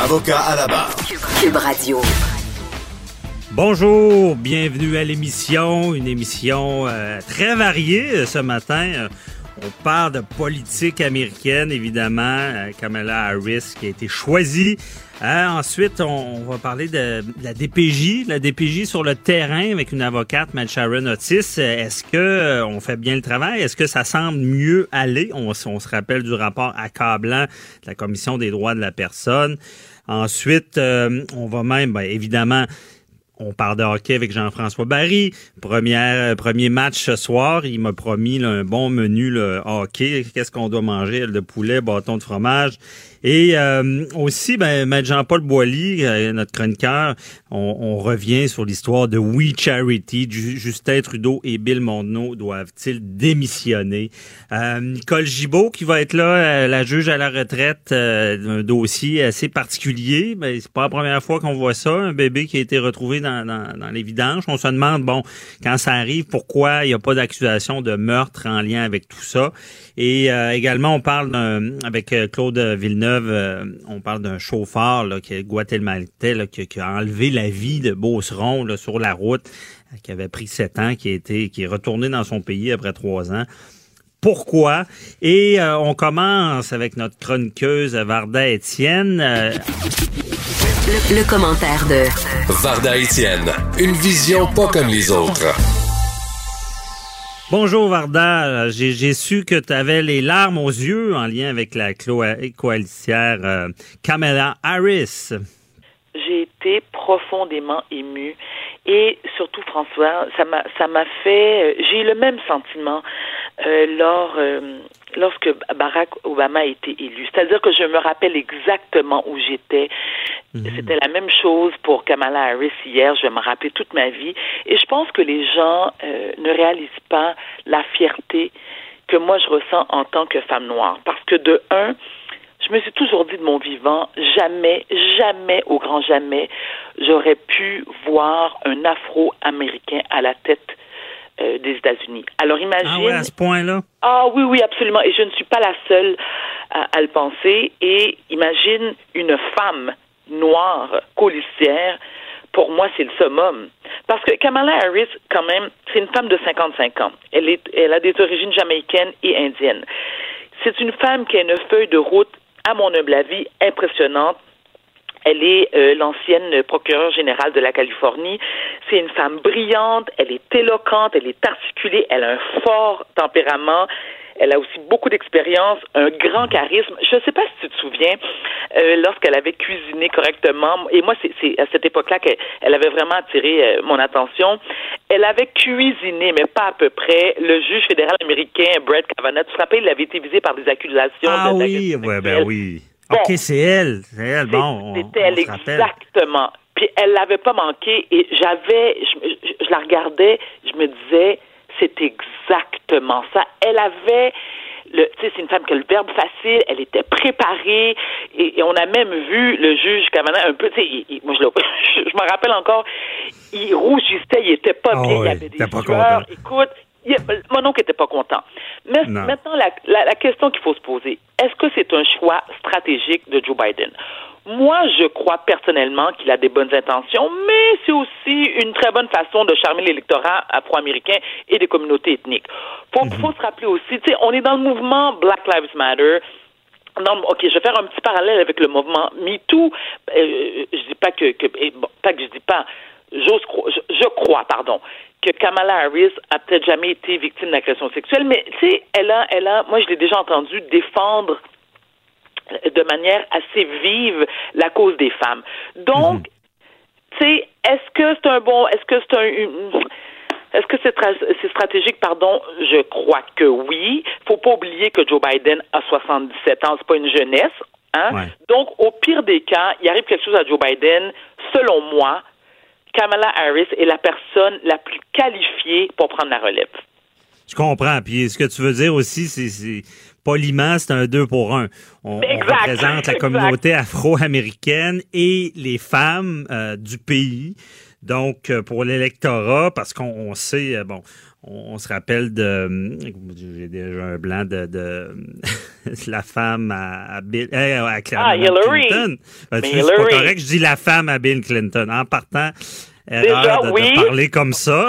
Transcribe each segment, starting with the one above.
Avocat à la barre. Cube Radio. Bonjour, bienvenue à l'émission, une émission euh, très variée euh, ce matin. On parle de politique américaine, évidemment, euh, Kamala Harris qui a été choisie. Euh, ensuite, on, va parler de, la DPJ, la DPJ sur le terrain avec une avocate, Matt Sharon Otis. Euh, Est-ce que on fait bien le travail? Est-ce que ça semble mieux aller? On, se rappelle du rapport accablant de la Commission des droits de la personne. Ensuite, on va même, ben, évidemment, on parle de hockey avec Jean-François Barry. Première, euh, premier match ce soir. Il m'a promis là, un bon menu le hockey. Qu'est-ce qu'on doit manger? De poulet, bâton de fromage. Et euh, aussi, ben, Maître Jean-Paul Boilly, euh, notre chroniqueur, on, on revient sur l'histoire de We Charity. Ju- Justin Trudeau et Bill Mondneau doivent-ils démissionner? Euh, Nicole Gibault, qui va être là, euh, la juge à la retraite, euh, d'un dossier assez particulier. Ben, c'est pas la première fois qu'on voit ça, un bébé qui a été retrouvé dans, dans, dans les. On se demande, bon, quand ça arrive, pourquoi il n'y a pas d'accusation de meurtre en lien avec tout ça? Et euh, également, on parle avec Claude Villeneuve, euh, on parle d'un chauffeur là, qui est guatémaltais là, qui, qui a enlevé la vie de Beauceron là, sur la route, euh, qui avait pris sept ans, qui été, qui est retourné dans son pays après trois ans. Pourquoi? Et euh, on commence avec notre chroniqueuse Varda Étienne. Euh, Le, le commentaire de Varda Étienne, une vision pas comme les autres. Bonjour Varda, j'ai su que tu avais les larmes aux yeux en lien avec la coalitière euh, Kamala Harris. J'ai été profondément émue et surtout François, ça m'a ça m'a fait euh, j'ai eu le même sentiment euh, lors euh, lorsque Barack Obama a été élu. C'est-à-dire que je me rappelle exactement où j'étais. C'était la même chose pour Kamala Harris hier. Je vais me rappeler toute ma vie. Et je pense que les gens euh, ne réalisent pas la fierté que moi je ressens en tant que femme noire. Parce que de un, je me suis toujours dit de mon vivant, jamais, jamais, au grand jamais, j'aurais pu voir un Afro-Américain à la tête euh, des États-Unis. Alors imagine. Ah ouais, à ce point-là? Ah oui, oui, absolument. Et je ne suis pas la seule à, à le penser. Et imagine une femme noire, colistière. Pour moi, c'est le summum. Parce que Kamala Harris, quand même, c'est une femme de 55 ans. Elle, est, elle a des origines jamaïcaines et indiennes. C'est une femme qui a une feuille de route, à mon humble avis, impressionnante. Elle est euh, l'ancienne procureure générale de la Californie. C'est une femme brillante, elle est éloquente, elle est articulée, elle a un fort tempérament. Elle a aussi beaucoup d'expérience, un grand charisme. Je ne sais pas si tu te souviens, euh, lorsqu'elle avait cuisiné correctement, et moi, c'est- à cette époque-là qu'elle avait vraiment attiré euh, mon attention. Elle avait cuisiné, mais pas à peu près, le juge fédéral américain Brett Kavanaugh. Tu te rappelles, il avait été visé par des accusations Ah de- oui, ouais, ben oui. Bon. OK, c'est elle. C'est elle. Bon, on, C'était elle exactement. Puis elle l'avait pas manqué et j'avais, je, je- je la regardais, je me disais, c'est exactement ça. Elle avait le, tu sais, c'est une femme qui a le verbe facile, elle était préparée, et, et on a même vu le juge Kavanaugh un peu, tu sais, il- il- moi je, le- je, je me rappelle encore, il rougissait, il était pas Ah bien, il ouais, avait des il sueurs. Écoute, il- mon oncle était pas content. Mais Non. maintenant, la, la, la question qu'il faut se poser, est-ce que c'est un choix stratégique de Joe Biden? Moi, je crois personnellement qu'il a des bonnes intentions, mais c'est aussi une très bonne façon de charmer l'électorat afro-américain et des communautés ethniques. Faut, faut se rappeler aussi, tu sais, on est dans le mouvement Black Lives Matter. non, ok, je vais faire un petit parallèle avec le mouvement MeToo. Euh, je dis pas que, que eh, bon, pas que je dis pas, j'ose je, je crois, pardon, que Kamala Harris a peut-être jamais été victime d'agression sexuelle, mais tu sais, elle a, elle a, moi je l'ai déjà entendu défendre de manière assez vive la cause des femmes. Donc, tu sais, est-ce que c'est un bon, est-ce que c'est un, est-ce que c'est, tra- c'est stratégique, pardon? Je crois que oui. Faut pas oublier que Joe Biden a 77 ans, c'est pas une jeunesse. Hein? Ouais. Donc, au pire des cas, il arrive quelque chose à Joe Biden, selon moi, Kamala Harris est la personne la plus qualifiée pour prendre la relève. Je comprends. Puis ce que tu veux dire aussi, c'est poliment, c'est un deux pour un. On, représente la exact. communauté afro-américaine et les femmes euh, du pays. Donc, euh, pour l'électorat, parce qu'on on sait, euh, bon, on, on se rappelle de, hum, j'ai déjà un blanc de, de la femme à, à Bill, eh, à, à Ah, Hillary. Clinton. Mais c'est pas correct, je dis la femme à Bill Clinton. En partant, erreur Déjà, de, de oui. parler comme ça.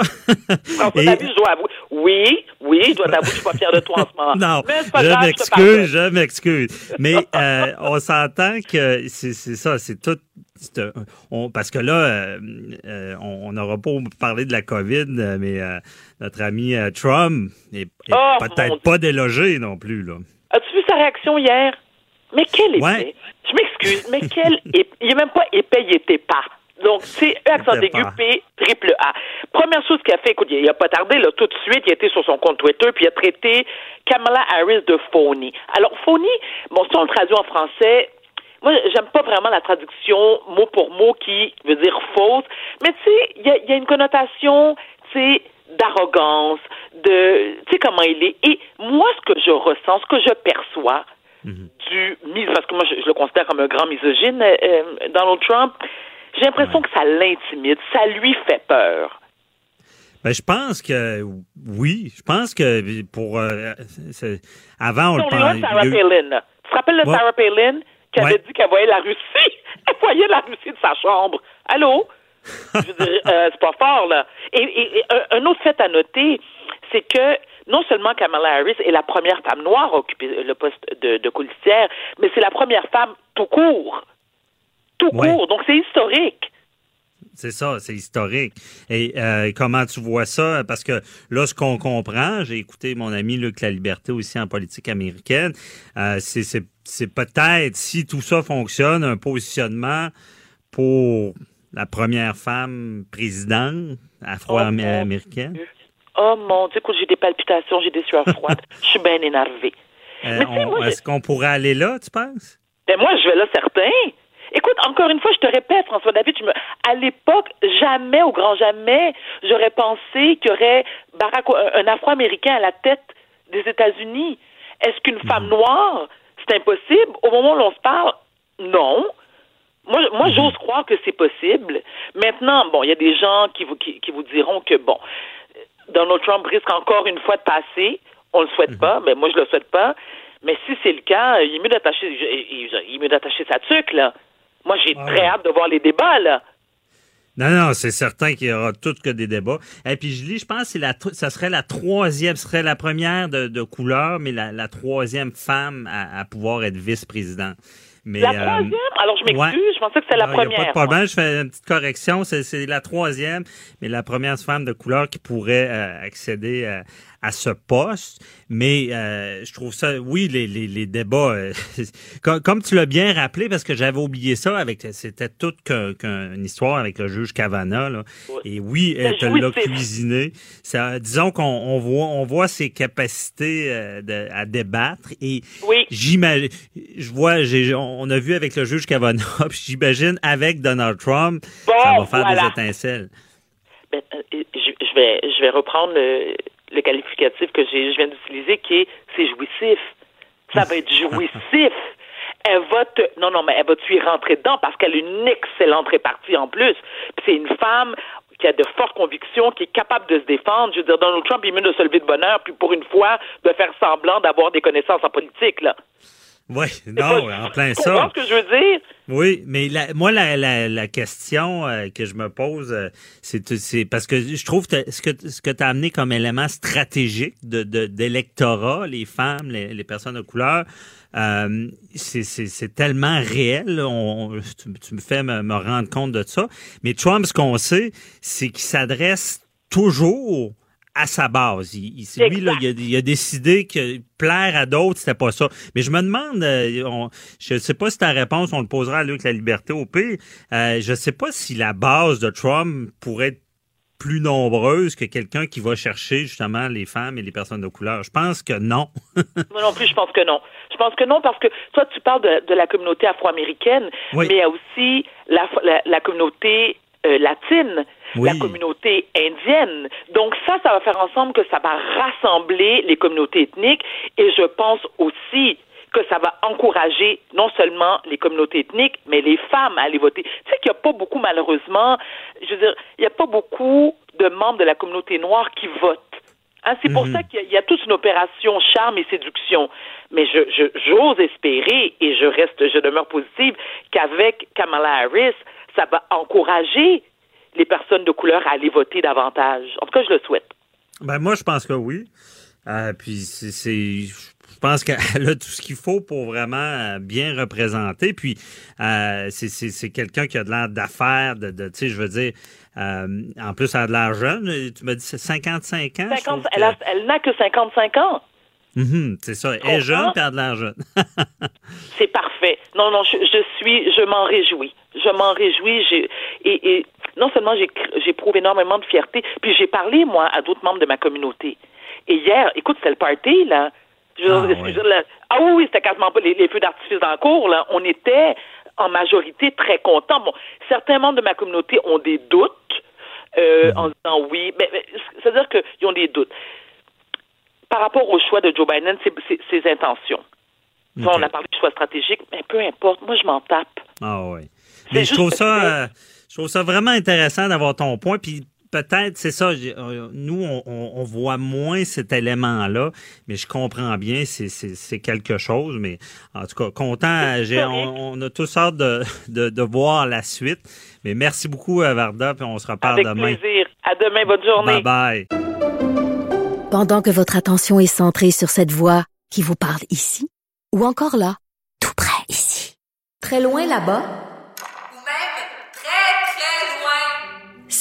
François Et- David, je dois avouer. Oui, oui, je dois t'avouer, je suis pas fier de toi en ce moment. Non, Mais pas je m'excuse, je m'excuse. Mais euh, on s'entend que c'est ça, c'est tout. on- parce que là, euh, euh, on n'aura pas parlé de la COVID, mais notre ami Trump est, est Oh, peut-être pas délogé non plus. Là. As-tu vu sa réaction hier? Mais quel épais! Ouais. Je m'excuse, mais quel épais! Il est même pas épais, il était pas. Donc, c'est E accent aigu. P, triple A. Première chose qu'il a fait, écoute, il a pas tardé, là, tout de suite, il était sur son compte Twitter, puis il a traité Kamala Harris de phony. Alors, phony, bon, si on le traduit en français, moi, j'aime pas vraiment la traduction mot pour mot qui veut dire fausse, mais tu sais, il y a, y a une connotation, tu sais, d'arrogance, de, tu sais comment il est. Et moi, ce que je ressens, ce que je perçois du mis, parce que moi, je, je le considère comme un grand misogyne, euh, euh, Donald Trump, j'ai l'impression que ça l'intimide, ça lui fait peur. Ben, je pense que oui, je pense que pour euh, avant on le On parlait. Sarah Palin. Tu te rappelles de Ouais. Sarah Palin qui avait Ouais. dit qu'elle voyait la Russie? Elle voyait la Russie de sa chambre. Allô? Je veux dire, euh, c'est pas fort, là. Et, et- et un, autre fait à noter, c'est que non seulement Kamala Harris est la première femme noire à occuper le poste de, de mais c'est la première femme tout court. Tout Ouais. court. Donc, c'est historique. C'est ça, c'est historique. Et euh, comment tu vois ça? Parce que là, ce qu'on comprend, j'ai écouté mon ami Luc La Liberté aussi en politique américaine, euh, c'est- peut-être, si tout ça fonctionne, un positionnement pour la première femme présidente afro-américaine. Oh mon Dieu, écoute, j'ai des palpitations, j'ai des sueurs froides. Je suis bien énervée. Euh, Est-ce qu'on pourrait aller là, tu penses? Ben moi, je vais là certain. Écoute, encore une fois, je te répète, François David, je me... à l'époque, jamais, au grand jamais, j'aurais pensé qu'il y aurait Barack, un Afro-Américain à la tête des États-Unis. Est-ce qu'une femme noire, c'est impossible? Au moment où l'on se parle, non. Moi, moi j'ose croire que c'est possible. Maintenant, bon, il y a des gens qui vous, qui, qui vous diront que, bon, Donald Trump risque encore une fois de passer. On le souhaite pas, mais moi, je le souhaite pas. Mais si c'est le cas, il est mieux d'attacher, il il est mieux d'attacher sa tuque, là. Moi, j'ai Ah très hâte de voir les débats, là. Non, non, c'est certain qu'il y aura tout que des débats. Et puis je lis, je pense que la, ça serait la troisième, ce serait la première de, de couleur, mais la, la troisième femme à, à pouvoir être vice-président. Mais, La euh, troisième? Alors, je m'excuse, ouais. je pensais que c'était la non, il y a première. pas de problème, je fais une petite correction. C'est, c'est la troisième, mais la première femme de couleur qui pourrait euh, accéder à, à ce poste. Mais euh, je trouve ça, oui, les, les, les débats, euh, comme, comme tu l'as bien rappelé, parce que j'avais oublié ça, avec c'était toute qu'un- qu'une histoire avec le juge Kavanaugh. Là. Et oui, C'est elle te l'a cuisiné. Ça, disons qu'on on voit, on voit ses capacités euh, de- à débattre. Et Oui. J'imagine, je vois, on a vu avec le juge Kavanaugh, puis j'imagine avec Donald Trump, Bon, ça va faire voilà. des étincelles. Ben, je, je vais, je vais reprendre le, le qualificatif que j'ai, je viens d'utiliser, qui est c'est jouissif. Ça va être jouissif. Elle va te, non, non, mais elle va tu y rentrer dedans parce qu'elle a une excellente répartie en plus. Puis c'est une femme qui a de fortes convictions, qui est capable de se défendre. Je veux dire, Donald Trump, il est mieux de se lever de bonheur, puis pour une fois, de faire semblant d'avoir des connaissances en politique, là. Oui, non, pas- en plein Tu ça. ce que je veux dire? Oui, mais la- moi, la, la, la question euh, que je me pose, euh, c'est parce que je trouve que ce que, ce que tu as amené comme élément stratégique de de- d'électorat, les femmes, les, les personnes de couleur, euh, c'est tellement réel. On, tu, me fais me, me, rendre compte de ça. Mais Trump, ce qu'on sait, c'est qu'il s'adresse toujours à sa base. Il, lui, là, il, a, décidé que plaire à d'autres, c'était pas ça. Mais je me demande, euh, je sais pas si ta réponse, on le posera à Luc La Liberté au pire. Euh, je sais pas si la base de Trump pourrait être plus nombreuse que quelqu'un qui va chercher justement les femmes et les personnes de couleur. Je pense que non. Moi non plus, je pense que non. Je pense que non parce que toi, tu parles de, la communauté afro-américaine, mais il y a aussi la, la, communauté euh, latine la communauté indienne. Donc ça, ça va faire ensemble que ça va rassembler les communautés ethniques et je pense aussi que ça va encourager non seulement les communautés ethniques, mais les femmes à aller voter. Tu sais qu'il n'y a pas beaucoup, malheureusement, je veux dire, il n'y a pas beaucoup de membres de la communauté noire qui votent. Hein, c'est pour mhm. ça qu'il y, a toute une opération charme et séduction. Mais je, j'ose espérer et je reste, je demeure positive qu'avec Kamala Harris, ça va encourager les personnes de couleur à aller voter davantage. En tout cas, je le souhaite. Ben moi, je pense que oui. Euh, puis c'est, je pense qu'elle a tout ce qu'il faut pour vraiment euh, bien représenter. Puis euh, c'est quelqu'un qui a de l'air d'affaires, de, tu sais, je veux dire. en plus, elle a de l'air jeune. Tu m'as dit 55 ans. elle, n'a que 55 ans. Mm-hmm, c'est ça. Elle est jeune, puis elle a de l'air jeune. c'est parfait. Non, non, je, je suis, je m'en réjouis. Je m'en réjouis. Et, et non seulement j'éprouve énormément de fierté, puis j'ai parlé, moi, à d'autres membres de ma communauté. Et hier, écoute, c'était le party, là. ah, oui. ah oui, c'était quasiment pas les, feux d'artifice en cours, là. On était en majorité très contents. Bon, certains membres de ma communauté ont des doutes euh, mhm. en disant oui, mais, c'est-à-dire qu'ils ont des doutes. Par rapport au choix de Joe Biden, ses intentions. On a parlé de choix stratégique, mais peu importe, moi je m'en tape. Ah oui. Mais je trouve ça. Je trouve ça vraiment intéressant d'avoir ton point. Puis peut-être, c'est ça, euh, nous, on, voit moins cet élément-là, mais je comprends bien, c'est quelque chose. Mais en tout cas, content, on, a tous hâte de, de, voir la suite. Mais merci beaucoup, euh, Varda, puis on se reparle Avec demain. plaisir. À demain, bonne journée. Bye bye. Pendant que votre attention est centrée sur cette voix qui vous parle ici, ou encore là, tout près ici, très loin là-bas,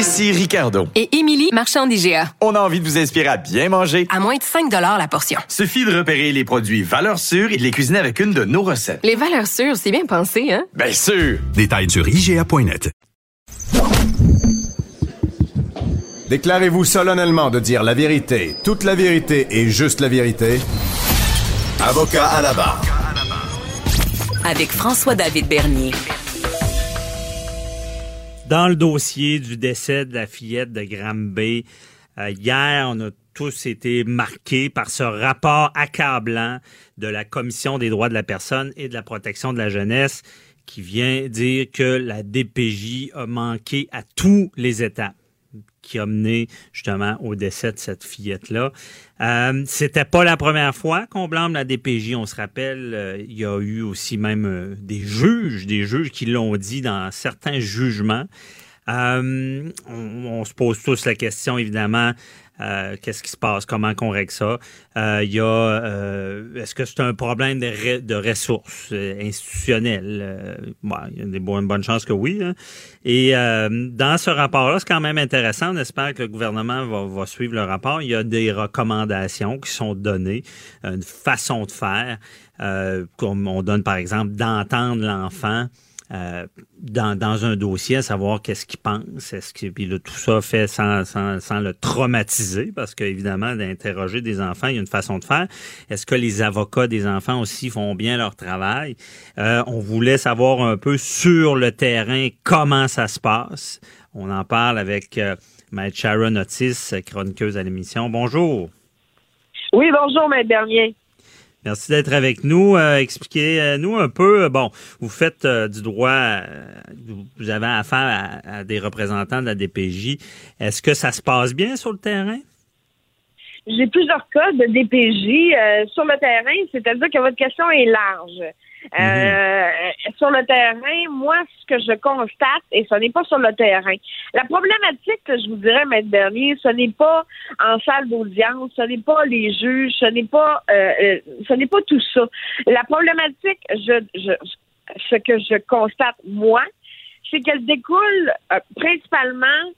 Ici Ricardo. Et Émilie, marchand d'IGA. On a envie de vous inspirer à bien manger. À moins de 5 la portion. Suffit de repérer les produits valeurs sûres et de les cuisiner avec une de nos recettes. Les valeurs sûres, c'est bien pensé, hein? Bien sûr! Détails sur IGA.net. Déclarez-vous solennellement de dire la vérité, toute la vérité et juste la vérité. Avocat à la barre. Avec François-David Bernier. Dans le dossier du décès de la fillette de Granby, euh, hier, on a tous été marqués par ce rapport accablant de la Commission des droits de la personne et de la protection de la jeunesse qui vient dire que la DPJ a manqué à tous les étapes qui a mené justement au décès de cette fillette-là. Euh, C'était pas la première fois qu'on blâme la DPJ. On se rappelle, euh, il y a eu aussi même euh, des juges, des juges qui l'ont dit dans certains jugements. Euh, on, se pose tous la question, évidemment, euh, qu'est-ce qui se passe? Comment qu'on règle ça? Euh, il y a, euh, est-ce que c'est un problème de, ressources institutionnelles? il y a des bonnes, bonnes chances que oui. Hein. Et dans ce rapport-là, c'est quand même intéressant. On espère que le gouvernement va, va, suivre le rapport. Il y a des recommandations qui sont données, une façon de faire. comme on donne, par exemple, d'entendre l'enfant. Euh, dans, dans, un dossier, à savoir qu'est-ce qu'il pense, est-ce que puis tout ça fait sans, sans, sans le traumatiser, parce qu'évidemment, d'interroger des enfants, il y a une façon de faire. Est-ce que les avocats des enfants aussi font bien leur travail? Euh, on voulait savoir un peu sur le terrain comment ça se passe. On en parle avec euh, Maître Sharon Otis, chroniqueuse à l'émission. Bonjour. Oui, bonjour, Maître Bernier. Merci d'être avec nous. Euh, Expliquez-nous un peu. Bon, vous faites euh, du droit, euh, vous avez affaire à, des représentants de la DPJ. Est-ce que ça se passe bien sur le terrain? j'ai plusieurs cas de DPJ euh, sur le terrain, c'est-à-dire que votre question est large. Euh, Sur le terrain, moi, ce que je constate, et ce n'est pas sur le terrain, la problématique, je vous dirais, Maître Bernier, ce n'est pas en salle d'audience, ce n'est pas les juges, ce n'est pas, euh, euh, ce n'est pas tout ça. La problématique, je, je, ce que je constate, moi, c'est qu'elle découle principalement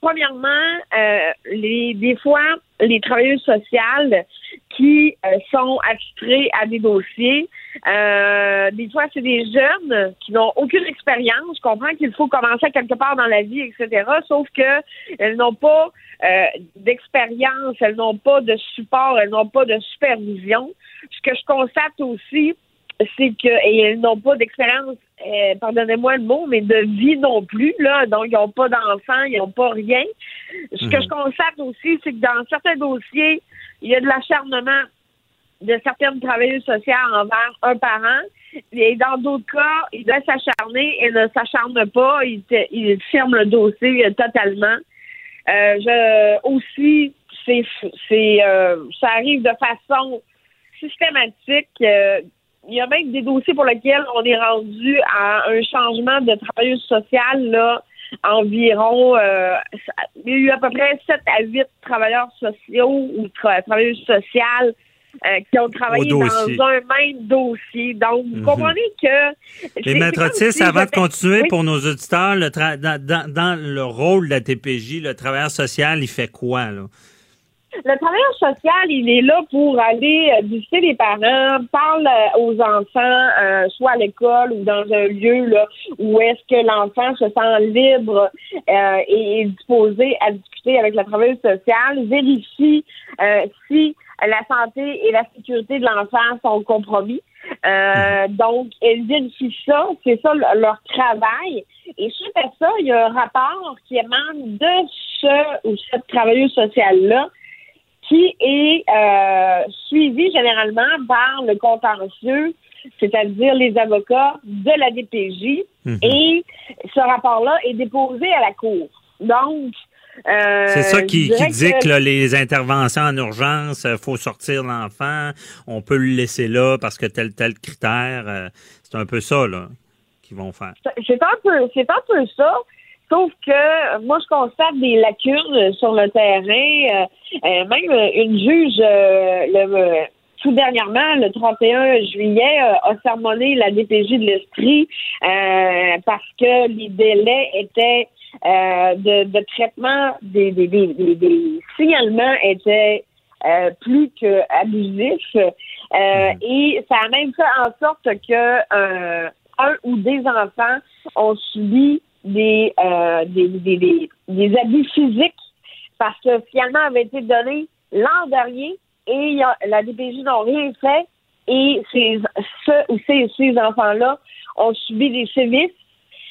Premièrement, euh, les, des fois, les travailleuses sociales qui sont attitrés à des dossiers, euh, des fois, c'est des jeunes qui n'ont aucune expérience. Je comprends qu'il faut commencer quelque part dans la vie, etc. Sauf que elles n'ont pas euh, d'expérience, elles n'ont pas de support, elles n'ont pas de supervision. Ce que je constate aussi, c'est que et elles n'ont pas d'expérience, euh, pardonnez-moi le mot, mais de vie non plus là. Donc ils n'ont pas d'enfants, ils n'ont pas rien. Ce que Mhm. je constate aussi, c'est que dans certains dossiers, il y a de l'acharnement de certaines travailleuses sociales envers un parent. Et dans d'autres cas, ils doivent s'acharner et ne s'acharnent pas. Ils, te- ferment le dossier euh, totalement. Euh, je aussi, c'est, c'est, euh, ça arrive de façon systématique. Euh, il y a même des dossiers pour lesquels on est rendu à un changement de travailleuse sociale là, environ euh, il y a eu à peu près 7 à 8 travailleurs sociaux ou tra- travailleuses sociales euh, qui ont travaillé dans un même dossier. Donc, vous Mhm. comprenez que... Les maîtres si avant de continuer Oui. pour nos auditeurs, le tra- dans, dans- dans le rôle de la TPJ, le travailleur social, il fait quoi, là? Le travailleur social, il est là pour aller euh, visiter les parents, parle euh, aux enfants, euh, soit à l'école ou dans un lieu là, où est-ce que l'enfant se sent libre euh, et est disposé à discuter avec la travailleuse sociale, vérifie si la santé et la sécurité de l'enfant sont compromis. Euh, donc, elle vérifie ça, c'est ça le- leur travail. Et suite à ça, il y a un rapport qui émane de ce ou cette travailleuse sociale-là qui est euh, suivi généralement par le contentieux, c'est-à-dire les avocats de la DPJ. Mhm. Et ce rapport-là est déposé à la Cour. Donc, euh, C'est ça qui, dit que- que là, les interventions en urgence, il faut sortir l'enfant, on peut le laisser là parce que tel tel critère. euh, c'est un peu ça là qu'ils vont faire. C'est un peu, c'est un peu ça. Sauf que euh, moi, je constate des lacunes euh, sur le terrain. Euh, euh, même euh, une juge, euh, le, euh, tout dernièrement, le 31 juillet, euh, a sermonné la DPJ de l'Esprit euh, parce que les délais étaient euh, de, de traitement des, des, des, des- des signalements étaient euh, plus que abusifs. Euh, Et ça a même fait en sorte que un ou des enfants ont subi des, des, des, abus physiques parce que finalement avait été donné l'an dernier et a- la DPJ n'ont rien fait et ces, ce, ou ces, ces enfants-là ont subi des sévices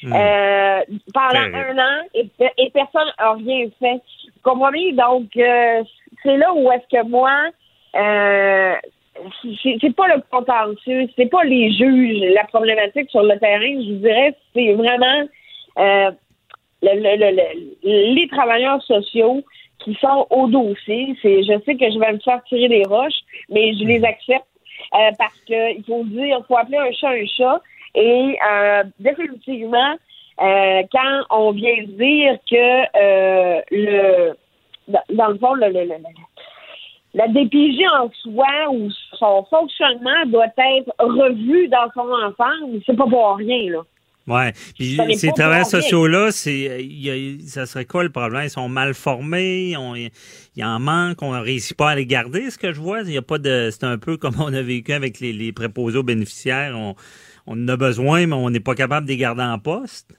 Hmm. euh, pendant un an et, et personne n'a rien fait. Vous comprenez? Donc, euh, c'est là où est-ce que moi, euh, c'est pas le contentieux, c'est pas les juges, la problématique sur le terrain, je vous dirais, c'est vraiment euh, le- le- le- le- les travailleurs sociaux qui sont au dossier. C'est, je sais que je vais me faire tirer des roches, mais je les accepte euh, parce que il faut dire, faut appeler un chat un chat. Et euh, définitivement, euh, quand on vient dire que euh, le dans, le fond, le, le- le- le- la DPJ en soi ou son fonctionnement doit être revu dans son ensemble, c'est pas pour rien, là. Ouais. Puis ces travailleurs sociaux-là, ça serait quoi le problème? Ils sont mal formés, on- il y en manque, on ne réussit pas à les garder, ce que je vois. Il y a pas de, c'est un peu comme on a vécu avec les, les préposés aux bénéficiaires. On, on en a besoin, mais on n'est pas capable de les garder en poste.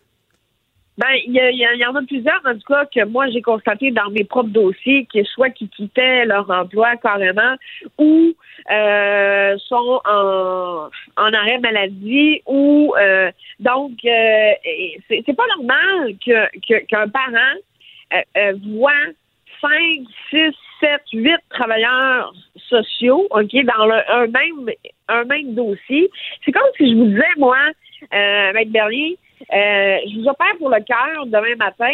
Ben, il y, en a plusieurs, en tout cas, que moi, j'ai constaté dans mes propres dossiers, que soit qui quittaient leur emploi carrément, ou euh, sont en, arrêt maladie, ou euh, donc, euh, c'est pas normal que que- qu'un parent euh, voit 5, 6, 7, 8 travailleurs sociaux, OK, dans le- un même un même dossier. C'est comme si je vous disais, moi, euh, Maître Bernier, euh, je vous opère pour le cœur demain matin.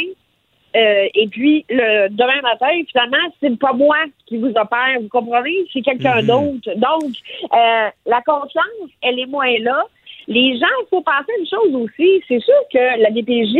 euh, et puis le demain matin, finalement, c'est pas moi qui vous opère, vous comprenez? C'est quelqu'un Mhm. d'autre. Donc, euh, la confiance, elle est moins là. Les gens, il faut penser une chose aussi. C'est sûr que la DPJ,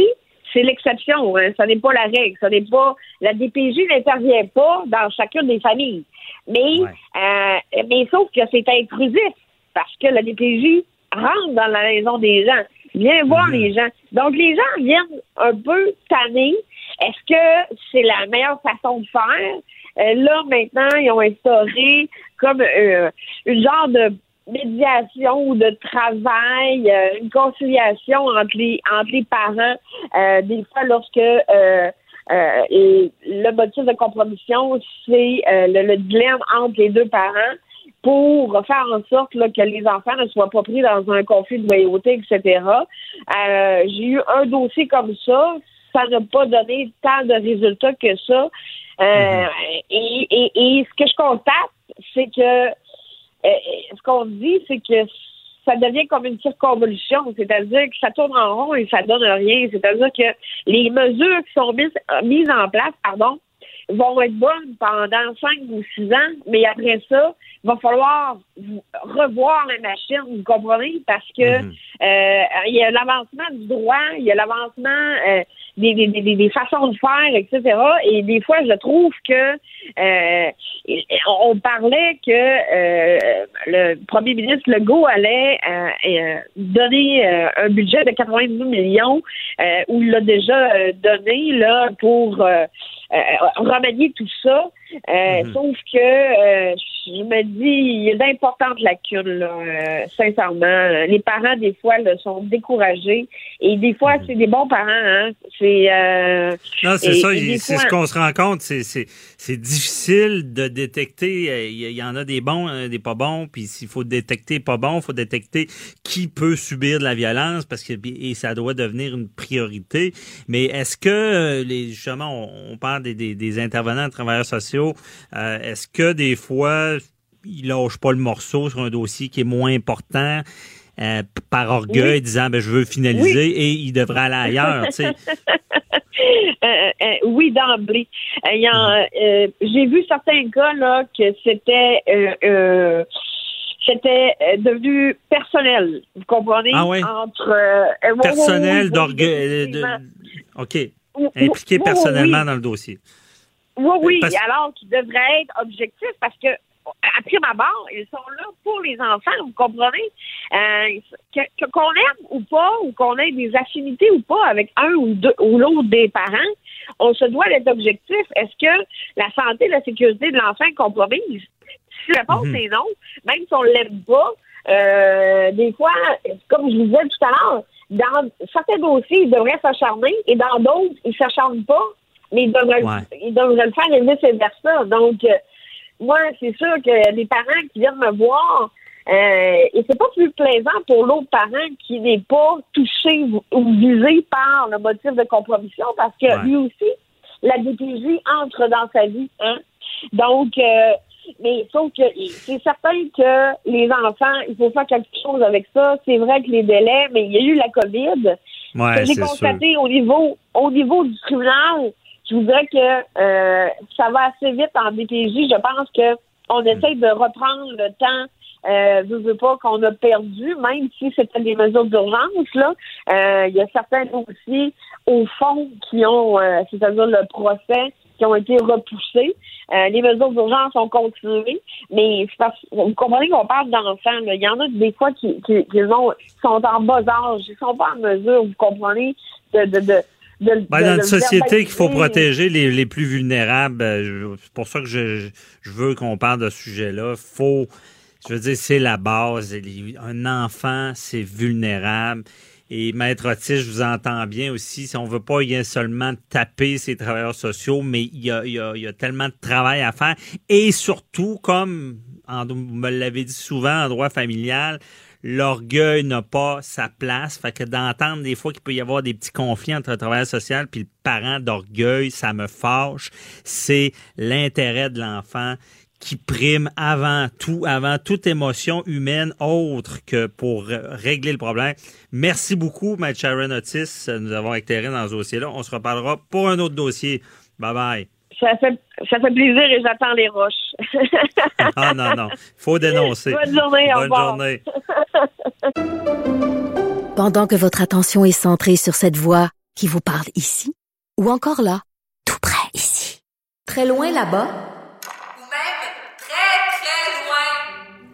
c'est l'exception. Hein. Ça n'est pas la règle. Ça n'est pas. La DPJ n'intervient pas dans chacune des familles. Mais, euh, mais sauf que c'est intrusif parce que la DPJ rentre dans la maison des gens, vient voir les gens. Donc les gens viennent un peu tannés. Est-ce que c'est la meilleure façon de faire? Euh, là, maintenant, ils ont instauré comme euh, une genre de médiation ou de travail, euh, une conciliation entre les entre les parents. Euh, des fois, lorsque euh, euh, et le motif de compromission, c'est euh, le, le dilemme entre les deux parents pour faire en sorte là, que les enfants ne soient pas pris dans un conflit de loyauté, etc. Euh, J'ai eu un dossier comme ça. Ça n'a pas donné tant de résultats que ça. Euh, et, et, et ce que je constate, c'est que ce qu'on dit, c'est que ça devient comme une circonvolution, c'est-à-dire que ça tourne en rond et ça donne rien. C'est-à-dire que les mesures qui sont mises, mises en place, pardon, vont être bonnes pendant cinq ou six ans, mais après ça, il va falloir revoir la machine, vous comprenez? Parce que euh, il y a l'avancement du droit, il y a l'avancement euh, des, des, des, des façons de faire, etc. Et des fois, je trouve que euh, on parlait que euh, le premier ministre Legault allait euh, euh, donner euh, un budget de 90 millions, euh, où il l'a déjà donné là pour remanier tout ça. Euh, Sauf que euh, je me dis, il y a d'importantes lacunes, là, euh, sincèrement. Les parents, des fois, là, sont découragés. Et des fois, c'est des bons parents. Hein? C'est, euh, Non, c'est et- ça. et C'est fois- ce qu'on se rend compte. C'est, c'est, c'est difficile de détecter. euh, Il y, en a des bons, euh, des pas bons. Puis s'il faut détecter pas bon, il faut détecter qui peut subir de la violence parce que et ça doit devenir une priorité. Mais est-ce que euh, les justement, on, on parle des, des, des intervenants, des travailleurs sociaux. euh, est-ce que des fois ils lâchent pas le morceau sur un dossier qui est moins important? euh, par orgueil, Oui. disant ben je veux finaliser et il devrait aller ailleurs. Euh, euh, oui, d'emblée. Euh, J'ai vu certains cas là que c'était c'était devenu personnel. Vous comprenez? Ah? Entre oui, oui, personnel d'orgueil. de- OK. Impliqué oui, personnellement oui. dans le dossier. Oui, oui, Parce- alors qu'ils devraient être objectifs parce que, après ma barre, ils sont là pour les enfants, vous comprenez? Euh, que- que- qu'on aime ou pas, ou qu'on ait des affinités ou pas avec un ou deux ou l'autre des parents, on se doit d'être objectif. Est-ce que la santé et la sécurité de l'enfant est compromise? Si la réponse Mhm. est non, même si on l'aime pas, euh, des fois, comme je vous disais tout à l'heure, dans certains dossiers, ils devraient s'acharner et dans d'autres, ils s'acharnent pas, mais ils devraient, Ouais. ils devraient le faire et vice-versa. Donc, euh, moi, c'est sûr que les parents qui viennent me voir, euh, et c'est pas plus plaisant pour l'autre parent qui n'est pas touché ou ou visé par le motif de compromission parce que Ouais. lui aussi, la DPJ entre dans sa vie. Hein? Donc, euh, mais sauf que c'est certain que les enfants, il faut faire quelque chose avec ça. C'est vrai que les délais, mais il y a eu la COVID. Ouais, j'ai constaté au niveau au niveau du tribunal, je vous dirais que euh, ça va assez vite en DPJ. Je pense que on essaie de reprendre le temps. Euh, je veux pas qu'on a perdu, même si c'était des mesures d'urgence. Là, Euh, il y a certains dossiers au fond qui ont, euh, c'est-à-dire le procès, qui ont été repoussés. Euh, les mesures d'urgence ont continué, mais parce vous comprenez qu'on parle d'enfants. Il y en a des fois qui, qui, qui ont- sont en bas âge, ils sont pas en mesure, vous comprenez, de, de, de de- Ben, de- dans une société qu'il faut protéger les, les plus vulnérables, euh, c'est pour ça que je, je veux qu'on parle de ce sujet-là. Faut, je veux dire, c'est la base. Un enfant, c'est vulnérable. Et Maître Otis, je vous entends bien aussi. Si on veut pas y seulement taper ces travailleurs sociaux, mais il y a, tellement de travail à faire. Et surtout, comme vous me l'avez dit souvent en droit familial, l'orgueil n'a pas sa place. Fait que d'entendre des fois qu'il peut y avoir des petits conflits entre le travailleur social puis le parent d'orgueil, ça me fâche. C'est l'intérêt de l'enfant qui prime avant tout, avant toute émotion humaine autre que pour régler le problème. Merci beaucoup, Maître Sharon Otis, nous avons éclairé dans ce dossier-là. On se reparlera pour un autre dossier. Bye bye. Ça fait, ça fait plaisir et j'attends les roches. ah non, non. faut dénoncer. Bonne journée, Bonne au revoir. journée. Pendant que votre attention est centrée sur cette voix qui vous parle ici, ou encore là, tout près ici, très loin là-bas, Ou même très, très loin.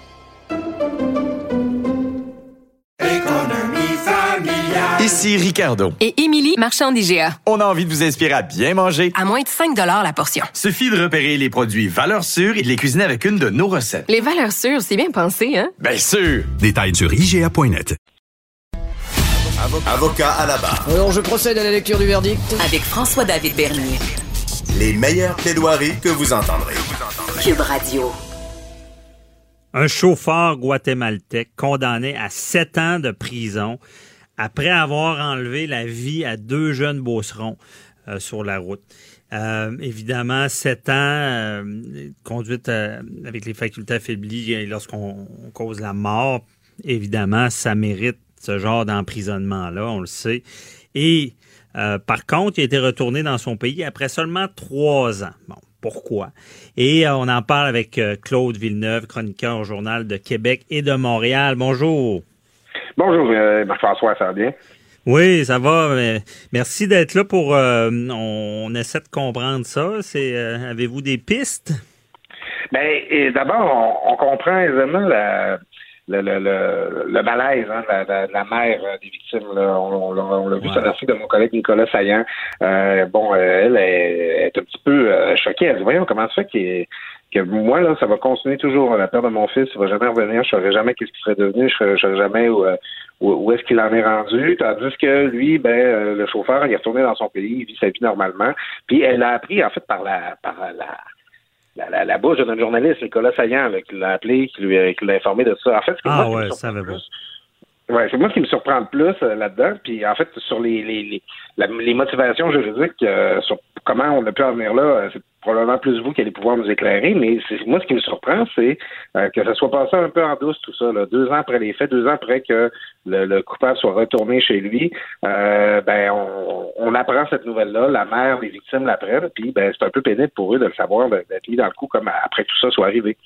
Ici Ricardo. Et Émilie, marchand d'IGA. On a envie de vous inspirer à bien manger. À moins de 5 la portion. Suffit de repérer les produits valeurs sûres et de les cuisiner avec une de nos recettes. Les valeurs sûres, c'est bien pensé, hein? Bien sûr! Détails sur IGA.net. Avocat à la barre. Alors, je procède à la lecture du verdict. Avec François-David Bernier. Les meilleures plaidoiries que vous entendrez. Cube Radio. Un chauffeur guatémaltèque condamné à sept ans de prison après avoir enlevé la vie à deux jeunes beaucerons euh, sur la route. Euh, évidemment, sept ans, euh, conduite euh, avec les facultés affaiblies lorsqu'on on cause la mort, évidemment, ça mérite ce genre d'emprisonnement-là, on le sait. Et par contre, il a été retourné dans son pays après seulement trois ans. Bon, pourquoi? Et on en parle avec Claude Villeneuve, chroniqueur au Journal de Québec et de Montréal. Bonjour. Bonjour, euh, Marc-François, ça va bien? Oui, ça va. mais Merci d'être là pour. euh, on, essaie de comprendre ça. C'est euh, avez-vous des pistes? Et d'abord, on, on comprend aisément la, le, le, le, le malaise hein, de, la, de- la mère des victimes. Là. On, on l'a- on l'a vu sur l'article de mon collègue Nicolas Saillant. Euh, bon, elle est, est un petit peu euh, choquée. Elle dit, voyons, comment ça fait qu'il que moi, là, ça va continuer toujours. La perte de mon fils, il va jamais revenir. Je saurais jamais qu'est-ce qu'il serait devenu. Je saurais, je saurais jamais où, euh, où, où est-ce qu'il en est rendu. Tandis que lui, ben, euh, le chauffeur, il est retourné dans son pays, il vit sa vie normalement. Puis elle a appris, en fait, par la, par la, la, la, la bouche notre journaliste, Nicolas Saillant, qui l'a appelé, qui lui qui l'a informé de ça. En fait, ce que moi, Ah me ouais, ça plus, Ouais, c'est moi qui me surprend le plus euh, là-dedans. Puis en fait, sur les les, les, la- les motivations juridiques, euh, sur comment on a pu en venir là, euh, c'est probablement plus vous qui allez pouvoir nous éclairer. Mais moi ce qui me surprend, c'est euh, que ça soit passé un peu en douce tout ça. Là. Deux ans après les faits, deux ans après que le, le coupable soit retourné chez lui, euh, ben on, on apprend cette nouvelle-là. La mère des victimes l'apprennent. Puis ben c'est un peu pénible pour eux de le savoir, d'être mis dans le coup comme après tout ça soit arrivé.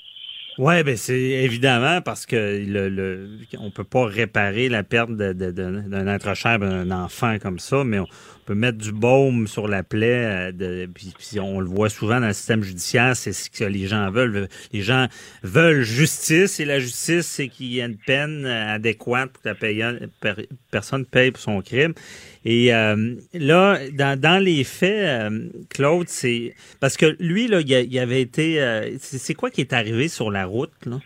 Oui, ben c'est évidemment parce que le, le on peut pas réparer la perte d'un être cher, d'un enfant comme ça, mais on peut mettre du baume sur la plaie. euh, puis, on le voit souvent dans le système judiciaire, c'est ce que les gens veulent. Les gens veulent justice et la justice, c'est qu'il y ait une peine euh, adéquate pour que la payant- per- personne paye pour son crime. Et euh, là, dans, les faits, Claude, c'est parce que lui, là, il, a- avait été. c'est quoi qui est arrivé sur la route, là?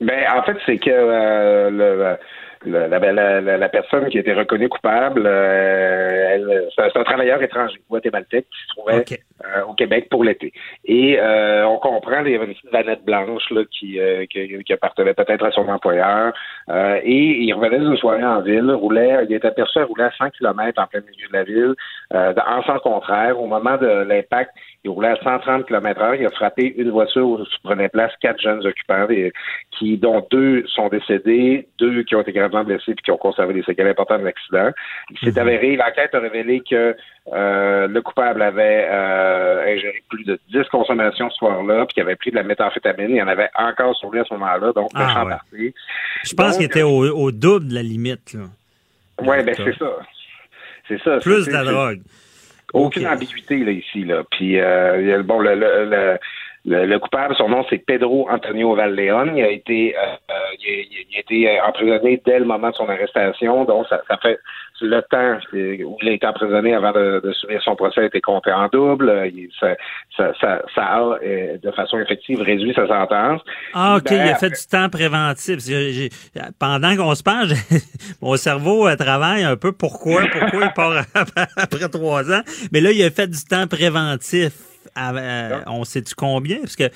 Ben, en fait, c'est que le- la, la, la, la personne qui a été reconnue coupable, euh, elle- c'est un- travailleur étranger, guatémaltèque, qui se trouvait euh, au Québec pour l'été. Et euh, on comprend, il y avait une petite vanette blanche là, qui, euh, qui, qui appartenait peut-être à son employeur. Euh, et il revenait d'une soirée en ville, roulait, il était aperçu à rouler à 100 km en plein milieu de la ville, euh, en sens contraire. Au moment de l'impact, il roulait à 130 km heure. Il a frappé une voiture où se prenaient place quatre jeunes occupants, qui, dont deux sont décédés, deux qui ont été gravement blessés puis qui ont conservé des séquelles importantes de l'accident. Il s'est avéré, l'enquête a révélé que euh, le coupable avait euh, ingéré plus de 10 consommations ce soir-là, puis qu'il avait pris de la méthamphétamine. Il y en avait encore sur lui à ce moment-là, donc Ah, ouais. parti. Je pense Donc, qu'il était au, au double de la limite. Ouais, ben c'est ça. C'est ça. Plus C'est- de la c'est- drogue. Aucune ambiguïté là ici là. Puis euh, bon le, le, le, le- le coupable, son nom c'est Pedro Antonio Valleon. Il a été euh, euh, il, a, il a été euh, emprisonné dès le moment de son arrestation. Donc ça, ça fait le temps euh, où il a été emprisonné avant de, de subir son procès a été compté en double. Il- ça, ça, ça, ça a de façon effective réduit sa sentence. Ah, OK, Ben, il a fait du temps préventif. Pendant qu'on se parle, mon cerveau travaille un peu pourquoi, pourquoi il part après trois ans? Mais là, il a fait du temps préventif. Euh, on sait-tu combien? Parce que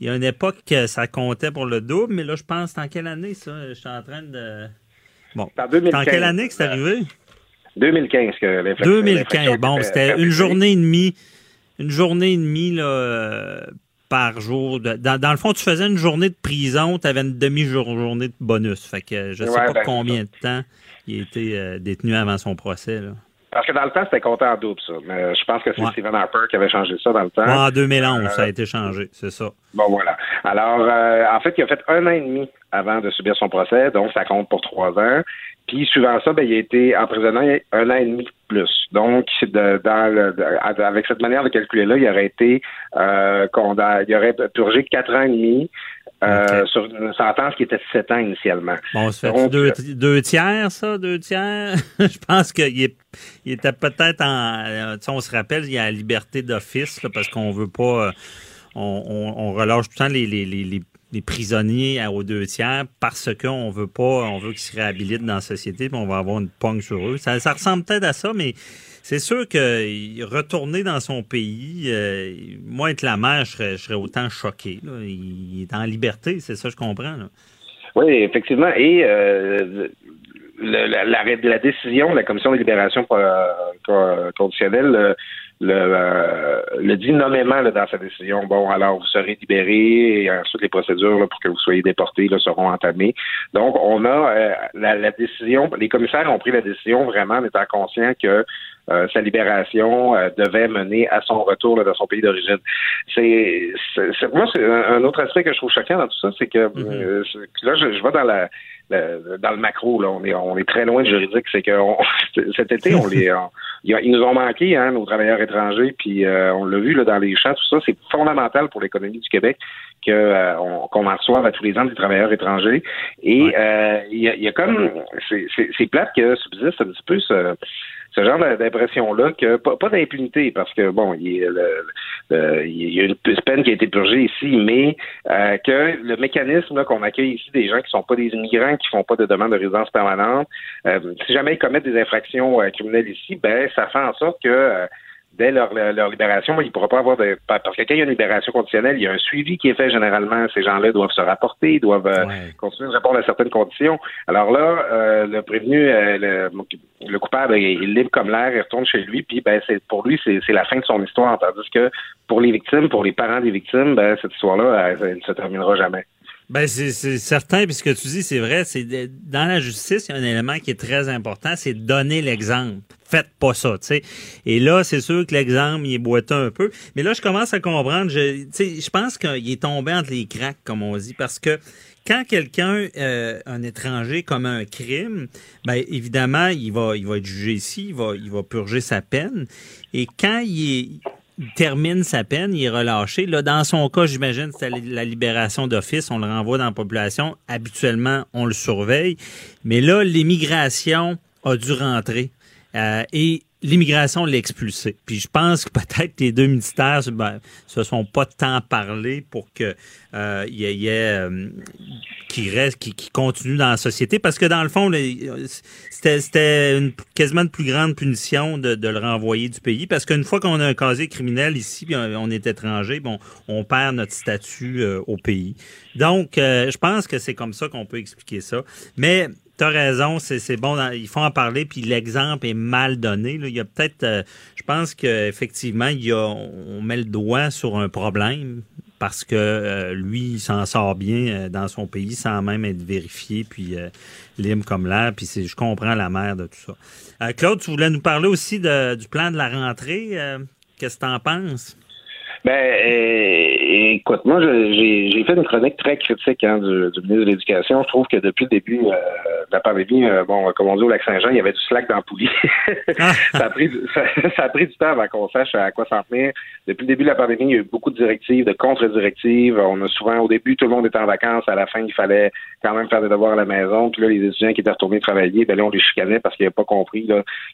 il y a une époque que ça comptait pour le double, mais là, je pense, c'est en quelle année, ça? Je suis en train de... Bon. En 2015. en quelle année que c'est arrivé? 2015 que l'infraction- 2015. l'infraction Bon, était c'était une journée et demie, une journée et demie là, par jour. Dans, dans le fond, tu faisais une journée de prison, tu avais une demi-journée de bonus. Fait que je sais Ouais, pas ben, combien de temps il a été euh, détenu avant son procès. Là. Parce que dans le temps, c'était compté en double, ça. Mais je pense que c'est Ouais. Stephen Harper qui avait changé ça dans le temps. Ouais, en 2011, ça a Euh, été changé, c'est ça. Bon, voilà. Alors, euh, en fait, il a fait un an et demi avant de subir son procès, donc ça compte pour trois ans. Puis, suivant ça, ben, il a été emprisonné un an et demi de plus. Donc, de- dans le- de- avec cette manière de calculer-là, il aurait été euh, condamné, il aurait purgé quatre ans et demi euh, sur une sentence qui était de sept ans initialement. Bon, ça fait Donc, deux, deux tiers, ça, deux tiers? je pense qu'il est- il était peut-être en. euh, tu sais, on se rappelle, il y a la liberté d'office, parce qu'on veut pas. euh, on, on- on relâche tout le temps les, les, les, les- les prisonniers à- aux deux tiers parce qu'on veut pas, on veut qu'ils se réhabilitent dans la société, puis on va avoir une pogne sur eux. Ça, ça ressemble peut-être à ça, mais c'est sûr que retourner dans son pays, euh, moi, être la mère, je serais, autant choqué. là. Il, est en liberté, c'est ça, je comprends. là. Oui, effectivement. Et euh, le- la, la, décision de la Commission de libération euh, co- conditionnelle euh, le, euh, le dit nommément là, dans sa décision. Bon, alors vous serez libéré et ensuite les procédures là, pour que vous soyez déportés là, seront entamées. Donc, on a euh, la, la décision, les commissaires ont pris la décision vraiment en étant conscients que euh, sa libération euh, devait mener à son retour là, dans son pays d'origine. C'est, moi, c'est un, un autre aspect que je trouve choquant dans tout ça, c'est que euh, c'est- là, je, je vais dans la le- dans le macro, là, on est on est très loin du juridique. C'est que on- cet été, on les on- ils nous ont manqué, hein, nos travailleurs étrangers, puis euh, on l'a vu là, dans les champs, tout ça, c'est fondamental pour l'économie du Québec que euh, on- qu'on en reçoive à tous les ans des travailleurs étrangers. Et euh, il y, a, y a comme c'est, c'est, c'est plate que subsiste un petit peu ce ce genre d'impression-là que pas, pas d'impunité parce que bon, il y, a une peine qui a été purgée ici, mais euh, que le mécanisme qu'on accueille ici des gens qui sont pas des immigrants, qui font pas de demande de résidence permanente, euh, si jamais ils commettent des infractions euh, criminelles ici, ben ça fait en sorte que euh, dès leur, leur libération, ils ne pourront pas avoir de. Parce que quand il y a une libération conditionnelle, il y a un suivi qui est fait généralement. Ces gens-là doivent se rapporter, doivent euh, continuer de répondre à certaines conditions. Alors là, euh, le prévenu, euh, le, le coupable, il est libre comme l'air, il retourne chez lui, puis ben c'est pour lui, c'est c'est la fin de son histoire. Tandis que pour les victimes, pour les parents des victimes, ben cette histoire-là, elle, elle ne se terminera jamais. Ben c'est certain, puis ce que tu dis, c'est vrai. C'est dans la justice, il y a un élément qui est très important, c'est donner l'exemple. Faites pas ça, tu sais. Et là, c'est sûr que l'exemple, il est boiteux un peu. Mais là, je commence à comprendre. Je, je pense qu'il est tombé entre les cracks, comme on dit, parce que quand quelqu'un, euh, un étranger, commet un crime, ben évidemment, il va, il va être jugé ici, il va, il va purger sa peine. Et quand il est termine sa peine, il est relâché. Là, dans son cas, j'imagine, c'était la libération d'office, on le renvoie dans la population. Habituellement, on le surveille. Mais là, l'immigration a dû rentrer. Euh, et l'immigration l'a expulsé. Puis je pense que peut-être les deux ministères ben, se sont pas tant parlé pour que euh, il y ait, euh, qui reste, qui, continue dans la société, parce que dans le fond, c'était une, quasiment une plus grande punition de, de le renvoyer du pays, parce qu'une fois qu'on a un casier criminel ici, on est étranger, bon, on perd notre statut euh, au pays. Donc, euh, je pense que c'est comme ça qu'on peut expliquer ça. Mais T'as raison, c'est bon, il faut en parler, puis l'exemple est mal donné. là. Il y a peut-être, euh, je pense qu'effectivement, on met le doigt sur un problème parce que euh, lui, il s'en sort bien euh, dans son pays sans même être vérifié, puis euh, libre comme l'air, puis je comprends la mère de tout ça. Euh, Claude, tu voulais nous parler aussi de- du plan de la rentrée. euh, Qu'est-ce que tu en penses? Ben, euh, écoute, moi, j'ai j'ai fait une chronique très critique hein, du, du ministre de l'Éducation. Je trouve que depuis le début euh, de la pandémie, euh, bon, comme on dit au Lac-Saint-Jean, il y avait du slack dans le poulie. ça, a pris, du- ça, ça a pris du temps avant qu'on sache à quoi s'en tenir. Depuis le début de la pandémie, il y a eu beaucoup de directives, de contre-directives. On a souvent, au début, tout le monde était en vacances. À la fin, il fallait quand même faire des devoirs à la maison. Puis là, les étudiants qui étaient retournés travailler, ben là, on les chicanait parce qu'ils n'avaient pas compris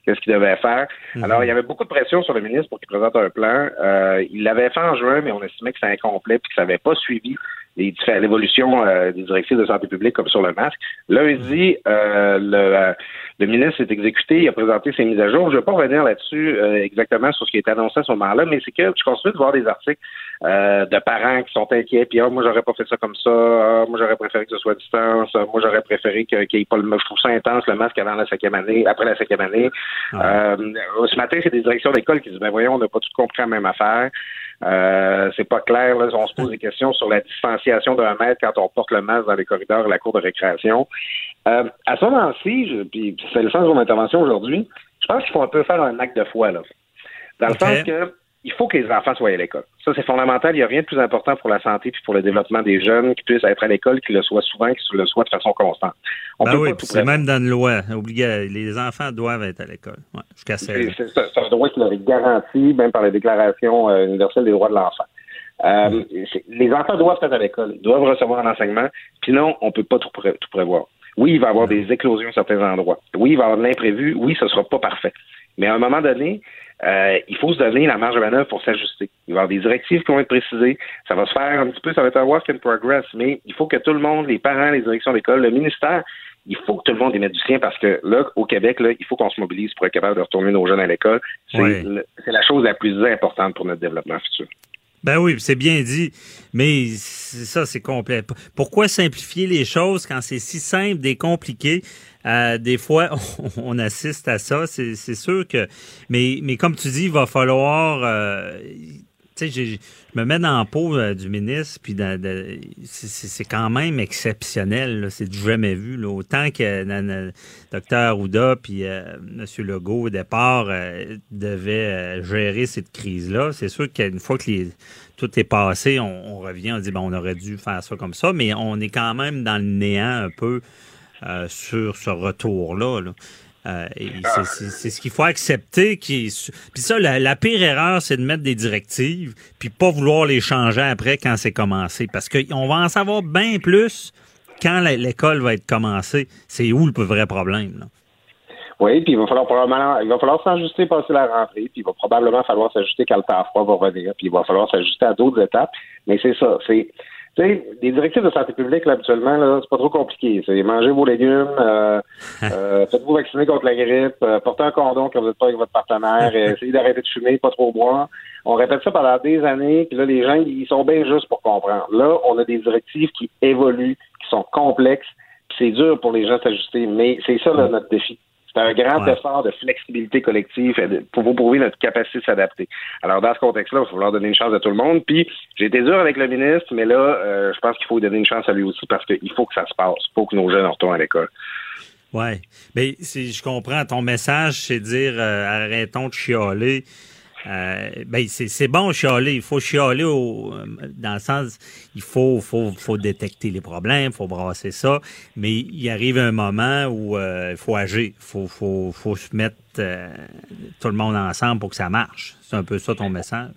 qu'est-ce qu'ils devaient faire. Alors, il y avait beaucoup de pression sur le ministre pour qu'il présente un plan. Euh, il l'avait fait en juin, mais on estimait que c'était incomplet puis que ça n'avait pas suivi l'évolution euh, des directives de santé publique comme sur le masque. Lundi, euh, le, euh, le ministre s'est exécuté, il a présenté ses mises à jour. Je ne vais pas revenir là-dessus euh, exactement sur ce qui a été annoncé à ce moment-là, mais c'est que je continue de voir des articles de parents qui sont inquiets, puis ah, moi j'aurais pas fait ça comme ça, ah, moi j'aurais préféré que ce soit à distance, ah, moi j'aurais préféré qu'il n'y ait pas le je trouve ça intense le masque avant la cinquième année, après la cinquième année. Ce matin, c'est des directions d'école qui disent ben voyons, on n'a pas tout compris la même affaire. Euh, c'est pas clair. Là, on se pose des questions sur la distanciation d'un mètre quand on porte le masque dans les corridors et la cour de récréation. Euh, à ce moment-ci, puis c'est le sens de mon intervention aujourd'hui, je pense qu'il faut un peu faire un acte de foi. Là. Dans le sens que il faut que les enfants soient à l'école. Ça, c'est fondamental. Il n'y a rien de plus important pour la santé puis pour le développement des jeunes qui puissent être à l'école, qu'ils le soient souvent, qu'ils le soient de façon constante. On ben oui, c'est même dans la loi. Les enfants doivent être à l'école. Ouais, jusqu'à 16 Ça, ça doit être garanti, même par la Déclaration euh, universelle des droits de l'enfant. Euh, les enfants doivent être à l'école, doivent recevoir un enseignement, puis non, on ne peut pas tout, tout prévoir. Oui, il va y avoir des éclosions à certains endroits. Oui, il va y avoir de l'imprévu. Oui, ce ne sera pas parfait. Mais à un moment donné, euh, il faut se donner la marge de manœuvre pour s'ajuster. Il va y avoir des directives qui vont être précisées. Ça va se faire un petit peu, ça va être un work in progress, mais il faut que tout le monde, les parents, les directions d'école, le ministère, il faut que tout le monde y mette du sien parce que là, au Québec, là, il faut qu'on se mobilise pour être capable de retourner nos jeunes à l'école. C'est la chose la plus importante pour notre développement futur. Ben oui, c'est bien dit, mais ça, c'est complet. Pourquoi simplifier les choses quand c'est si simple, décompliqué? Euh, des fois, on, assiste à ça, c'est sûr que... Mais, mais comme tu dis, il va falloir... Euh, je me mets dans la peau euh, du ministre, puis c'est quand même exceptionnel. C'est jamais vu. Autant que le docteur Ouda puis euh, M. Legault, au départ, euh, devaient gérer cette crise-là. C'est sûr qu'une fois que tout est passé, on, revient, on dit bon, on aurait dû faire ça comme ça, mais on est quand même dans le néant un peu sur ce retour-là. là euh, c'est ce qu'il faut accepter. Puis ça, la, pire erreur, c'est de mettre des directives, puis pas vouloir les changer après quand c'est commencé. Parce qu'on va en savoir bien plus quand l'école va être commencée. C'est où le vrai problème. Oui, puis il va falloir probablement, il va falloir s'ajuster passer la rentrée, puis il va probablement falloir s'ajuster quand le temps froid va revenir, puis il va falloir s'ajuster à d'autres étapes. Mais c'est ça, c'est tu sais, les directives de santé publique, là, habituellement, là, c'est pas trop compliqué. C'est manger vos légumes, euh, euh, faites-vous vacciner contre la grippe, euh, portez un condom quand vous n'êtes pas avec votre partenaire, essayez d'arrêter de fumer, pas trop boire. On répète ça pendant des années, puis là, les gens, ils sont bien justes pour comprendre. Là, on a des directives qui évoluent, qui sont complexes, puis c'est dur pour les gens s'ajuster, mais c'est ça, là, notre défi. C'est un grand effort de flexibilité collective pour vous prouver notre capacité de s'adapter. Alors, dans ce contexte-là, il va falloir donner une chance à tout le monde. Puis, j'ai été dur avec le ministre, mais là, euh, je pense qu'il faut donner une chance à lui aussi parce qu'il faut que ça se passe. Il faut que nos jeunes retournent à l'école. Oui. Mais si je comprends, ton message, c'est dire euh, arrêtons de chialer. Euh, ben c'est bon chialer, il faut chialer au, dans le sens, il faut, faut, faut détecter les problèmes, il faut brasser ça, mais il arrive un moment où euh, il faut agir, il faut, faut, faut se mettre euh, tout le monde ensemble pour que ça marche. C'est un peu ça ton message.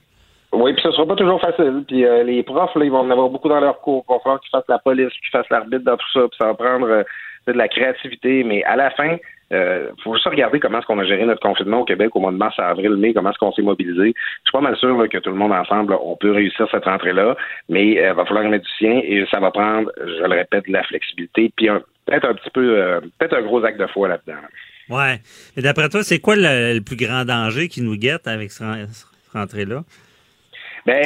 Oui, puis ce sera pas toujours facile. Puis les profs, là, ils vont en avoir beaucoup dans leur cours. Qu'ils fassent la police, qu'ils fassent l'arbitre dans tout ça, puis ça va prendre de la créativité. Mais à la fin, euh, faut juste regarder comment est-ce qu'on a géré notre confinement au Québec au mois de mars, avril, mai, comment est-ce qu'on s'est mobilisé. Je suis pas mal sûr que tout le monde ensemble, on peut réussir cette rentrée-là, mais il euh, va falloir mettre du sien et ça va prendre, je le répète, de la flexibilité, puis peut-être un petit peu, euh, peut-être un gros acte de foi là-dedans. Ouais. Et d'après toi, c'est quoi le, plus grand danger qui nous guette avec cette rentrée-là? Ben,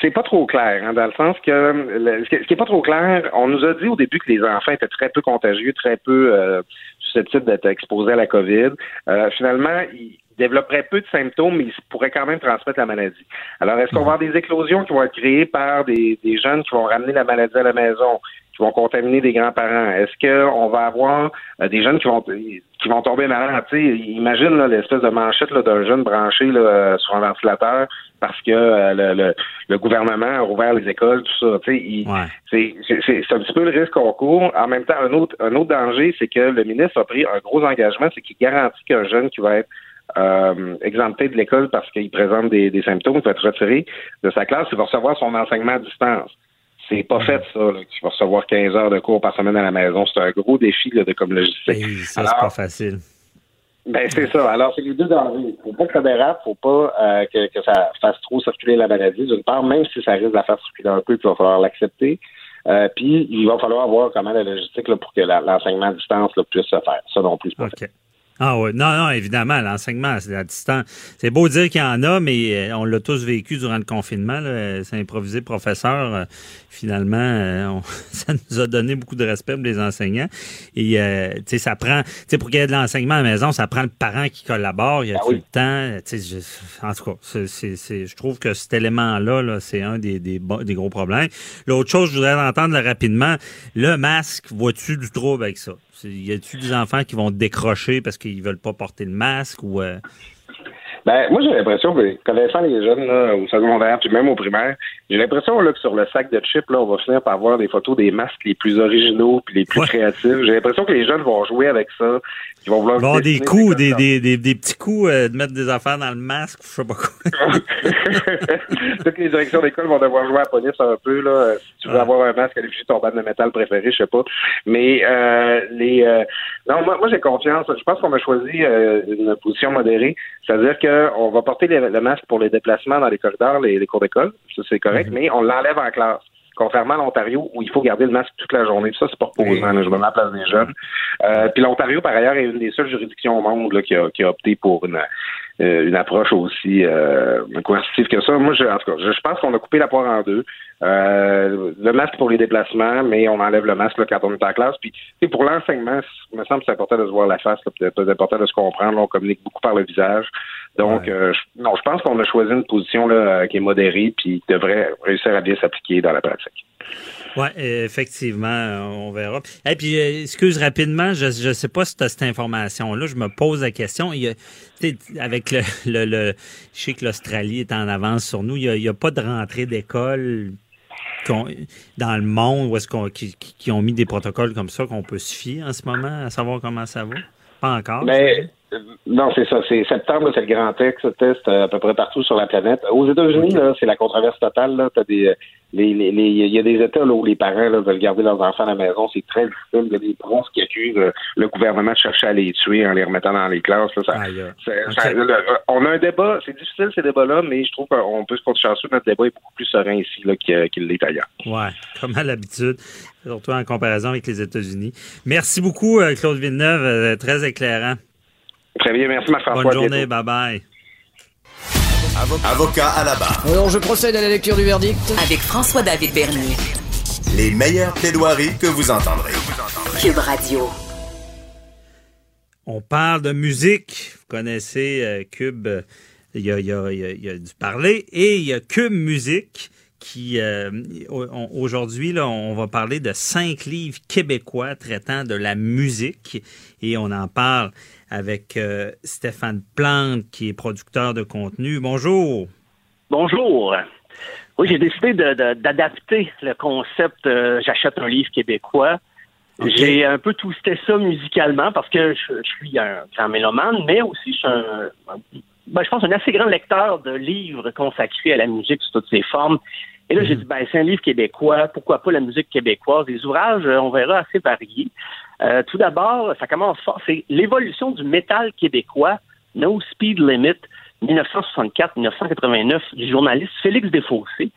c'est pas trop clair, hein, dans le sens que ce qui est pas trop clair, on nous a dit au début que les enfants étaient très peu contagieux, très peu euh, susceptibles d'être exposés à la COVID. Euh, finalement, ils développeraient peu de symptômes, mais ils pourraient quand même transmettre la maladie. Alors, est-ce qu'on va avoir des éclosions qui vont être créées par des, des jeunes qui vont ramener la maladie à la maison? Qui vont contaminer des grands-parents? Est-ce qu'on va avoir euh, des jeunes qui vont qui vont tomber malades? imagine l'espèce de manchette d'un jeune branché là, sur un ventilateur parce que euh, le, le, gouvernement a rouvert les écoles, tout ça. C'est un petit peu le risque qu'on court. En même temps, un autre, un autre danger, c'est que le ministre a pris un gros engagement, c'est qu'il garantit qu'un jeune qui va être euh, exempté de l'école parce qu'il présente des, des symptômes, va être retiré de sa classe, il va recevoir son enseignement à distance. C'est pas fait, ça, là, tu vas recevoir 15 heures de cours par semaine à la maison. C'est un gros défi là, de comme logistique. ça, c'est pas facile. Ben, c'est ça. Alors, c'est les deux dangers. Faut pas que ça dérape, faut pas euh, que, que, ça fasse trop circuler la maladie. D'une part, même si ça risque de la faire circuler un peu, il va falloir l'accepter. Euh, puis, il va falloir voir comment la logistique là, pour que l'enseignement à distance là, puisse se faire. Ça non plus, c'est pas Ah oui, non, non, évidemment, l'enseignement, c'est à distance. C'est beau dire qu'il y en a, mais euh, on l'a tous vécu durant le confinement. là. C'est improvisé professeur. euh, Finalement, euh, on- ça nous a donné beaucoup de respect pour les enseignants. Et euh, tu sais, ça prend, tu sais, pour qu'il y ait de l'enseignement à la maison, ça prend le parent qui collabore. Il y a tout le temps. Tu sais, je- en tout cas, c'est, c'est- c'est- je trouve que cet élément-là, là, c'est un des, des, des gros problèmes. L'autre chose, je voudrais entendre rapidement, le masque, vois-tu du trouble avec ça? Y a-tu des enfants qui vont décrocher parce qu'ils veulent pas porter le masque ou euh, Ben, moi, j'ai l'impression connaissant les jeunes là, au secondaire, puis même au primaire, j'ai l'impression là, que sur le sac de chips, là, on va finir par voir des photos des masques les plus originaux puis les plus créatifs. J'ai l'impression que les jeunes vont jouer avec ça. Vont vouloir avoir des coups, des des, des, des, petits coups euh, de mettre des affaires dans le masque, je sais pas quoi. Toutes les directions d'école vont devoir jouer à la police un peu. Là. Si tu veux avoir un masque à l'effigie de ton bande de métal préféré, je sais pas. Mais euh, les euh, non, moi, moi j'ai confiance. Je pense qu'on a choisi euh, une position modérée. C'est-à-dire qu'on va porter le, masque pour les déplacements dans les corridors, les, les cours d'école. Ça, c'est correct, mais on l'enlève en classe. Contrairement à l'Ontario, où il faut garder le masque toute la journée. Ça, c'est pas reposant. là. Je à la place des jeunes. Euh, puis l'Ontario, par ailleurs, est une des seules juridictions au monde là, qui, a, qui a opté pour une, euh, une approche aussi euh, coercitive que ça. Moi, je, en tout cas, je, pense qu'on a coupé la poire en deux. Euh, le masque pour les déplacements, mais on enlève le masque là, quand on est en classe. Puis, pour l'enseignement, il me semble que c'est important de se voir la face, c'est important de se comprendre. Là, on communique beaucoup par le visage. Donc, euh, je- non, je pense qu'on a choisi une position là, qui est modérée, puis qui devrait réussir à bien s'appliquer dans la pratique. Oui, effectivement, on verra. Et puis, euh, excuse rapidement, je ne sais pas si tu as cette information-là, je me pose la question. Il y a, avec le, le, le- Je sais que l'Australie est en avance sur nous, il n'y a, a pas de rentrée d'école dans le monde où est-ce qu'on qui, qui- ont mis des protocoles comme ça qu'on peut se fier en ce moment à savoir comment ça va? Pas encore. Mais euh, non, c'est ça. C'est septembre, c'est le grand texte, test euh, à peu près partout sur la planète. Aux États-Unis, là, c'est la controverse totale. Là, t'as des, euh, les, les, les- il y a des États là, où les parents là, veulent garder leurs enfants à la maison. C'est très difficile. Il y a des princes qui accusent euh, le gouvernement de chercher à les tuer en les remettant dans les classes. là. Ça- ça- le- on a un débat. C'est difficile ces débats-là, mais je trouve qu'on peut se compter chanceux. Notre débat est beaucoup plus serein ici là, qu'il qu'il l'est ailleurs. Ouais, comme à l'habitude, surtout en comparaison avec les États-Unis. Merci beaucoup, Claude Villeneuve, très éclairant. Très bien, merci Marc-François. Bonne journée, bye-bye. Avocat à la barre. Alors, je procède à la lecture du verdict. Avec François-David Bernier. Les meilleures plaidoiries que vous entendrez. Cube Radio. On parle de musique. Vous connaissez euh, Cube, il y, a, il y a- il y a- il y a du parler. Et il y a Cube Musique qui, euh, aujourd'hui, là, on va parler de cinq livres québécois traitant de la musique. Et on en parle avec euh, Stéphane Plante, qui est producteur de contenu. Bonjour. Bonjour. Oui, j'ai décidé d'adapter le concept euh, J'achète un livre québécois. J'ai un peu twisté ça musicalement parce que je, je suis un grand mélomane, mais aussi je suis un, ben, je pense un assez grand lecteur de livres consacrés à la musique sous toutes ses formes. Et là, j'ai dit, ben, c'est un livre québécois, pourquoi pas la musique québécoise? Des ouvrages, euh, on verra, assez variés. Euh, tout d'abord, ça commence fort, c'est l'évolution du métal québécois, No Speed Limit, 1964-1989, du journaliste Félix Desfossés.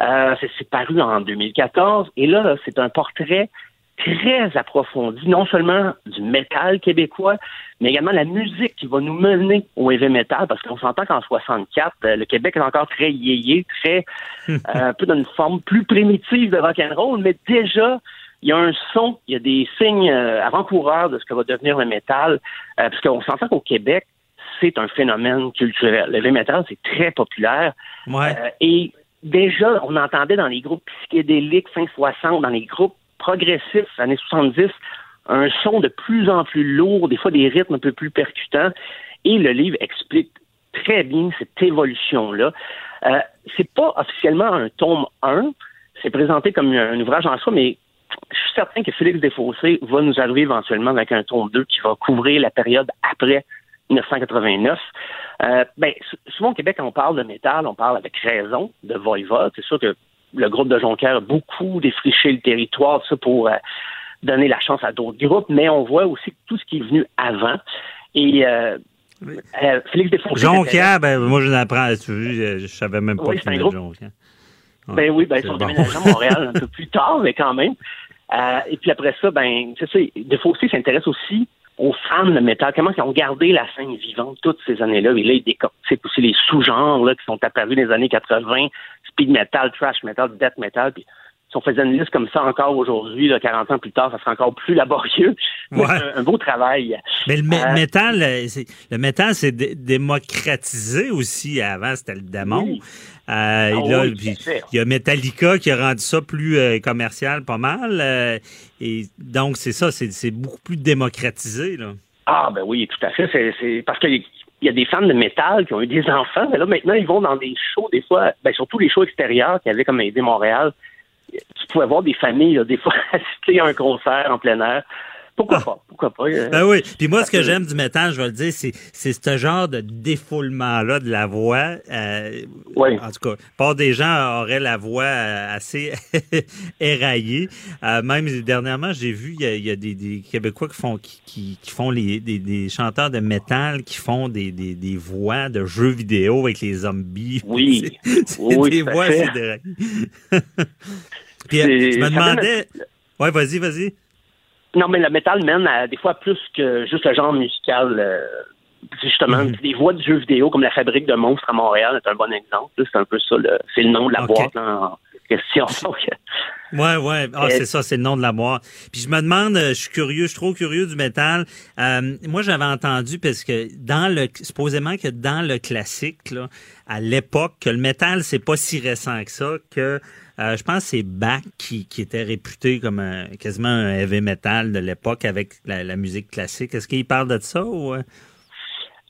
Euh, c'est c'est paru en 2014, et là, c'est un portrait très approfondi, non seulement du métal québécois, mais également la musique qui va nous mener au heavy metal, parce qu'on s'entend qu'en 64, euh, le Québec est encore très yéyé, très euh, un peu dans une forme plus primitive de rock and roll, mais déjà il y a un son, il y a des signes euh, avant-coureurs de ce que va devenir le métal, euh, parce qu'on s'entend qu'au Québec, c'est un phénomène culturel. Le metal, c'est très populaire. Ouais. Euh, et déjà, on entendait dans les groupes psychédéliques fin 60, dans les groupes progressifs années 70, un son de plus en plus lourd, des fois des rythmes un peu plus percutants. Et le livre explique très bien cette évolution-là. Euh, c'est pas officiellement un tome 1, c'est présenté comme un ouvrage en soi, mais je suis certain que Félix Desfossés va nous arriver éventuellement avec un tome 2 qui va couvrir la période après 1989. Euh, ben, sou- souvent au Québec, quand on parle de métal, on parle avec raison de Voivod. C'est sûr que le groupe de Jonquière a beaucoup défriché le territoire ça, pour euh, donner la chance à d'autres groupes, mais on voit aussi tout ce qui est venu avant. Et euh, euh, Félix Desfossés... Jonquière, ben, moi, je l'apprends. Je, je savais même pas Oui, qu'il venait de. Jonquière. Ben oui, ben, ils sont bon. déménagés à Montréal un peu plus tard, mais quand même. Euh, et puis après ça, ben, c'est ça, Desfossés s'intéresse aussi aux fans de métal, comment ils ont gardé la scène vivante toutes ces années-là. Et là, ils décortiquent aussi les sous-genres là, qui sont apparus dans les années 80, speed metal, trash metal, death metal. Puis, si on faisait une liste comme ça encore aujourd'hui, là, 40 ans plus tard, ça serait encore plus laborieux. Ouais. un, un beau travail. Mais le Euh, métal, euh, le métal, c'est dé- démocratisé aussi. Avant, c'était le démon. Oui. Euh, Ah là, oui, puis tout à fait. il y a Metallica qui a rendu ça plus euh, commercial, pas mal. et donc, c'est ça, c'est beaucoup plus démocratisé. Là. Ah ben oui, tout à fait. C'est, parce qu'il y a des fans de métal qui ont eu des enfants, mais là maintenant ils vont dans des shows des fois, ben surtout les shows extérieurs qui avaient comme aidé Montréal. Tu pouvais voir des familles là, des fois assister à un concert en plein air. Pourquoi pas? Pourquoi pas? Euh, Ben oui. Puis moi, ce que j'aime du métal, je vais le dire, c'est, c'est ce genre de défoulement-là de la voix. Euh, Oui. En tout cas, pas des gens auraient la voix euh, assez éraillée. Euh, même dernièrement, j'ai vu, il y a, il y a des, des Québécois qui font, qui, qui, qui font les, des, des chanteurs de métal qui font des, des, des voix de jeux vidéo avec les zombies. Oui. C'est, c'est Oui, des voix assez. Puis euh, je me demandais... Ouais, vas-y, vas-y. Non, mais le métal mène à des fois plus que juste le genre musical. euh, justement, Mhm. des voix de jeux vidéo comme la fabrique de monstres à Montréal est un bon exemple. C'est un peu ça, le- c'est le nom de la Ok. boîte là, en question. Donc, Ouais, ouais. Ah, Euh, c'est ça, c'est le nom de la boîte. Puis je me demande, euh, je suis curieux, je suis trop curieux du métal. Euh, moi, j'avais entendu parce que dans le, supposément que dans le classique, là, à l'époque, que le métal c'est pas si récent que ça, que euh, je pense que c'est Bach qui, qui était réputé comme un, quasiment un heavy metal de l'époque avec la, la musique classique. Est-ce qu'il parle de ça ou euh?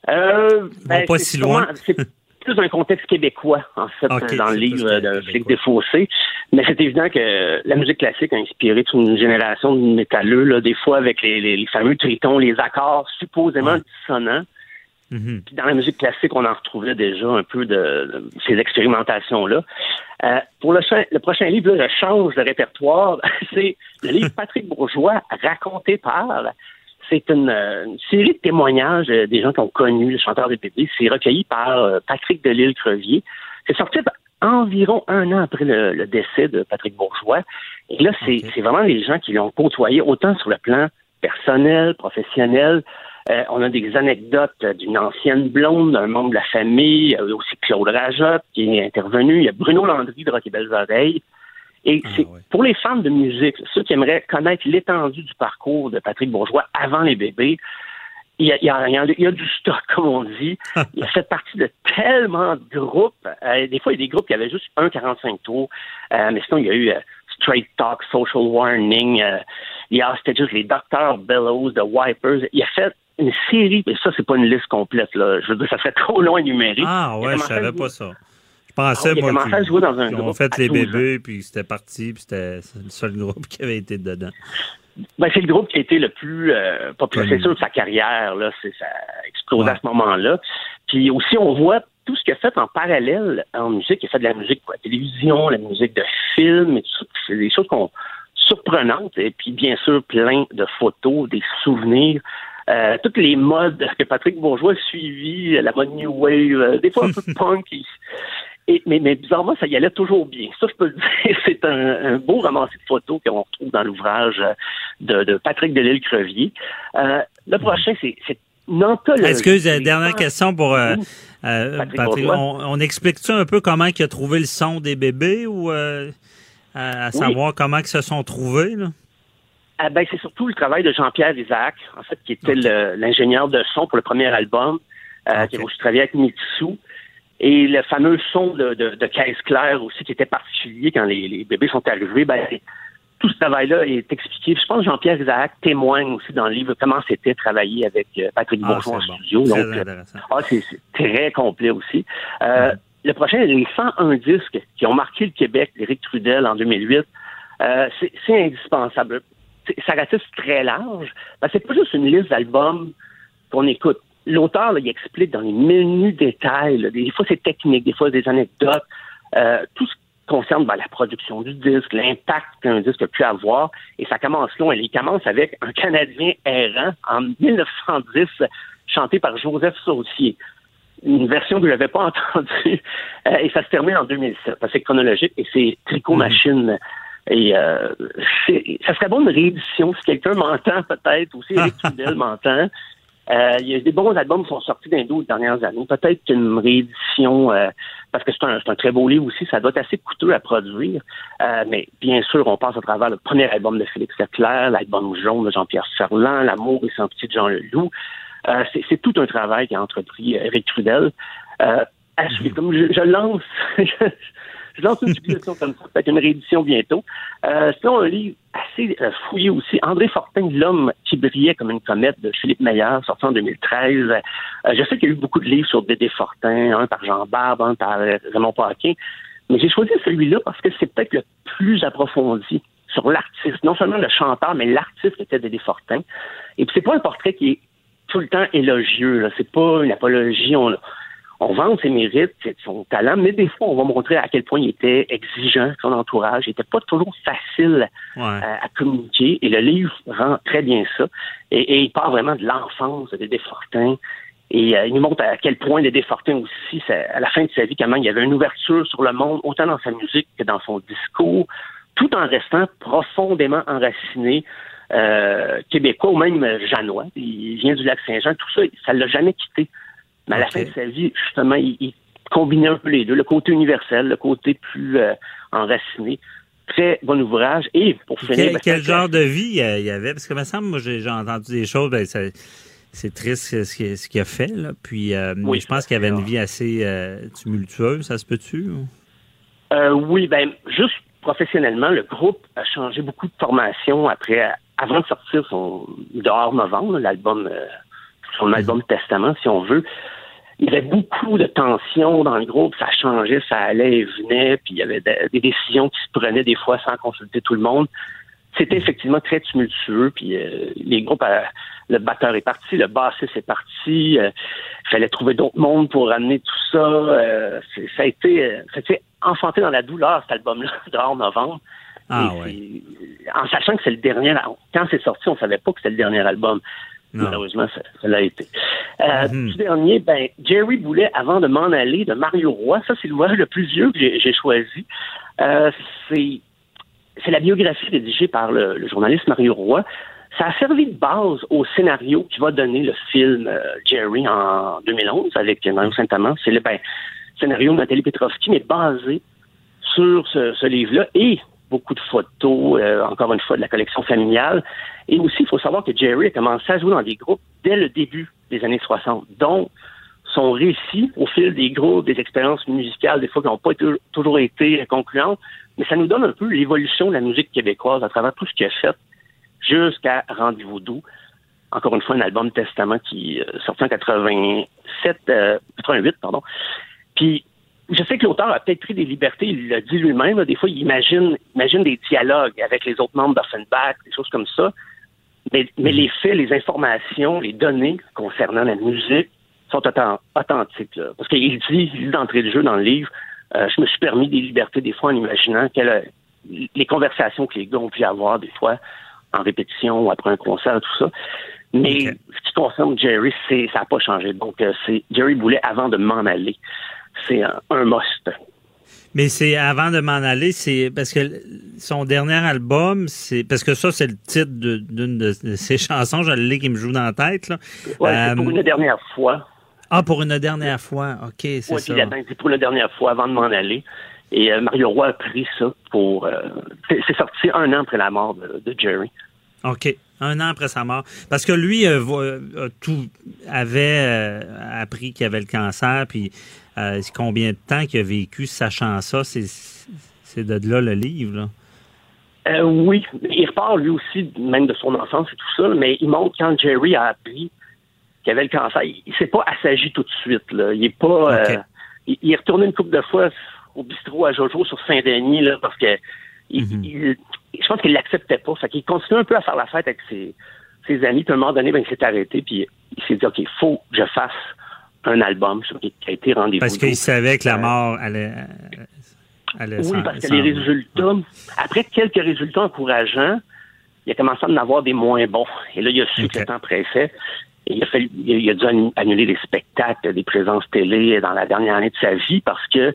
Euh, vont pas c'est si loin. C'est plus un contexte québécois, en fait, Ok, dans le livre de. Flic Défaussé. Mais c'est évident que la musique classique a inspiré toute une génération de métalleux, là, des fois avec les, les- les fameux tritons, les accords supposément dissonants. Mhm. Puis dans la musique classique, on en retrouvait déjà un peu de, de ces expérimentations-là. Euh, pour le, le prochain livre, là, je change de répertoire. C'est le livre Patrick Bourgeois, raconté par. C'est une, euh, une série de témoignages euh, des gens qui ont connu le chanteur des bébés. C'est recueilli par euh, Patrick Delisle-Crevier. C'est sorti environ un an après le, le décès de Patrick Bourgeois. Et là, c'est c'est vraiment les gens qui l'ont côtoyé, autant sur le plan personnel, professionnel. Euh, on a des anecdotes euh, d'une ancienne blonde, d'un membre de la famille, il y a aussi Claude Rajotte qui est intervenu, il y a Bruno Landry de Rock et Belles Oreilles. Et c'est pour les fans de musique, ceux qui aimeraient connaître l'étendue du parcours de Patrick Bourgeois avant les bébés, il y a, il y a- il y a- il y a du stock, comme on dit. Il a fait partie de tellement de groupes. Euh, des fois, il y a des groupes qui avaient juste un 45 tours. Euh, mais sinon, il y a eu euh, Straight Talk, Social Warning, euh, il y a c'était juste les Docteurs Bellows, The Wipers. Il a fait une série, mais ça, c'est pas une liste complète. Là. Je veux dire, ça serait trop loin à énumérer. Ah ouais, je savais jouer- pas ça. Je pensais, Ah oui, il a moi, commencé à jouer dans un groupe fait les 12 ans. bébés, puis c'était parti, puis c'était le seul groupe qui avait été dedans. Ben, c'est le groupe qui a été le plus euh, populaire, c'est sûr, de sa carrière. Là, ça a explosé à ce moment-là. Puis aussi, on voit tout ce qu'il a fait en parallèle en musique. Il a fait de la musique pour la télévision, la musique de film, et tout ça. C'est des choses qu'on surprenantes. Et puis, bien sûr, plein de photos, des souvenirs. Euh, toutes les modes que Patrick Bourgeois a suivi, la mode New Wave, euh, des fois un peu punk. et, mais, mais bizarrement, ça y allait toujours bien. Ça, je peux le dire. C'est un, un beau ramassé de photos qu'on retrouve dans l'ouvrage euh, de, de Patrick Delisle-Crevier. Euh, le prochain, c'est anthologie. Excuse, dernière question pour euh, euh, Patrick. On, on explique-tu un peu comment il a trouvé le son des bébés ou euh, à, à Oui. savoir comment ils se sont trouvés? Là? Ah ben, c'est surtout le travail de Jean-Pierre Isaac, en fait, qui était l'ingénieur de son pour le premier album, euh, qui a aussi travaillé avec Mitsu. Et le fameux son de, de, de caisse claire aussi, qui était particulier quand les, les bébés sont arrivés, ben, tout ce travail-là est expliqué. Je pense que Jean-Pierre Isaac témoigne aussi dans le livre comment c'était travailler avec euh, Patrick Ah, Bourgeois en bon. studio. Très Donc, euh, ah, c'est très complet aussi. Euh, Le prochain, les 101 disques qui ont marqué le Québec d'Éric Trudel en 2008, euh, c'est indispensable. Ça ratisse très large. Ben, c'est pas juste une liste d'albums qu'on écoute. L'auteur, il explique dans les menus détails. là, des fois, c'est technique, des fois, des anecdotes. Euh, tout ce qui concerne ben, la production du disque, l'impact qu'un disque a pu avoir. Et ça commence loin. Il commence avec un Canadien errant en 1910, chanté par Joseph Saucier une version que je n'avais pas entendue. Euh, et ça se termine en 2007. parce que C'est chronologique et c'est Tricot Machine Et euh, c'est- ça serait bon une réédition, si quelqu'un m'entend peut-être, ou si Eric Trudel m'entend. Euh, Il y a des bons albums qui sont sortis dans les 12 dernières années. Peut-être qu'une réédition, euh, parce que c'est un, c'est un très beau livre aussi, ça doit être assez coûteux à produire. Euh, mais bien sûr, on passe à travers le premier album de Félix Leclerc, l'album jaune de Jean-Pierre Ferland, L'amour et sans petit de Jean Leloup. Euh, c'est- tout un travail qu'a entrepris Eric Trudel. Euh, à suivre. Comme je, je lance, je lance une suggestion comme ça, peut-être une réédition bientôt. Euh, sinon, un livre assez euh, fouillé aussi. André Fortin, L'homme qui brillait comme une comète de Philippe Meyer, sorti en 2013. Euh, je sais qu'il y a eu beaucoup de livres sur Dédé Fortin, un par Jean Barbe, un par Raymond Paquin. Mais j'ai choisi celui-là parce que c'est peut-être le plus approfondi sur l'artiste, non seulement le chanteur, mais l'artiste était Dédé Fortin. Et puis c'est pas un portrait qui est tout le temps élogieux. C'est pas une apologie. On, on vante ses mérites, son talent, mais des fois, on va montrer à quel point il était exigeant, son entourage. Il était pas toujours facile Ouais. à, à communiquer. Et le livre rend très bien ça. Et, et il part vraiment de l'enfance de Dédé Fortin. Et euh, il nous montre à quel point Dédé Fortin aussi, ça- à la fin de sa vie, comment il y avait une ouverture sur le monde, autant dans sa musique que dans son discours, tout en restant profondément enraciné euh, québécois ou même euh, janois. Il vient du lac Saint-Jean. Tout ça, ça l'a jamais quitté. Mais à la fin de sa vie, justement, il, il combinait un peu les deux, le côté universel, le côté plus euh, enraciné. Très bon ouvrage. Et pour finir... Quel, ben, quel c'est- genre de vie euh, il y avait? Parce que, me semble, moi, j'ai entendu des choses, ben, ça- c'est triste ce qu'il a fait, là. Puis, euh, Oui. je pense qu'il avait une vie assez euh, tumultueuse, ça se peut-tu? ou? Euh, oui, ben juste professionnellement, le groupe a changé beaucoup de formation après, avant de sortir son dehors novembre, l'album, son album Testament, si on veut. Il y avait beaucoup de tensions dans le groupe, ça changeait, ça allait et venait, puis il y avait de- des décisions qui se prenaient des fois sans consulter tout le monde. C'était effectivement très tumultueux, puis euh, les groupes, euh, le batteur est parti, le bassiste est parti, euh, il fallait trouver d'autres mondes pour ramener tout ça. euh, ça a été, euh, ça a été enfanté dans la douleur, cet album-là, dehors novembre. Ah, ouais. En sachant que c'est le dernier, quand c'est sorti, on savait pas que c'était le dernier album. Non. Malheureusement, ça, ça l'a été. Euh, Mhm. Tout dernier, ben, Jerry Boulet, avant de m'en aller, de Mario Roy, ça c'est l'ouvrage le plus vieux que j'ai choisi. Euh, c'est c'est la biographie rédigée par le, le journaliste Mario Roy. Ça a servi de base au scénario qui va donner le film euh, Jerry en 2011 avec Mario Saint-Amand. C'est le ben, scénario de Nathalie Petrovski, mais basé sur ce, ce livre-là et beaucoup de photos, euh, encore une fois, de la collection familiale. Et aussi, il faut savoir que Jerry a commencé à jouer dans des groupes dès le début des années 60. Donc, son récit, au fil des groupes, des expériences musicales, des fois qui n'ont pas toujours été concluantes, mais ça nous donne un peu l'évolution de la musique québécoise à travers tout ce qu'il a fait jusqu'à Rendez-vous doux. Encore une fois, un album Testament qui euh, sorti en 87, euh, 88, pardon. Puis, je sais que l'auteur a peut-être pris des libertés, il l'a dit lui-même. là, Des fois, il imagine, imagine des dialogues avec les autres membres d'Offenbach, des choses comme ça. Mais, mais les faits, les informations, les données concernant la musique sont authent- authentiques. là. Parce qu'il dit, il dit d'entrée de jeu dans le livre, euh, je me suis permis des libertés des fois en imaginant les conversations que les gars ont pu avoir des fois en répétition ou après un concert, tout ça. Mais ce qui concerne Jerry, c'est ça n'a pas changé. Donc, euh, c'est Jerry Boulet avant de m'en aller. C'est un, un must. Mais c'est avant de m'en aller, c'est parce que son dernier album, c'est parce que ça, c'est le titre d'une de, de ses chansons, je l'ai qui me joue dans la tête. Là. Ouais, Euh, c'est pour une dernière fois. Ah, pour une dernière fois. OK, c'est Ouais, ça. c'est pour la dernière fois avant de m'en aller. Et euh, Mario Roy a pris ça pour. euh, c'est sorti un an après la mort de, de Jerry. OK. Un an après sa mort. Parce que lui euh, euh, tout avait euh, appris qu'il avait le cancer, puis euh, combien de temps qu'il a vécu sachant ça, c'est de là le livre. Là. Euh, oui, il repart lui aussi, même de son enfance et tout ça, mais il montre quand Jerry a appris qu'il avait le cancer, il, il s'est pas assagi tout de suite. Là. Il est pas. Euh, il, il est retourné une couple de fois au bistrot à Jojo sur Saint-Denis parce que il, Mhm. il- je pense qu'il l'acceptait pas. Fait qu'il continue un peu à faire la fête avec ses, ses amis. Puis à un moment donné, ben, il s'est arrêté. Puis il s'est dit, OK, il faut que je fasse un album qui a été rendez-vous. Parce qu'il savait que la Euh, mort allait. allait oui, parce que les résultats, après quelques résultats encourageants, il a commencé à en avoir des moins bons. Et là, il a su que le temps pressait. Et il a, fallu, il a- dû annu- annuler des spectacles, des présences télé dans la dernière année de sa vie parce que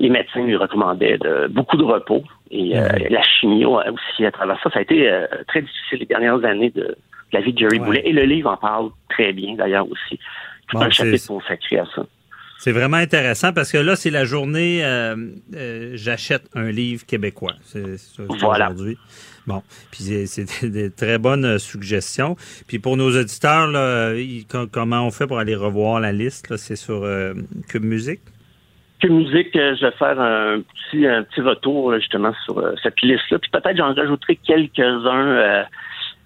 les médecins lui recommandaient de, beaucoup de repos. Et euh, la chimio euh, aussi à travers ça, ça a été euh, très difficile les dernières années de, de la vie de Jerry Ouais. Boulet. Et le livre en parle très bien d'ailleurs aussi. Tout Bon, un chapitre consacré à ça. C'est vraiment intéressant parce que là, c'est la journée euh, euh, j'achète un livre québécois. C'est Voilà. aujourd'hui. Bon, puis c'est- des très bonnes suggestions. Puis pour nos auditeurs, là, ils- com- comment on fait pour aller revoir la liste? C'est sur euh, Cube Musique? Musique, euh, je vais faire un petit, un petit retour là, justement sur cette liste-là. Puis peut-être j'en rajouterai quelques-uns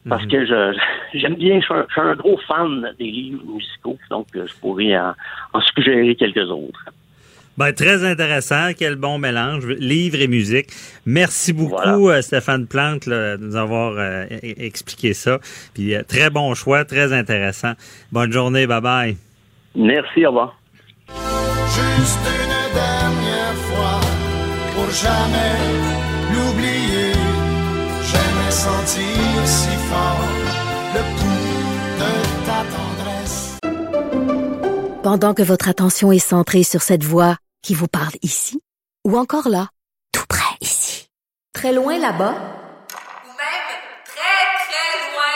parce que je j'aime bien, je suis, un, je suis un gros fan des livres musicaux, donc euh, je pourrais en, en suggérer quelques autres. Ben, très intéressant. Quel bon mélange. Livre et musique. Merci beaucoup, euh, Stéphane Plante, là, de nous avoir euh, e- e- expliqué ça. Puis euh, très bon choix, très intéressant. Bonne journée. Bye bye. Merci, au revoir. Juste une dernière fois, pour jamais sentir si fort le pouls de ta tendresse. Pendant que votre attention est centrée sur cette voix qui vous parle ici, ou encore là, tout près ici, très loin là-bas, Ou même très, très loin.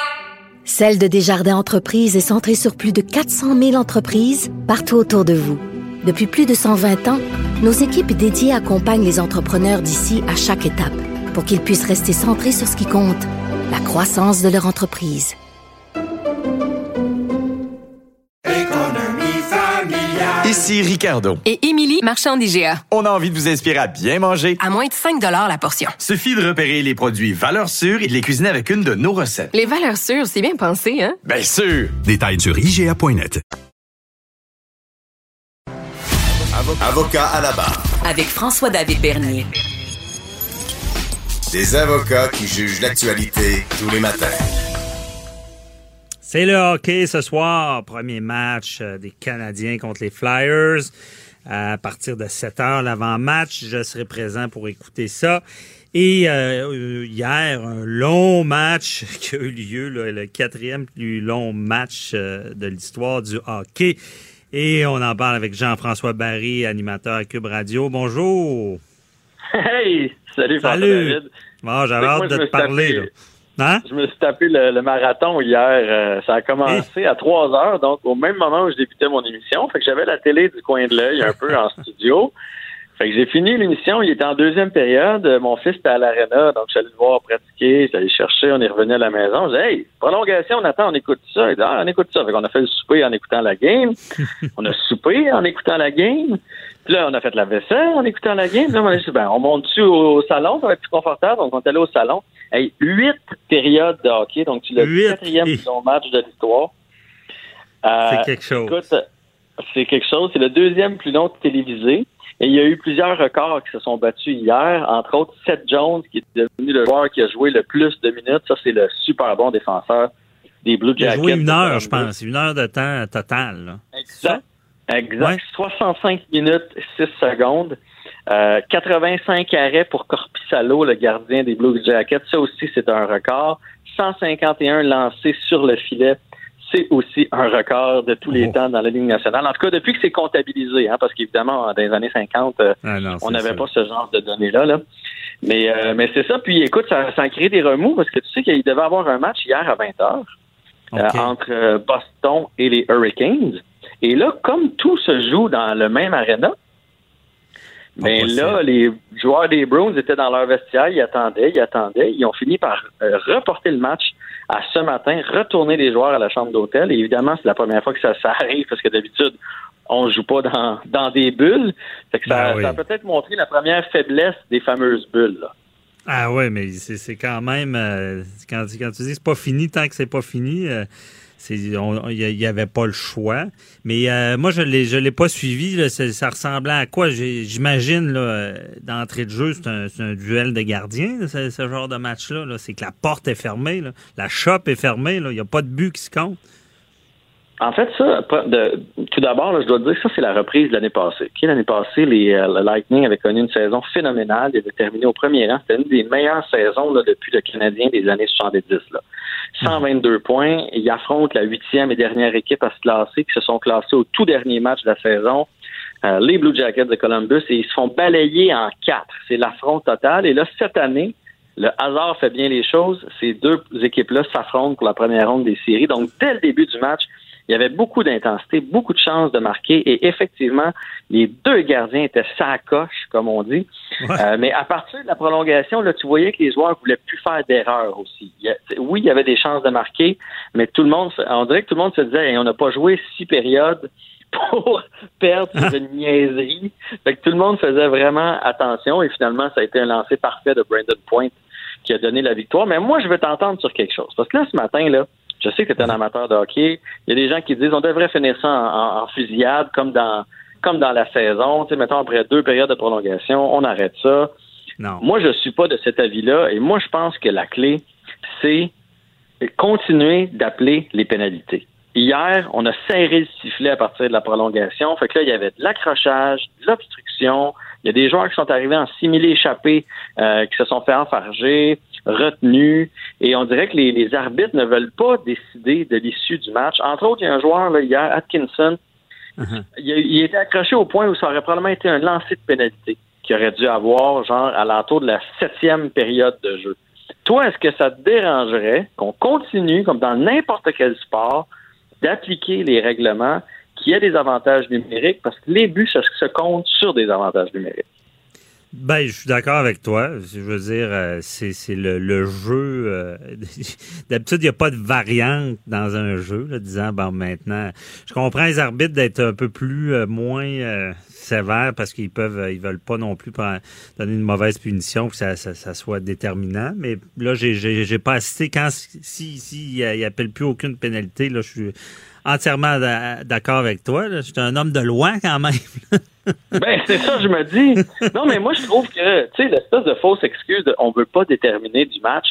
Celle de Desjardins Entreprises est centrée sur plus de 400 000 entreprises partout autour de vous. Depuis plus de 120 ans, nos équipes dédiées accompagnent les entrepreneurs d'ici à chaque étape pour qu'ils puissent rester centrés sur ce qui compte, la croissance de leur entreprise. Ici Ricardo. Et Émilie, marchand d'IGA. On a envie de vous inspirer à bien manger. À moins de 5 la portion. Suffit de repérer les produits valeurs sûres et de les cuisiner avec une de nos recettes. Les valeurs sûres, c'est bien pensé, hein? Bien sûr! Détails sur IGA.net. Avocat à la barre. Avec François-David Bernier. Des avocats qui jugent l'actualité tous les matins. C'est le hockey ce soir. Premier match euh, des Canadiens contre les Flyers. À partir de 7 heures, l'avant-match, je serai présent pour écouter ça. Et euh, hier, un long match qui a eu lieu, là, le quatrième plus long match euh, de l'histoire du hockey. Et on en parle avec Jean-François Barry, animateur à Cube Radio. Bonjour. Hey! Salut, Salut. David. Bon, j'avais hâte de te parler. tapé- là. Hein? Je me suis tapé le, le marathon hier. Euh, ça a commencé à 3 heures, donc au même moment où je débutais mon émission. Fait que j'avais la télé du coin de l'œil un peu en studio. Fait que j'ai fini l'émission, il était en deuxième période. Mon fils était à l'aréna, donc j'allais le voir pratiquer, j'allais chercher, on est revenu à la maison. Je dis Hey, prolongation, on attend, on écoute ça. Il dit Ah, on écoute ça. Fait qu'on a fait le souper en écoutant la game. on a soupé en écoutant la game. Puis là, on a fait la vaisselle en écoutant la game. Là, on a dit, ben, on monte-tu au salon, ça va être plus confortable. Donc, on est allé au salon. Hey, huit périodes de hockey. Donc, tu l'as dit, quatrième plus long match de l'histoire. Euh, C'est quelque chose. Écoute, c'est quelque chose. C'est le deuxième plus long télévisé. Et il y a eu plusieurs records qui se sont battus hier, entre autres Seth Jones, qui est devenu le joueur qui a joué le plus de minutes. Ça, c'est le super bon défenseur des Blue Il a Jackets. joué une heure, je pense. Une heure de temps total. là. Exact. Exact. 65 minutes 6 secondes. Euh, 85 arrêts pour Corpissalo, le gardien des Blue Jackets. Ça aussi, c'est un record. 151 lancés sur le filet. C'est aussi un record de tous les temps dans la Ligue nationale. En tout cas, depuis que c'est comptabilisé, hein, parce qu'évidemment, dans les années 50, euh, Ah non, on n'avait pas ce genre de données-là. Là. Mais, euh, mais c'est ça. Puis écoute, ça, ça a créé des remous parce que tu sais qu'il devait avoir un match hier à 20 heures euh, OK. entre euh, Boston et les Hurricanes. Et là, comme tout se joue dans le même aréna, mais possible. là, les joueurs des Bruins étaient dans leur vestiaire, ils attendaient, ils attendaient. Ils ont fini par euh, reporter le match à ce matin, retourner les joueurs à la chambre d'hôtel. Et évidemment, c'est la première fois que ça, ça arrive parce que d'habitude, on joue pas dans, dans des bulles. Fait que ça, Ben oui. ça a peut-être montré la première faiblesse des fameuses bulles. là. Ah ouais, mais c'est quand même euh, quand, quand tu dis c'est pas fini tant que c'est pas fini, euh, il y, avait pas le choix. Mais euh, moi je je l'ai pas suivi. ça, ressemblait à quoi? J'imagine euh, d'entrée de jeu c'est un, duel de gardiens ce, genre de match là. là. C'est que la porte est fermée, la shop est fermée, il y a pas de but qui se compte. En fait, ça, de- tout d'abord, je dois te dire que ça, c'est la reprise de l'année passée. L'année passée, les, euh, le Lightning avait connu une saison phénoménale. Il avait terminé au premier rang. C'était une des meilleures saisons depuis le Canadien des années 70. Là. 122 points. Ils affrontent la huitième et dernière équipe à se classer, qui se sont classés au tout dernier match de la saison. euh, les Blue Jackets de Columbus, et ils se font balayer en quatre. C'est l'affront total. Et là, cette année, le hasard fait bien les choses. Ces deux équipes-là s'affrontent pour la première ronde des séries. Donc, dès le début du match, il y avait beaucoup d'intensité, beaucoup de chances de marquer et effectivement, les deux gardiens étaient sacoches, comme on dit. Euh, mais à partir de la prolongation, là, tu voyais que les joueurs voulaient plus faire d'erreurs aussi. oui, il y avait des chances de marquer, mais tout le monde, on dirait que tout le monde se disait, on n'a pas joué six périodes pour perdre sur une niaiserie. Fait que tout le monde faisait vraiment attention et finalement, ça a été un lancer parfait de Brandon Point qui a donné la victoire. Mais moi, je veux t'entendre sur quelque chose. Parce que là, ce matin, là, je sais que tu es un amateur de hockey. Il y a des gens qui disent on devrait finir ça en, fusillade comme dans comme dans la saison. Tu sais, mettons, après deux périodes de prolongation, on arrête ça. Non. Moi, je suis pas de cet avis-là. Et moi, je pense que la clé, c'est continuer d'appeler les pénalités. Hier, on a serré le sifflet à partir de la prolongation. Fait que là, il y avait de l'accrochage, de l'obstruction. Il y a des joueurs qui sont arrivés en simili échappé, euh, qui se sont fait enfarger, retenus. Et on dirait que les, arbitres ne veulent pas décider de l'issue du match. Entre autres, il y a un joueur là, hier, Atkinson, uh-huh. il, il était accroché au point où ça aurait probablement été un lancer de pénalité qui aurait dû avoir, genre, à l'entour de la septième période de jeu. Toi, est-ce que ça te dérangerait qu'on continue, comme dans n'importe quel sport, d'appliquer les règlements qui a des avantages numériques? Parce que les buts, ça se compte sur des avantages numériques. Ben, je suis d'accord avec toi. Je veux dire, euh, c'est, le, jeu. Euh, d'habitude, il n'y a pas de variante dans un jeu, là, disant, bon, maintenant, je comprends les arbitres d'être un peu plus, euh, moins sévères parce qu'ils peuvent, ils veulent pas non plus donner une mauvaise punition que ça, ça, soit déterminant. Mais là, j'ai, pas assisté quand, si, si, il appelle plus aucune pénalité, là, je suis entièrement d'accord avec toi. Je suis un homme de loi quand même. ben, c'est ça, je me dis. Non, mais moi, je trouve que, tu sais, l'espèce de fausse excuse de on veut pas déterminer du match,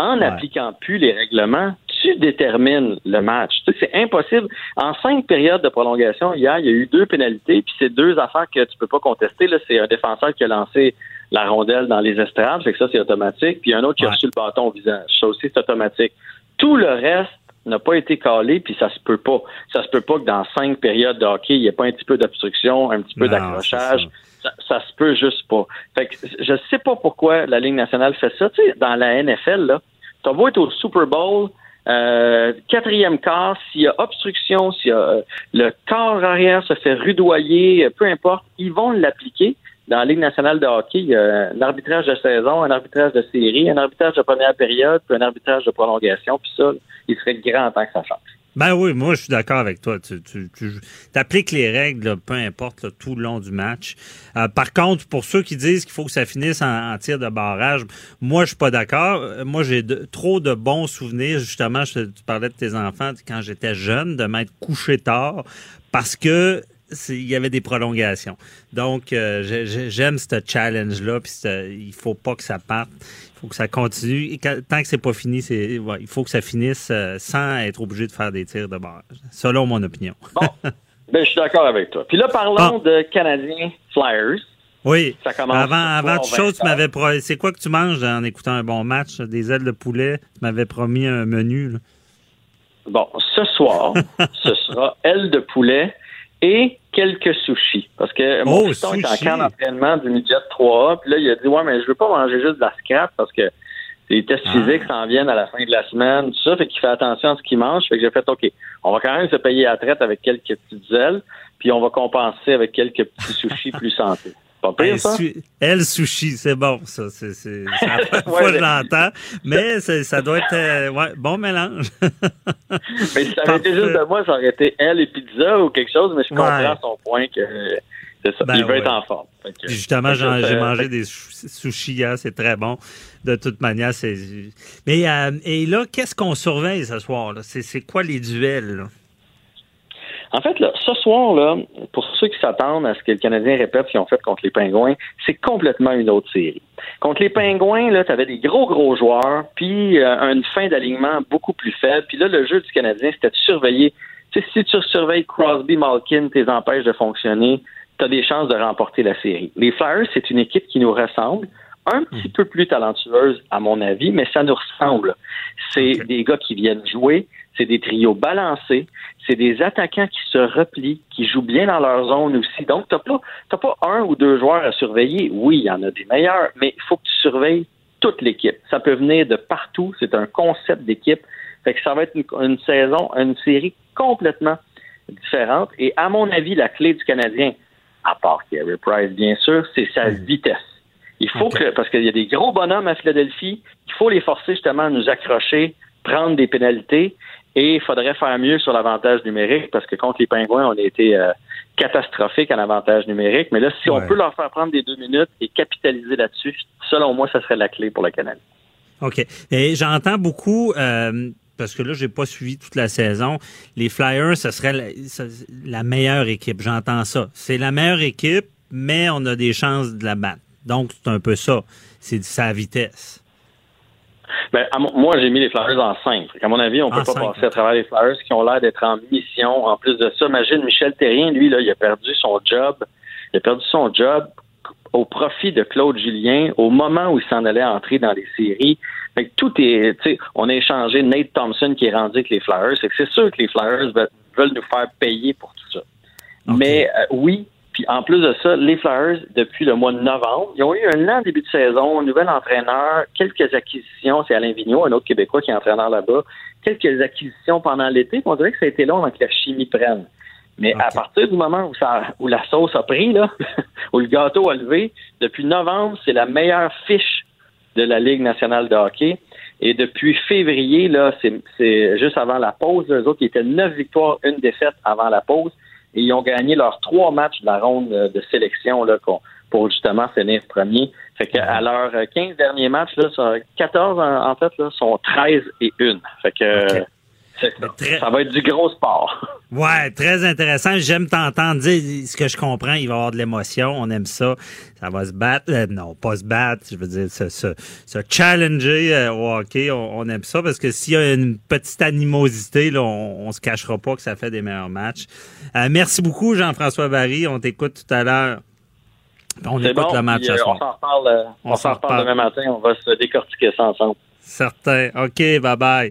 en n'appliquant plus les règlements, tu détermines le match. Tu sais, c'est impossible. En cinq périodes de prolongation, hier, il y a eu deux pénalités, puis c'est deux affaires que tu peux pas contester. Là, c'est un défenseur qui a lancé la rondelle dans les estrades, fait que ça, c'est automatique, puis un autre qui a reçu le bâton au visage. Ça aussi, c'est automatique. Tout le reste, n'a pas été calé, puis ça se peut pas. Ça se peut pas que dans cinq périodes de hockey, il n'y ait pas un petit peu d'obstruction, un petit peu d'accrochage. Ça. se peut juste pas. Fait que je sais pas pourquoi la Ligue nationale fait ça. Tu sais, dans la NFL, là, t'as beau être au Super Bowl, euh, quatrième quart, s'il y a obstruction, s'il y a euh, le corps arrière se fait rudoyer, peu importe, ils vont l'appliquer dans la Ligue nationale de hockey, il y a un arbitrage de saison, un arbitrage de série, un arbitrage de première période, puis un arbitrage de prolongation, puis ça, il serait grand temps que ça change. Ben oui, moi je suis d'accord avec toi. Tu, appliques les règles, peu importe, tout le long du match. Euh, par contre, pour ceux qui disent qu'il faut que ça finisse en, tir de barrage, moi je suis pas d'accord. Euh, moi j'ai trop de bons souvenirs. Justement, tu parlais de tes enfants quand j'étais jeune, de m'être couché tard parce que il y avait des prolongations. Donc, euh, j'aime ce challenge-là, puis il faut pas que ça parte. Il faut que ça continue. Et tant que c'est pas fini, c'est il faut que ça finisse euh, sans être obligé de faire des tirs de barrage, selon mon opinion. bon, ben, je suis d'accord avec toi. Puis là, parlons de Canadiens Flyers. Oui. Ça commence avant avant toute chose, tu m'avais c'est quoi que tu manges en écoutant un bon match? Des ailes de poulet. Tu m'avais promis un menu. Bon, ce soir, ce sera ailes de poulet et quelques sushis. Parce que mon oh, est en camp d'entraînement du midget 3A, puis là, il a dit Ouais, mais je veux pas manger juste de la scrap parce que les tests ah. physiques s'en viennent à la fin de la semaine, tout ça, fait qu'il fait attention à ce qu'il mange. Fait que j'ai fait OK, on va quand même se payer à traite avec quelques petites ailes, puis on va compenser avec quelques petits sushis plus santé. Pas pire, ça? Elle sushi, c'est bon, ça. C'est, la fois je l'entends. Mais ça doit être euh, ouais, bon mélange. mais si ça avait été juste de moi, ça aurait été elle et pizza ou quelque chose, mais je comprends son point que ça. Ben il veut être en forme. justement, j'ai mangé des sushis hier, c'est très bon. De toute manière, c'est. Mais euh, et là, qu'est-ce qu'on surveille ce soir? C'est quoi les duels? Là? En fait, là, ce soir, là, pour ceux qui s'attendent à ce que le Canadien répète ce qu'ils ont fait contre les Pingouins, c'est complètement une autre série. Contre les Pingouins, là, tu avais des gros, gros joueurs, puis euh, une fin d'alignement beaucoup plus faible. Puis là, le jeu du Canadien, c'était de surveiller. Si tu surveilles Crosby, Malkin, tes empêches de fonctionner, tu as des chances de remporter la série. Les Flyers, c'est une équipe qui nous ressemble. un petit peu plus talentueuse, à mon avis, mais ça nous ressemble. C'est des gars qui viennent jouer, c'est des trios balancés, c'est des attaquants qui se replient, qui jouent bien dans leur zone aussi. Donc, tu n'as pas, pas un ou deux joueurs à surveiller. Oui, il y en a des meilleurs, mais il faut que tu surveilles toute l'équipe. Ça peut venir de partout. C'est un concept d'équipe. Fait que ça va être une, une, saison, une série complètement différente. Et à mon avis, la clé du Canadien, à part Carey Price, bien sûr, c'est sa vitesse. Il faut que, parce qu'il y a des gros bonhommes à Philadelphie, il faut les forcer justement à nous accrocher, prendre des pénalités. Et il faudrait faire mieux sur l'avantage numérique parce que contre les Pingouins, on a été euh, catastrophique en avantage numérique. Mais là, si on peut leur faire prendre des deux minutes et capitaliser là-dessus, selon moi, ça serait la clé pour le Canada. OK. Et j'entends beaucoup, euh, parce que là, j'ai pas suivi toute la saison, les Flyers, ce serait la, la meilleure équipe. J'entends ça. C'est la meilleure équipe, mais on a des chances de la battre. Donc, c'est un peu ça. C'est sa vitesse. Ben, moi, j'ai mis les Flyers en 5. À mon avis, on peut pas passer à travers les Flyers qui ont l'air d'être en mission. En plus de ça, imagine Michel Terrien, lui, là, il a perdu son job. Il a perdu son job au profit de Claude Julien au moment où il s'en allait entrer dans les séries. Fait tout est, on a échangé Nate Thompson qui est rendu avec les Flyers. C'est sûr que les Flyers veulent nous faire payer pour tout ça. Mais euh, oui, puis en plus de ça, les Flyers, depuis le mois de novembre, ils ont eu un lent début de saison, un nouvel entraîneur, quelques acquisitions. C'est Alain Vigneault, un autre Québécois qui est entraîneur là-bas. Quelques acquisitions pendant l'été. On dirait que ça a été long avant que la chimie prenne. Mais à partir du moment où, ça, où la sauce a pris, là, où le gâteau a levé, depuis novembre, c'est la meilleure fiche de la Ligue nationale de hockey. Et depuis février, là, c'est juste avant la pause, eux autres, qui étaient neuf victoires, une défaite avant la pause et ils ont gagné leurs trois matchs de la ronde de sélection là, pour justement finir premier. Fait qu'à leurs 15 derniers matchs, là, 14 en, fait, là, sont 13 et 1. Fait que ça va être du gros sport. Ouais, très intéressant. J'aime t'entendre dire ce que je comprends. Il va y avoir de l'émotion. On aime ça. Ça va se battre. Euh, non, pas se battre. Je veux dire, se, se, se challenger euh, au hockey. On, aime ça parce que s'il y a une petite animosité, là, on, on se cachera pas que ça fait des meilleurs matchs. Euh, merci beaucoup, Jean-François Barry. On t'écoute tout à l'heure. On écoute le match ce soir. On s'en reparle, on, s'en reparle demain matin. On va se décortiquer ça ensemble. Certain. OK, bye bye.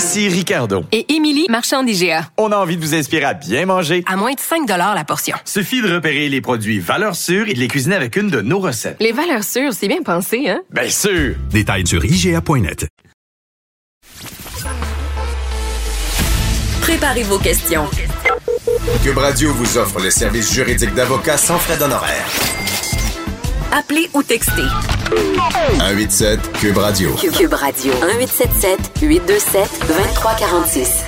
Ici Ricardo. Et Émilie, marchand d'IGA. On a envie de vous inspirer à bien manger. À moins de 5 la portion. Suffit de repérer les produits valeurs sûres et de les cuisiner avec une de nos recettes. Les valeurs sûres, c'est bien pensé, hein? Bien sûr! Détails sur IGA.net. Préparez vos questions. Cube Radio vous offre les services juridiques d'avocats sans frais d'honoraires. Appelez ou textez. 187 Cube Radio. Cube Radio. 1877 827 2346.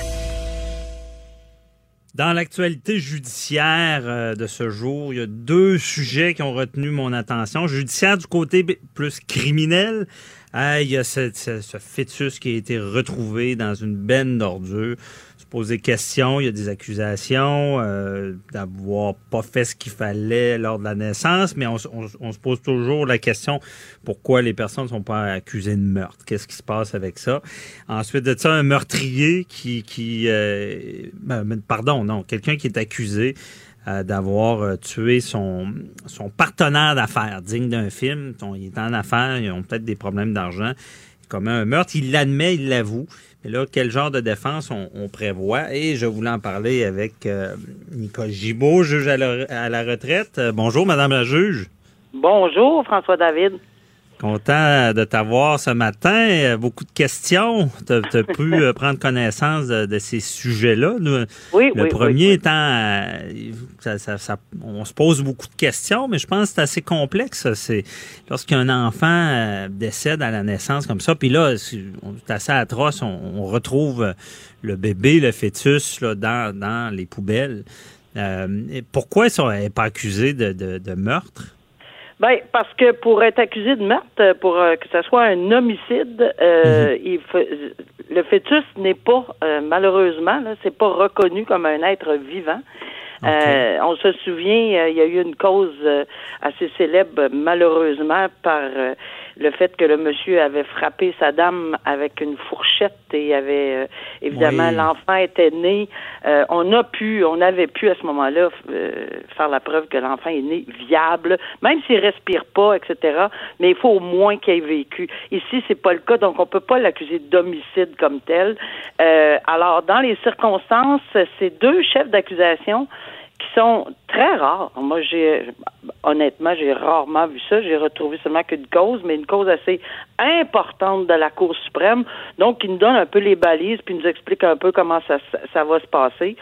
Dans l'actualité judiciaire euh, de ce jour, il y a deux sujets qui ont retenu mon attention. Judiciaire du côté plus criminel, euh, il y a ce, ce, ce, fœtus qui a été retrouvé dans une benne d'ordures poser questions, il y a des accusations euh, d'avoir pas fait ce qu'il fallait lors de la naissance, mais on, se pose toujours la question pourquoi les personnes ne sont pas accusées de meurtre? Qu'est-ce qui se passe avec ça? Ensuite de ça, un meurtrier qui... qui euh, ben, pardon, non, quelqu'un qui est accusé euh, d'avoir tué son, son partenaire d'affaires, digne d'un film. il est en affaires, ils ont peut-être des problèmes d'argent. Commet un meurtre, il l'admet, il l'avoue. Et là, quel genre de défense on, prévoit? Et je voulais en parler avec euh, Nicole Gibault, juge à la, retraite. Euh, bonjour, Madame la juge. Bonjour, François David. Content de t'avoir ce matin. Euh, beaucoup de questions. Tu as, pu euh, prendre connaissance de, ces sujets-là. Oui, Le premier étant, euh, ça, on se pose beaucoup de questions, mais je pense que c'est assez complexe. C'est lorsqu'un enfant décède à la naissance comme ça, puis là, c'est assez atroce. On, retrouve le bébé, le fœtus là, dans, dans les poubelles. pourquoi ils sont pas accusés de meurtre? Ben, parce que pour être accusé de meurtre, pour euh, que ce soit un homicide, euh, il faut- le fœtus n'est pas, euh, malheureusement, c'est pas reconnu comme un être vivant. Euh, on se souvient, euh, il y a eu une cause euh, assez célèbre, malheureusement, par euh, le fait que le monsieur avait frappé sa dame avec une fourchette et avait euh, évidemment Oui. l'enfant était né. Euh, on a pu, on avait pu à ce moment-là euh, faire la preuve que l'enfant est né viable, même s'il respire pas, etc. Mais il faut au moins qu'il ait vécu. Ici, c'est pas le cas, donc on peut pas l'accuser d'homicide comme tel. Euh, alors, dans les circonstances, c'est deux chefs d'accusation qui sont très rares. Moi, j'ai honnêtement, j'ai rarement vu ça. J'ai retrouvé seulement qu'une cause, mais une cause assez importante de la Cour suprême, donc qui nous donne un peu les balises, puis nous explique un peu comment ça, ça va se passer.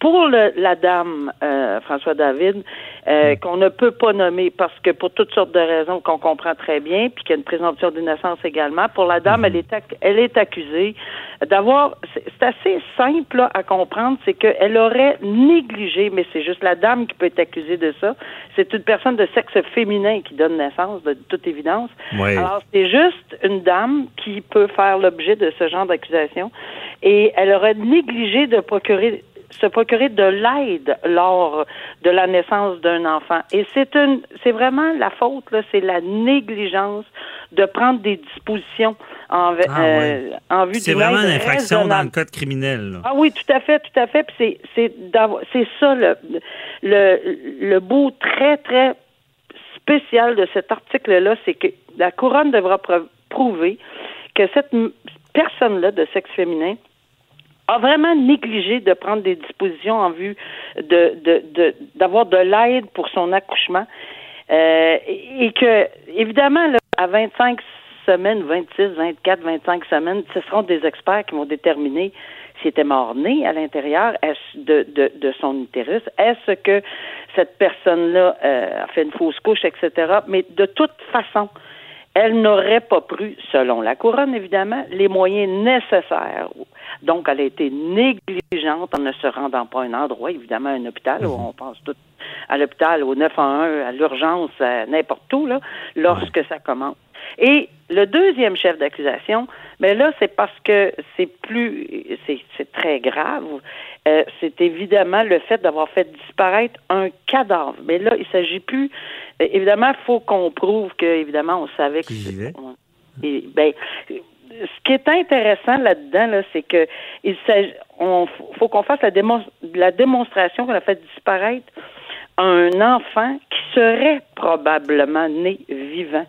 Pour le- la dame, euh, François David, euh, qu'on ne peut pas nommer parce que pour toutes sortes de raisons qu'on comprend très bien, puis qu'il y a une présomption d'innocence également, pour la dame, elle est, elle est accusée d'avoir, c'est c'est assez simple là, à comprendre, c'est qu'elle aurait négligé, mais c'est juste la dame qui peut être accusée de ça. C'est une personne de sexe féminin qui donne naissance, de toute évidence. Oui. Alors, c'est juste une dame qui peut faire l'objet de ce genre d'accusation. Et elle aurait négligé de procurer se procurer de l'aide lors de la naissance d'un enfant. Et c'est une, c'est vraiment la faute, là, c'est la négligence de prendre des dispositions en, Ah, euh, ouais. en vue C'est vraiment une infraction dans le code criminel. là. Ah oui, tout à fait, tout à fait. Puis c'est c'est d'avoir- c'est ça le, le le beau très très spécial de cet article-là, c'est que la couronne devra prou- prouver que cette personne-là de sexe féminin a vraiment négligé de prendre des dispositions en vue de de- de- d'avoir de, l'aide pour son accouchement Euh, et que évidemment là, à 25 semaines, 26, 24, 25 semaines, ce seront des experts qui vont déterminer s'il était mort-né à l'intérieur de, de, de son utérus. Est-ce que cette personne-là euh, a fait une fausse couche, etc. Mais de toute façon, elle n'aurait pas pris, selon la couronne évidemment, les moyens nécessaires. Donc, elle a été négligente en ne se rendant pas à un endroit, évidemment, un hôpital, où on pense tout à l'hôpital, au 911, à l'urgence, à n'importe où, là, lorsque ça commence. Et le deuxième chef d'accusation, mais là, c'est parce que c'est plus, c'est, très grave. Euh, c'est évidemment le fait d'avoir fait disparaître un cadavre. Mais là, il s'agit plus. euh, évidemment, il faut qu'on prouve que, évidemment, on savait que. c'est- et, ben, ce qui est intéressant là-dedans, là, c'est que il s'agit, on faut qu'on fasse la, démon- la démonstration qu'on a fait disparaître un enfant qui serait probablement né vivant.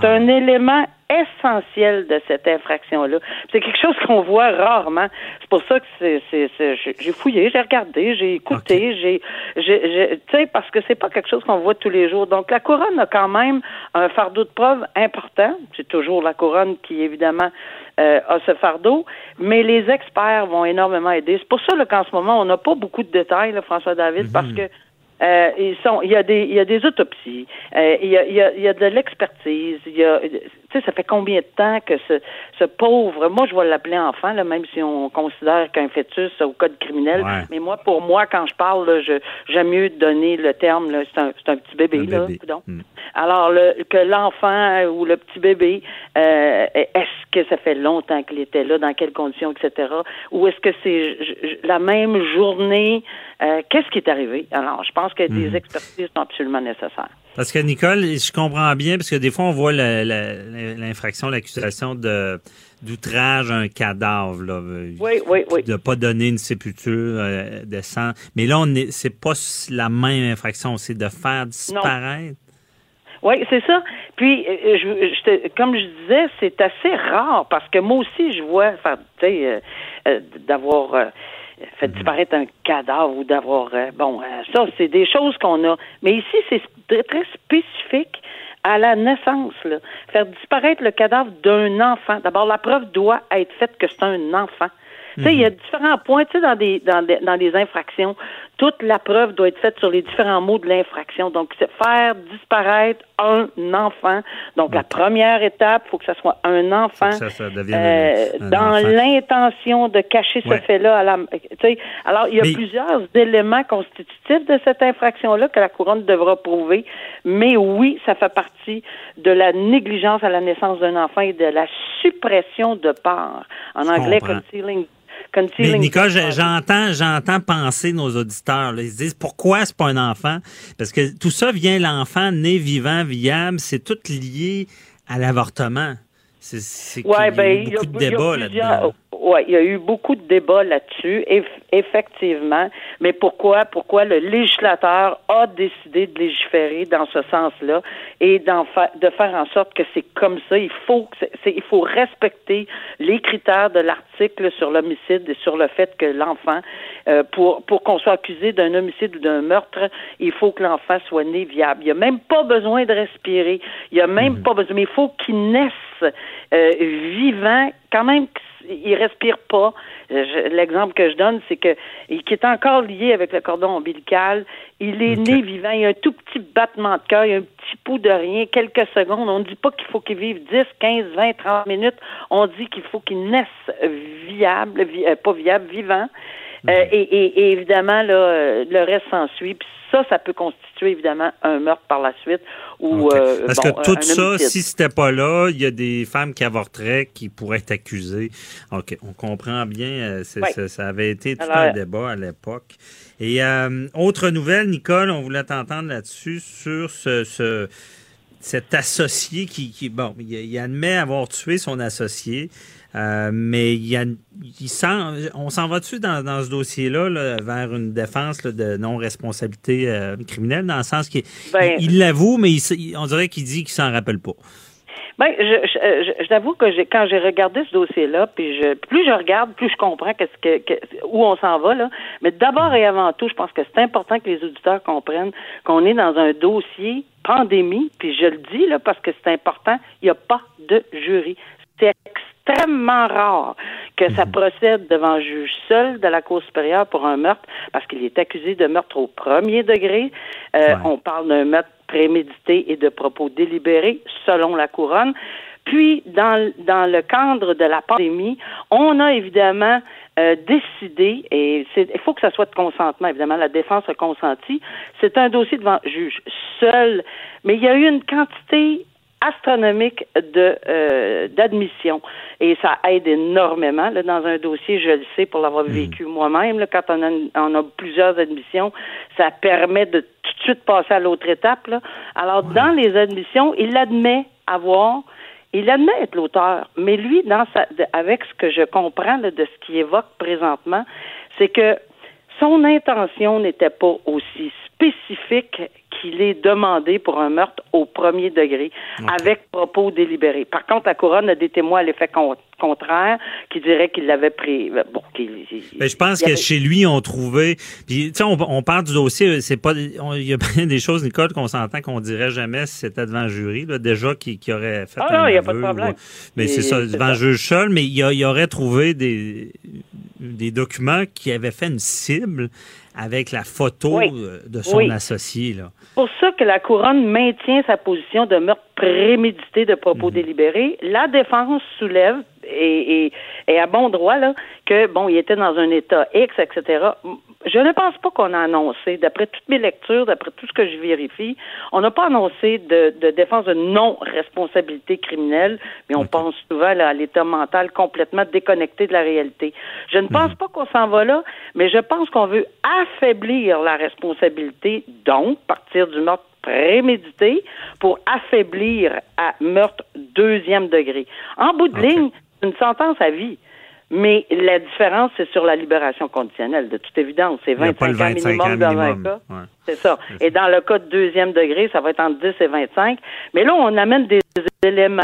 C'est un élément essentiel de cette infraction-là. C'est quelque chose qu'on voit rarement. C'est pour ça que c'est, c'est, c'est- j'ai- fouillé, j'ai regardé, j'ai écouté, j'ai, j'ai, j'ai- tu sais, parce que c'est pas quelque chose qu'on voit tous les jours. Donc la couronne a quand même un fardeau de preuve important. C'est toujours la couronne qui évidemment euh, a ce fardeau, mais les experts vont énormément aider. C'est pour ça là, qu'en ce moment on n'a pas beaucoup de détails, là, François David, parce que euh, ils sont, il y a des, il y a des autopsies, euh, il y a, il y a, il y a de l'expertise, il y a, tu sais, ça fait combien de temps que ce, ce pauvre, moi je vais l'appeler enfant, là, même si on considère qu'un fœtus au code criminel, Ouais. mais moi pour moi quand je parle, là, je, j'aime mieux donner le terme, là, c'est un, c'est un petit bébé, Un là, bébé. coudonc. Alors le, que l'enfant ou le petit bébé, euh, est-ce que ça fait longtemps qu'il était là, dans quelles conditions, etc. Ou est-ce que c'est j- j- la même journée? Euh, Qu'est-ce qui est arrivé? Alors, je pense que des expertises sont absolument nécessaires. Parce que Nicole, je comprends bien, parce que des fois on voit l'infraction, l'accusation de d'outrage à un cadavre, là, euh, Oui, oui, oui. de pas donner une sépulture euh, de sang. Mais là, on est, c'est pas la même infraction, c'est de faire disparaître. Oui, c'est ça. Puis, euh, je, je te- comme je disais, c'est assez rare parce que moi aussi, je vois, enfin, tu sais, euh, euh, d'avoir euh, fait disparaître un cadavre ou d'avoir, euh, bon, euh, ça, c'est des choses qu'on a. Mais ici, c'est très, très spécifique à la naissance, là. Faire disparaître le cadavre d'un enfant. D'abord, la preuve doit être faite que c'est un enfant. Tu sais, il y a Mhm. différents points, tu sais, dans des, dans des, dans des infractions, toute la preuve doit être faite sur les différents mots de l'infraction. Donc, c'est faire disparaître un enfant. Donc, la première étape, il faut que ce soit un enfant. ça, ça devienne euh, un dans l'intention de cacher Ouais. ce fait-là à la, alors il y a Mais- plusieurs éléments constitutifs de cette infraction-là que la couronne devra prouver, mais oui, ça fait partie de la négligence à la naissance d'un enfant et de la suppression de part. En Je anglais, concealing. Mais Nicole, j'entends, j'entends penser nos auditeurs. là. Ils se disent pourquoi c'est pas un enfant? Parce que tout ça vient l'enfant né vivant, viable, c'est tout lié à l'avortement. C'est, Ouais, ben, il y a- beaucoup de il y a débats plusieurs- là-dedans. Ouais, il y a eu beaucoup de débats là-dessus, eff- effectivement. Mais pourquoi, pourquoi le législateur a décidé de légiférer dans ce sens-là et fa- de faire en sorte que c'est comme ça? Il faut, il faut respecter les critères de l'article sur l'homicide et sur le fait que l'enfant, euh, pour pour qu'on soit accusé d'un homicide ou d'un meurtre, il faut que l'enfant soit né viable. Il n'y a même pas besoin de respirer. Il n'y a même pas besoin, mais il faut qu'il naisse euh, vivant, quand même il respire pas. Euh, L'exemple que je donne, c'est que il- qui est encore lié avec le cordon ombilical. Il est né vivant. Il y a un tout petit battement de cœur, il y a un petit pouls de rien, quelques secondes. On ne dit pas qu'il faut qu'il vive 10, 15, 20, 30 minutes. On dit qu'il faut qu'il naisse viable, vi- euh, pas viable, vivant. Euh, et, et- et évidemment, là, euh, le reste s'ensuit. Puis ça, ça peut constituer évidemment un meurtre par la suite ou OK. euh, Parce bon, que tout ça, si c'était pas là, il y a des femmes qui avorteraient qui pourraient être accusées. OK, on comprend bien. euh, Ouais. ça, ça avait été tout Alors, un débat à l'époque. Et euh, autre nouvelle, Nicole, on voulait t'entendre là-dessus sur ce, ce- cet associé qui, qui bon, il, il admet avoir tué son associé. euh, mais il, y a, il sent, on s'en va-tu dans, dans ce dossier-là là, vers une défense là, de non-responsabilité euh, criminelle, dans le sens qu'il Ben- il l'avoue, mais il- on dirait qu'il dit qu'il s'en rappelle pas. Ben, je, je, je- je t'avoue que j'ai, quand j'ai regardé ce dossier-là, puis je, plus je regarde, plus je comprends qu'est-ce que, que- où on s'en va là. Mais d'abord et avant tout, je pense que c'est important que les auditeurs comprennent qu'on est dans un dossier pandémie, puis je le dis là parce que c'est important. Il n'y a pas de jury. C'est extrêmement rare que ça procède devant un juge seul de la Cour supérieure pour un meurtre parce qu'il est accusé de meurtre au premier degré. Euh, On parle d'un meurtre prémédité et de propos délibérés selon la couronne. Puis, dans, dans le cadre de la pandémie, on a évidemment euh, décidé, et il faut que ça soit de consentement, évidemment, la défense a consenti, c'est un dossier devant juge seul, mais il y a eu une quantité astronomique de euh, d'admission. Et ça aide énormément là, dans un dossier je le sais pour l'avoir vécu moi-même là, quand on a, on a plusieurs admissions ça permet de tout de suite passer à l'autre étape là. alors dans les admissions il admet avoir il admet être l'auteur, mais lui, dans sa, avec ce que je comprends là, de ce qu'il évoque présentement, c'est que son intention n'était pas aussi spécifique qu'il est demandé pour un meurtre au premier degré, avec propos délibérés. Par contre, la couronne a des témoins à l'effet con- contraire qui diraient qu'il l'avait pris. Bon, qu'il. Ben, je pense que chez lui, on trouvait. Puis, tu sais, on, on parle du dossier. C'est pas. Il y a bien des choses, Nicole, qu'on s'entend qu'on dirait jamais si c'était devant un jury. Là, déjà, qui, qui aurait fait. Ah un non, il y a pas de problème. ou- mais c'est ça, devant un juge seul. Mais il, y aurait trouvé des, des documents qui avaient fait une cible avec la photo Oui. euh, de son Oui. associé. Là. pour ça que la couronne maintient sa position de meurtre prémédité de propos Mhm. délibérés. La défense soulève et, et, et à bon droit là que bon, il était dans un état X, etc. Je ne pense pas qu'on a annoncé, d'après toutes mes lectures, d'après tout ce que je vérifie, on n'a pas annoncé de, de défense de non-responsabilité criminelle, mais on pense souvent là, à l'état mental complètement déconnecté de la réalité. Je ne pense pas qu'on s'en va là, mais je pense qu'on veut affaiblir la responsabilité, donc partir du meurtre prémédité pour affaiblir à meurtre deuxième degré. En bout de ligne, c'est une sentence à vie. Mais la différence, c'est sur la libération conditionnelle, de toute évidence. C'est Il y a pas 25 le ans 25 minimum ans dans un cas. Ouais. C'est ça. Et dans le cas de deuxième degré, ça va être entre 10 et 25. Mais là, on amène des éléments.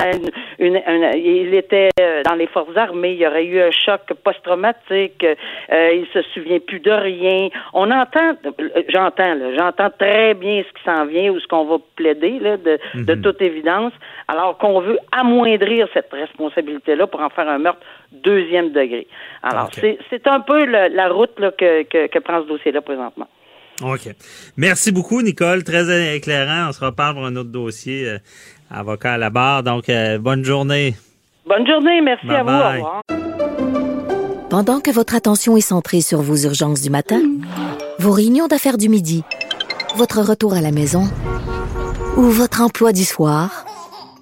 Une, une- il était euh, dans les forces armées. Il y aurait eu un choc post-traumatique. euh, il se souvient plus de rien. On entend, euh, j'entends, j'entends très bien ce qui s'en vient ou ce qu'on va plaider, là, de, de Mhm. toute évidence. Alors qu'on veut amoindrir cette responsabilité-là pour en faire un meurtre deuxième degré. Alors, c'est, c'est un peu le- la route là, que, que, que prend ce dossier-là présentement. OK. Merci beaucoup, Nicole. Très éclairant. On se reparle pour un autre dossier. Avocat à la barre. Donc, euh, bonne journée. Bonne journée, merci à vous. Au Bye-bye. revoir. Pendant que votre attention est centrée sur vos urgences du matin, vos réunions d'affaires du midi, votre retour à la maison ou votre emploi du soir,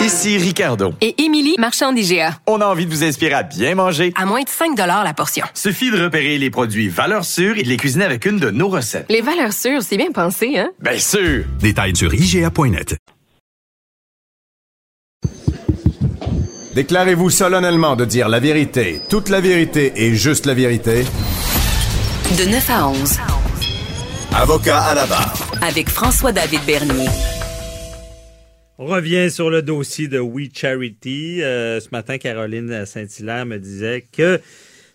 Ici Ricardo. Et Émilie, marchand d'IGA. On a envie de vous inspirer à bien manger. À moins de 5 la portion. Suffit de repérer les produits valeurs sûres et de les cuisiner avec une de nos recettes. Les valeurs sûres, c'est bien pensé, hein? Bien sûr! Détails sur IGA.net. Déclarez-vous solennellement de dire la vérité, toute la vérité et juste la vérité. De 9 à 11. Avocat à la barre. Avec François-David Bernier. On revient sur le dossier de We Charity. Euh, ce matin, Caroline Saint-Hilaire me disait que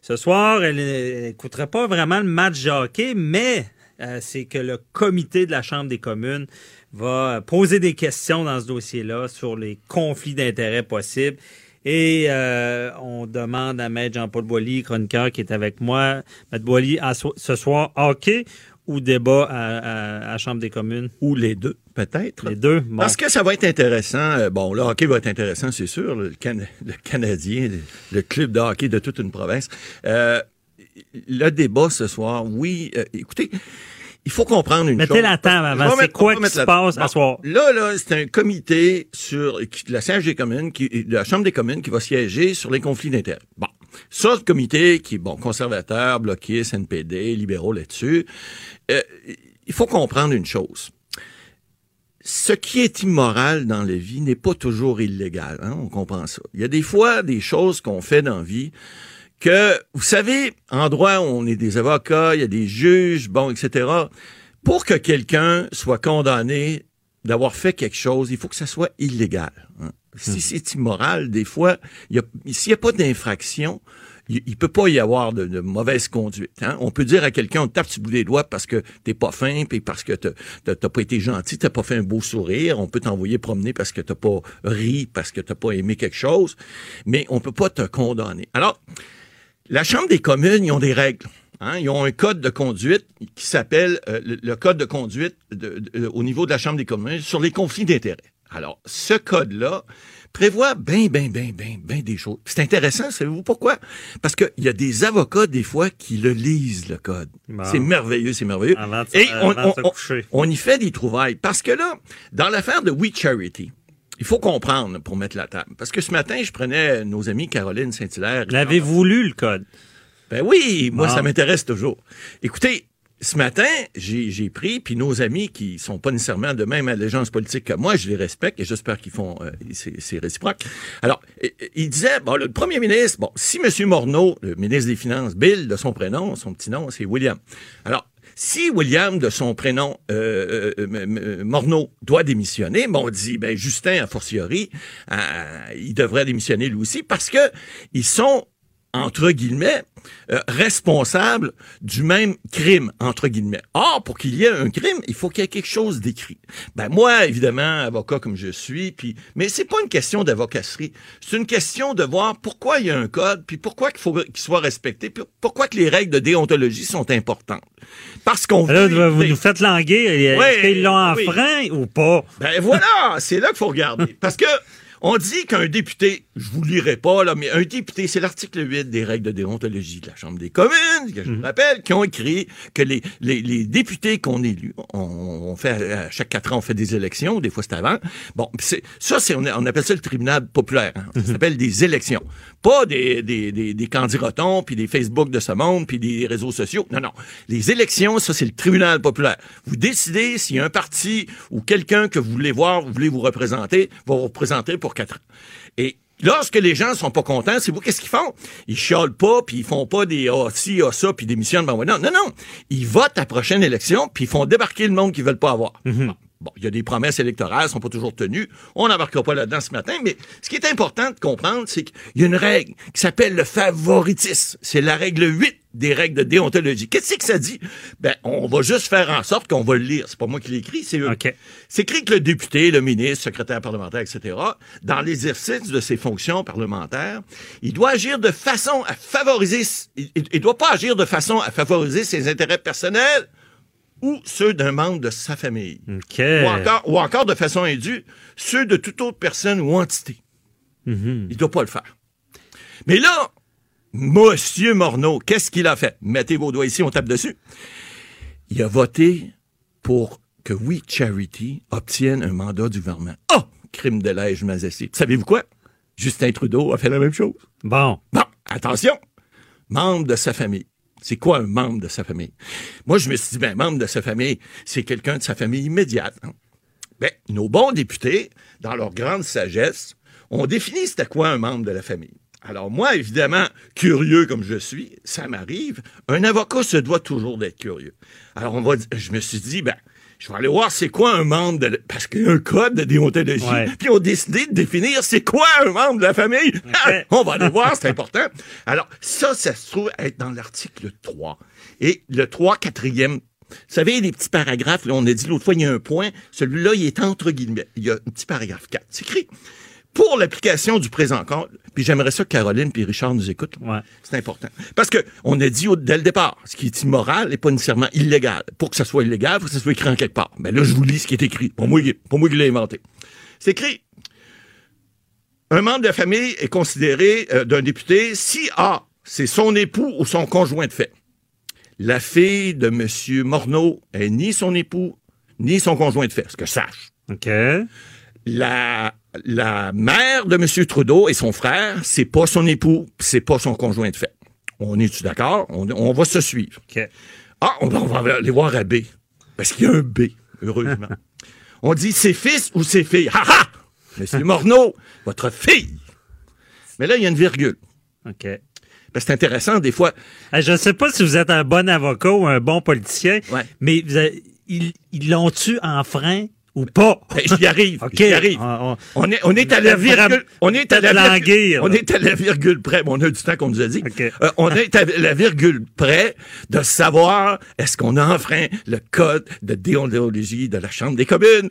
ce soir, elle n'écouterait pas vraiment le match de hockey, mais euh, c'est que le comité de la Chambre des communes va poser des questions dans ce dossier-là sur les conflits d'intérêts possibles. Et euh, on demande à Maître Jean-Paul Boilly, chroniqueur qui est avec moi, Maître Boilly, ce soir, hockey ou débat à, à- à la Chambre des communes? Ou les deux, peut-être. Les deux? Bon. Parce que ça va être intéressant. Euh, Bon, le hockey va être intéressant, c'est sûr. Le, Can- le Canadien, le, le club de hockey de toute une province. Euh, le débat ce soir, oui. euh, écoutez, il faut comprendre une Mettez chose. la table avant. C'est quoi qui se la- passe à Bon, soir? Là, là, c'est un comité sur qui- de la des communes, qui, de la Chambre des communes qui va siéger sur les conflits d'intérêts. Bon. Ça, le comité qui est, bon, conservateur, bloquiste, NPD, libéraux là-dessus. Euh, il faut comprendre une chose. Ce qui est immoral dans la vie n'est pas toujours illégal. hein, on comprend ça. Il y a des fois des choses qu'on fait dans la vie que, vous savez, en droit, on est des avocats, il y a des juges, bon, etc. Pour que quelqu'un soit condamné d'avoir fait quelque chose, il faut que ça soit illégal. hein. Si c'est immoral, des fois, s'il n'y a pas d'infraction, il, il peut pas y avoir de, mauvaise conduite. hein. On peut dire à quelqu'un, on tape sur le bout doigts parce que t'es pas fin, puis parce que t'as pas été gentil, t'as pas fait un beau sourire. On peut t'envoyer promener parce que t'as pas ri, parce que t'as pas aimé quelque chose, mais on peut pas te condamner. Alors, la Chambre des communes, ils ont des règles. hein. Ils ont un code de conduite qui s'appelle euh, le, code de conduite au niveau de la Chambre des communes sur les conflits d'intérêts. Alors, ce code-là prévoit bien, bien, bien, bien, bien des choses. C'est intéressant, savez-vous pourquoi? Parce qu'il y a des avocats, des fois, qui le lisent, le code. Bon. C'est merveilleux, c'est merveilleux. Avant de- Et on, avant de se on- coucher. on y fait des trouvailles. Parce que là, dans l'affaire de We Charity, il faut comprendre pour mettre la table. Parce que ce matin, je prenais nos amis Caroline Saint-Hilaire. L'avez-vous lu, le code? Ben oui, moi, Bon. ça m'intéresse toujours. Écoutez, ce matin, j'ai pris, puis nos amis qui sont pas nécessairement de même allégeance politique que moi, je les respecte et j'espère qu'ils font, euh, c'est réciproque. Alors, euh, euh, il disait, bon, le premier ministre, bon, si M. Morneau, le ministre des Finances, Bill, de son prénom, son petit nom, c'est William. Alors, si William, de son prénom, euh, euh, euh, Morneau, doit démissionner, bon, on dit, ben, Justin, a fortiori, il devrait démissionner lui aussi parce que ils sont entre guillemets, euh, responsable du même crime, entre guillemets. Or, pour qu'il y ait un crime, il faut qu'il y ait quelque chose d'écrit. Ben moi, évidemment, avocat comme je suis, puis mais c'est pas une question d'avocasserie. C'est une question de voir pourquoi il y a un code, puis pourquoi il faut qu'il soit respecté, puis pourquoi que les règles de déontologie sont importantes. Parce qu'on Là, vous nous faites languer. Est-ce qu'ils l'ont oui. enfreint ou pas? ben voilà, c'est là qu'il faut regarder. Parce que On dit qu'un député, je vous lirai pas, là, mais un député, c'est l'article 8 des règles de déontologie de la Chambre des communes, que je Mhm. rappelle, qui ont écrit que les, les, les députés qu'on élu, on, on fait, à chaque quatre ans, on fait des élections, des fois c'est avant. Bon, ça, c'est, on, on appelle ça le tribunal populaire. hein. Mhm. Ça s'appelle des élections. Pas des, des, des, des candidatons, puis des Facebook de ce monde, puis des réseaux sociaux. Non, non. Les élections, ça, c'est le tribunal populaire. Vous décidez a un parti ou quelqu'un que vous voulez voir, vous voulez vous représenter, va vous représenter pour quatre ans. Et lorsque les gens sont pas contents, c'est vous qu'est-ce qu'ils font? Ils chiolent pas, puis ils font pas des ah ci, ah ça, puis démissionnent. Ben ouais, non, non, non. Ils votent à la prochaine élection, puis ils font débarquer le monde qu'ils veulent pas avoir. Bon. Bon, il y a des promesses électorales, sont pas toujours tenues. On n'embarquera pas là-dedans ce matin, mais ce qui est important de comprendre, c'est qu'il y a une règle qui s'appelle le favoritisme. C'est la règle 8 des règles de déontologie. Qu'est-ce que ça dit? Ben, on va juste faire en sorte qu'on va le lire. C'est pas moi qui l'écris, c'est eux. C'est écrit que le député, le ministre, secrétaire parlementaire, etc., dans l'exercice de ses fonctions parlementaires, il doit agir de façon à favoriser, il- il doit pas agir de façon à favoriser ses intérêts personnels ou ceux d'un membre de sa famille. Ou, encore, ou encore, de façon indue, ceux de toute autre personne ou entité. Il ne doit pas le faire. Mais là, Monsieur Morneau, qu'est-ce qu'il a fait? Mettez vos doigts ici, on tape dessus. Il a voté pour que We Charity obtienne un mandat du gouvernement. Oh! Crime de lège majesté. Savez-vous quoi? Justin Trudeau a fait la même chose. Bon. Bon, attention. Membre de sa famille. C'est quoi un membre de sa famille? Moi, je me suis dit, ben, membre de sa famille, c'est quelqu'un de sa famille immédiate. hein. Ben, nos bons députés, dans leur grande sagesse, ont défini c'était quoi un membre de la famille. Alors moi, évidemment, curieux comme je suis, ça m'arrive. Un avocat se doit toujours d'être curieux. Alors on va, je me suis dit, ben, je vais aller voir c'est quoi un membre de la- parce qu'il y a un code de déontologie. Ouais. Puis on a décidé de définir c'est quoi un membre de la famille. Ah, on va aller voir, c'est important. Alors ça, ça se trouve être dans l'article 3. Et le 3, quatrième vous savez, les petits paragraphes, là, on a dit l'autre fois, il y a un point. Celui-là, il est entre guillemets. Il y a un petit paragraphe 4. C'est écrit. Pour l'application du présent compte, puis j'aimerais ça que Caroline puis Richard nous écoutent. C'est important. Parce que on a dit au- dès le départ, ce qui est immoral n'est pas nécessairement illégal. Pour que ça soit illégal, il faut que ça soit écrit en quelque part. Mais là, je vous lis ce qui est écrit. Pour moi, il- pour moi qui l'ai inventé. C'est écrit. Un membre de la famille est considéré euh, d'un député si A, c'est son époux ou son conjoint de fait. La fille de M. Morneau est ni son époux, ni son conjoint de fait, ce que je sache. OK. La, la mère de M. Trudeau et son frère, c'est pas son époux, c'est pas son conjoint de fait. On est-tu d'accord? On, on va se suivre. Ah, on va, on va aller voir à B. Parce qu'il y a un B, heureusement. on dit ses fils ou ses filles. Ha ha! Monsieur Morneau, votre fille. Mais là, il y a une virgule. OK. Ben, c'est intéressant, des fois. je ne sais pas si vous êtes un bon avocat ou un bon politicien, mais vous avez- ils ils l'ont-tu en frein ou pas? Ben, j'y arrive. OK. j'y arrive. On, On est, on est à la virgule. On est à la virgule. On est à la virgule près. Bon, on a du temps qu'on nous a dit. Euh, on est à la virgule près de savoir est-ce qu'on a enfreint le code de déontologie de la Chambre des communes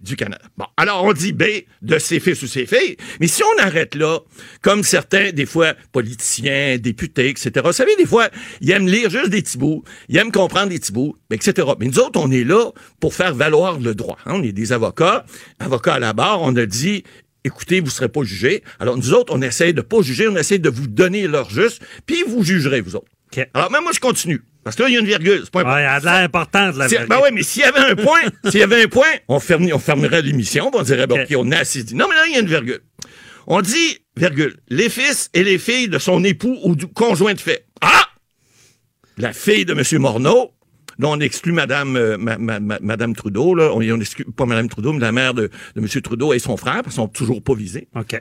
du Canada. Bon, alors on dit B de ses fils ou ses filles. Mais si on arrête là, comme certains, des fois, politiciens, députés, etc., vous savez, des fois, ils aiment lire juste des petits bouts, ils aiment comprendre des petits bouts, etc. Mais nous autres, on est là pour faire valoir le droit. hein. Est des avocats, avocats à la barre, on a dit écoutez, vous ne serez pas jugés. Alors, nous autres, on essaie de pas juger, on essaie de vous donner l'heure juste, puis vous jugerez, vous autres. Alors, même moi, je continue. Parce que là, il y a une virgule. C'est pas Ouais, il y a de l'air important de la virgule. Ben oui, mais s'il y avait un point, s'il y avait un point, on, fermi- on fermerait l'émission, on dirait, bon, OK, on a assez dit. Non, mais là, il y a une virgule. On dit, virgule, les fils et les filles de son époux ou du conjoint de fait. Ah! La fille de M. Morneau, Là, on exclut Madame, euh, ma- ma- ma- Madame Trudeau, là. On, on exclut pas Madame Trudeau, mais la mère de, de M. Trudeau et son frère, parce qu'ils sont toujours pas visés. OK.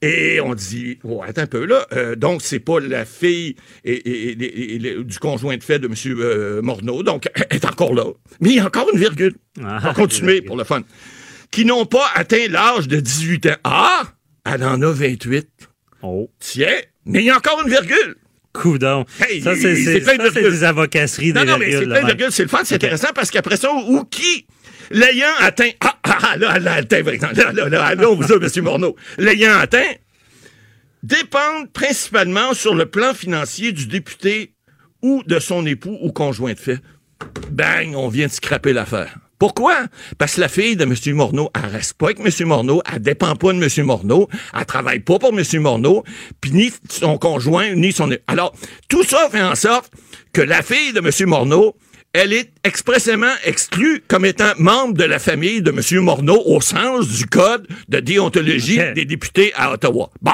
Et on dit, oh, attends un peu là, euh, donc c'est pas la fille et, et- et- et- et- du conjoint de fait de M. euh, Morneau, donc elle est encore là. Mais il y a encore une virgule. Ah, on va continuer pour le fun. Qui n'ont pas atteint l'âge de 18 ans. Ah! Elle en a 28. Oh. Tiens, mais il y a encore une virgule. Coudon. Hey, ça, c'est des avocasseries, Non, des non, mais c'est plein là, de virgules, c'est le fun, c'est OK. intéressant parce qu'après ça, ou qui, l'ayant atteint, ah, ah, ah, là, là, atteint, par exemple, là, là, là, là, vous a, M. Morneau, l'ayant atteint, dépendent principalement sur le plan financier du député ou de son époux ou conjoint de fait. Bang, on vient de scraper l'affaire. Pourquoi? Parce que la fille de M. Morneau, elle reste pas avec M. Morneau, elle dépend pas de M. Morneau, elle travaille pas pour M. Morneau, puis ni son conjoint, ni son... Alors, tout ça fait en sorte que la fille de M. Morneau, elle est expressément exclue comme étant membre de la famille de M. Morneau au sens du code de déontologie des députés à Ottawa. Bon.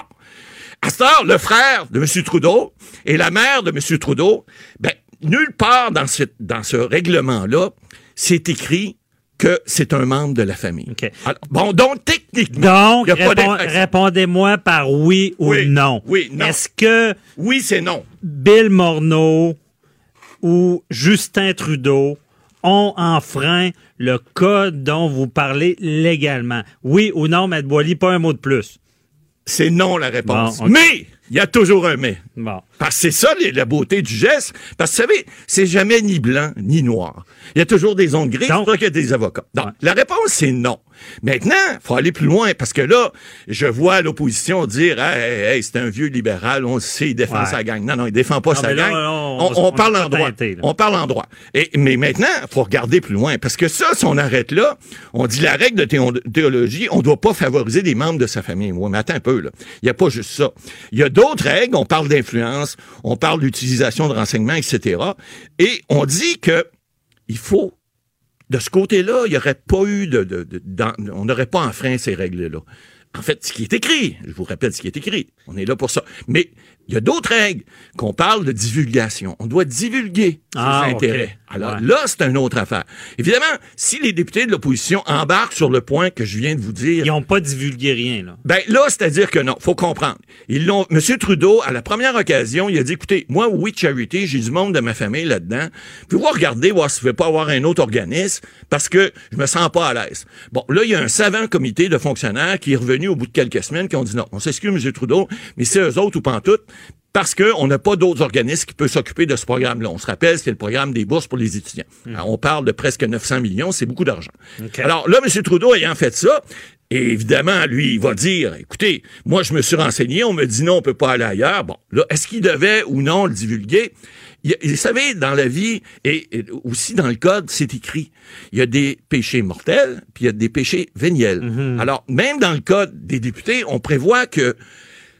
À cette heure, le frère de M. Trudeau et la mère de M. Trudeau, ben, nulle part dans ce, dans ce règlement-là, c'est écrit que c'est un membre de la famille. Alors, bon, donc techniquement, Donc, répond- répondez-moi par oui ou Oui, non. oui, non. Est-ce que oui, c'est non. Bill Morneau ou Justin Trudeau ont enfreint le code dont vous parlez légalement? Oui ou non, Maître Boily, pas un mot de plus. C'est non la réponse. Bon. Mais il y a toujours un mais. Bon. Parce que c'est ça les- la beauté du geste. Parce que vous savez, c'est jamais ni blanc ni noir. Il y a toujours des ondes grises. C'est pour ça qu'il y a des avocats. Donc, la réponse, c'est non. Maintenant, faut aller plus loin parce que là, je vois l'opposition dire hey, hey, c'est un vieux libéral, on le sait, il défend Ouais. sa gang. Non, non, il défend pas Non, sa là, gang. on on, va- on on parle en droit. On parle en droit. Et, mais maintenant, faut regarder plus loin parce que ça, si on arrête là, on dit la règle de théo- théologie, on doit pas favoriser des membres de sa famille. Ouais, mais attends un peu là. Il y a pas juste ça. Il y a d'autres règles. On parle d'influence, on parle d'utilisation de renseignements, etc. Et on dit que il faut de ce côté-là, il n'y aurait pas eu de, d'en- on n'aurait pas enfreint ces règles-là. En fait, ce qui est écrit, je vous répète ce qui est écrit, on est là pour ça. Mais il y a d'autres règles qu'on parle de divulgation. On doit divulguer Ah, ses ok. intérêts. Alors Ouais. là, c'est une autre affaire. Évidemment, si les députés de l'opposition embarquent sur le point que je viens de vous dire, Ils n'ont pas divulgué rien, là. ben là, c'est-à-dire que non, faut comprendre. Ils l'ont. Monsieur Trudeau, à la première occasion, il a dit écoutez, moi, oui, Charity, j'ai du monde de ma famille là-dedans. Puis vous regardez voir si vous pouvez pas avoir un autre organisme parce que je me sens pas à l'aise. Bon, là, il y a un savant comité de fonctionnaires qui est revenu au bout de quelques semaines qui ont dit non, on s'excuse, Monsieur Trudeau, mais c'est eux autres ou pas en tout. Parce qu'on n'a pas d'autres organismes qui peuvent s'occuper de ce programme-là. On se rappelle, c'est le programme des bourses pour les étudiants. Alors, on parle de presque 900 millions, c'est beaucoup d'argent. Alors là, M. Trudeau ayant fait ça, et évidemment, lui, il va dire, écoutez, moi, je me suis renseigné, on me dit non, on peut pas aller ailleurs. Bon, là, est-ce qu'il devait ou non le divulguer? Il vous savez, dans la vie, et, et aussi dans le code, c'est écrit. Il y a des péchés mortels, puis il y a des péchés véniels. Alors, même dans le code des députés, on prévoit que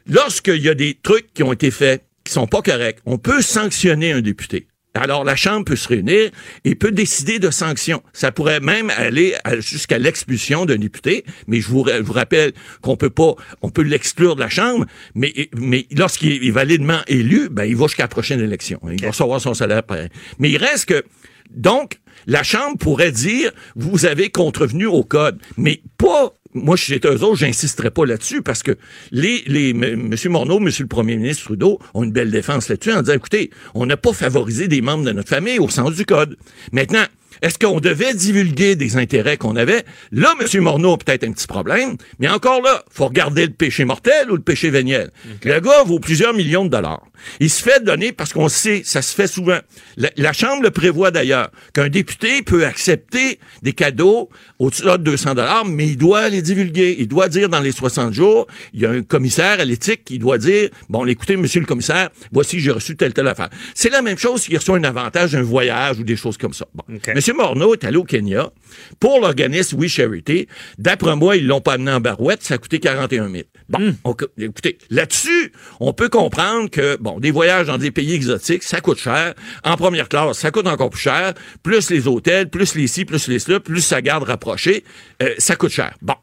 lorsqu'il y a des trucs qui ont été faits qui sont pas corrects, on peut sanctionner un député. Alors, la Chambre peut se réunir et peut décider de sanctions. Ça pourrait même aller jusqu'à l'expulsion d'un député, mais je vous, ra- je vous rappelle qu'on peut pas, on peut l'exclure de la Chambre, mais, mais lorsqu'il est validement élu, ben, il va jusqu'à la prochaine élection. Il va recevoir son salaire pareil. Mais il reste que, donc, la Chambre pourrait dire, vous avez contrevenu au code, mais pas moi, j'étais eux autres, j'insisterais pas là-dessus parce que les, les, M. Morneau, M. le premier ministre Trudeau ont une belle défense là-dessus en disant, écoutez, on n'a pas favorisé des membres de notre famille au sens du code. Maintenant, est-ce qu'on devait divulguer des intérêts qu'on avait? Là, M. Morneau a peut-être un petit problème, mais encore là, faut regarder le péché mortel ou le péché véniel. Le gars vaut plusieurs millions de dollars. Il se fait donner, parce qu'on sait, ça se fait souvent. La, la Chambre le prévoit d'ailleurs, qu'un député peut accepter des cadeaux au-dessus de 200 dollars, mais il doit les divulguer. Il doit dire dans les 60 jours, il y a un commissaire à l'éthique qui doit dire, bon, écoutez, monsieur le commissaire, voici, j'ai reçu telle, telle affaire. C'est la même chose s'il reçoit un avantage, un voyage ou des choses comme ça. Bon. Monsieur Morneau est allé au Kenya pour l'organisme We Charity. D'après moi, ils l'ont pas amené en barouette, ça a coûté 41 000. Bon, on- écoutez, là-dessus, on peut comprendre que, bon, des voyages dans des pays exotiques, ça coûte cher. En première classe, ça coûte encore plus cher. Plus les hôtels, plus les ci, plus les cela, plus sa garde rapprochée, euh, ça coûte cher. Bon.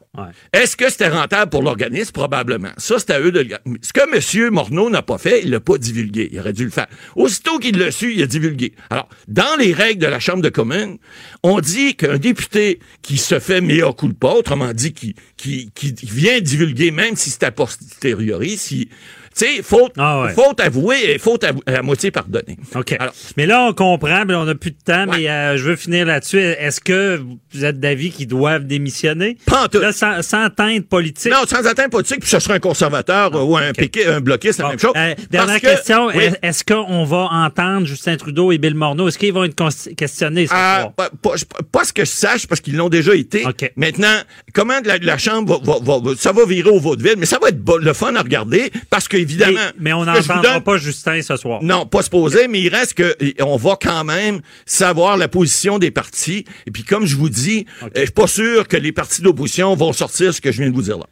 Est-ce que c'était rentable pour l'organisme? Probablement. Ça, c'est à eux de Ce que M. Morneau n'a pas fait, il l'a pas divulgué. Il aurait dû le faire. Aussitôt qu'il l'a su, il a divulgué. Alors, dans les règles de la Chambre de communes, on dit qu'un député qui se fait mea culpa, autrement dit, qui, qui, qui vient divulguer, même si c'est a posteriori, si, sais, faute, faute avouée et faute avou- à moitié pardonnée. OK. mais là, on comprend, mais on n'a plus de temps, mais euh, je veux finir là-dessus. Est-ce que vous êtes d'avis qu'ils doivent démissionner? Pas en tout. Là, sans, sans atteinte politique. Non, sans atteinte politique, puis ce serait un conservateur euh, ou un piqué, un bloquiste, c'est la même chose. Euh, dernière que- question, Oui. est-ce qu'on va entendre Justin Trudeau et Bill Morneau? Est-ce qu'ils vont être questionnés ce Ah, soir? pas, pas- pas ce que je sache, parce qu'ils l'ont déjà été. Maintenant, comment la, la Chambre va, va- va- ça va virer au vaudeville, mais ça va être le fun à regarder, parce qu'il évidemment. Mais, mais on je n'entendra donne- pas Justin ce soir. Non, pas supposé, mais il reste que on va quand même savoir la position des partis. Et puis, comme je vous dis, euh, je suis pas sûr que les partis d'opposition vont sortir ce que je viens de vous dire là.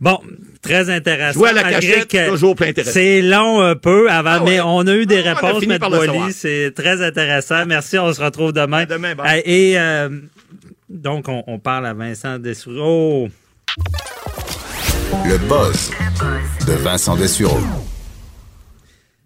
Bon, très intéressant. À la cachette, toujours plein intéressant. C'est long un peu avant, mais on a eu des Ah, réponses, M. Boily. C'est très intéressant. Merci, on se retrouve demain. Et euh, donc, on, on parle à Vincent Dessureau. Le buzz de Vincent Dessureau.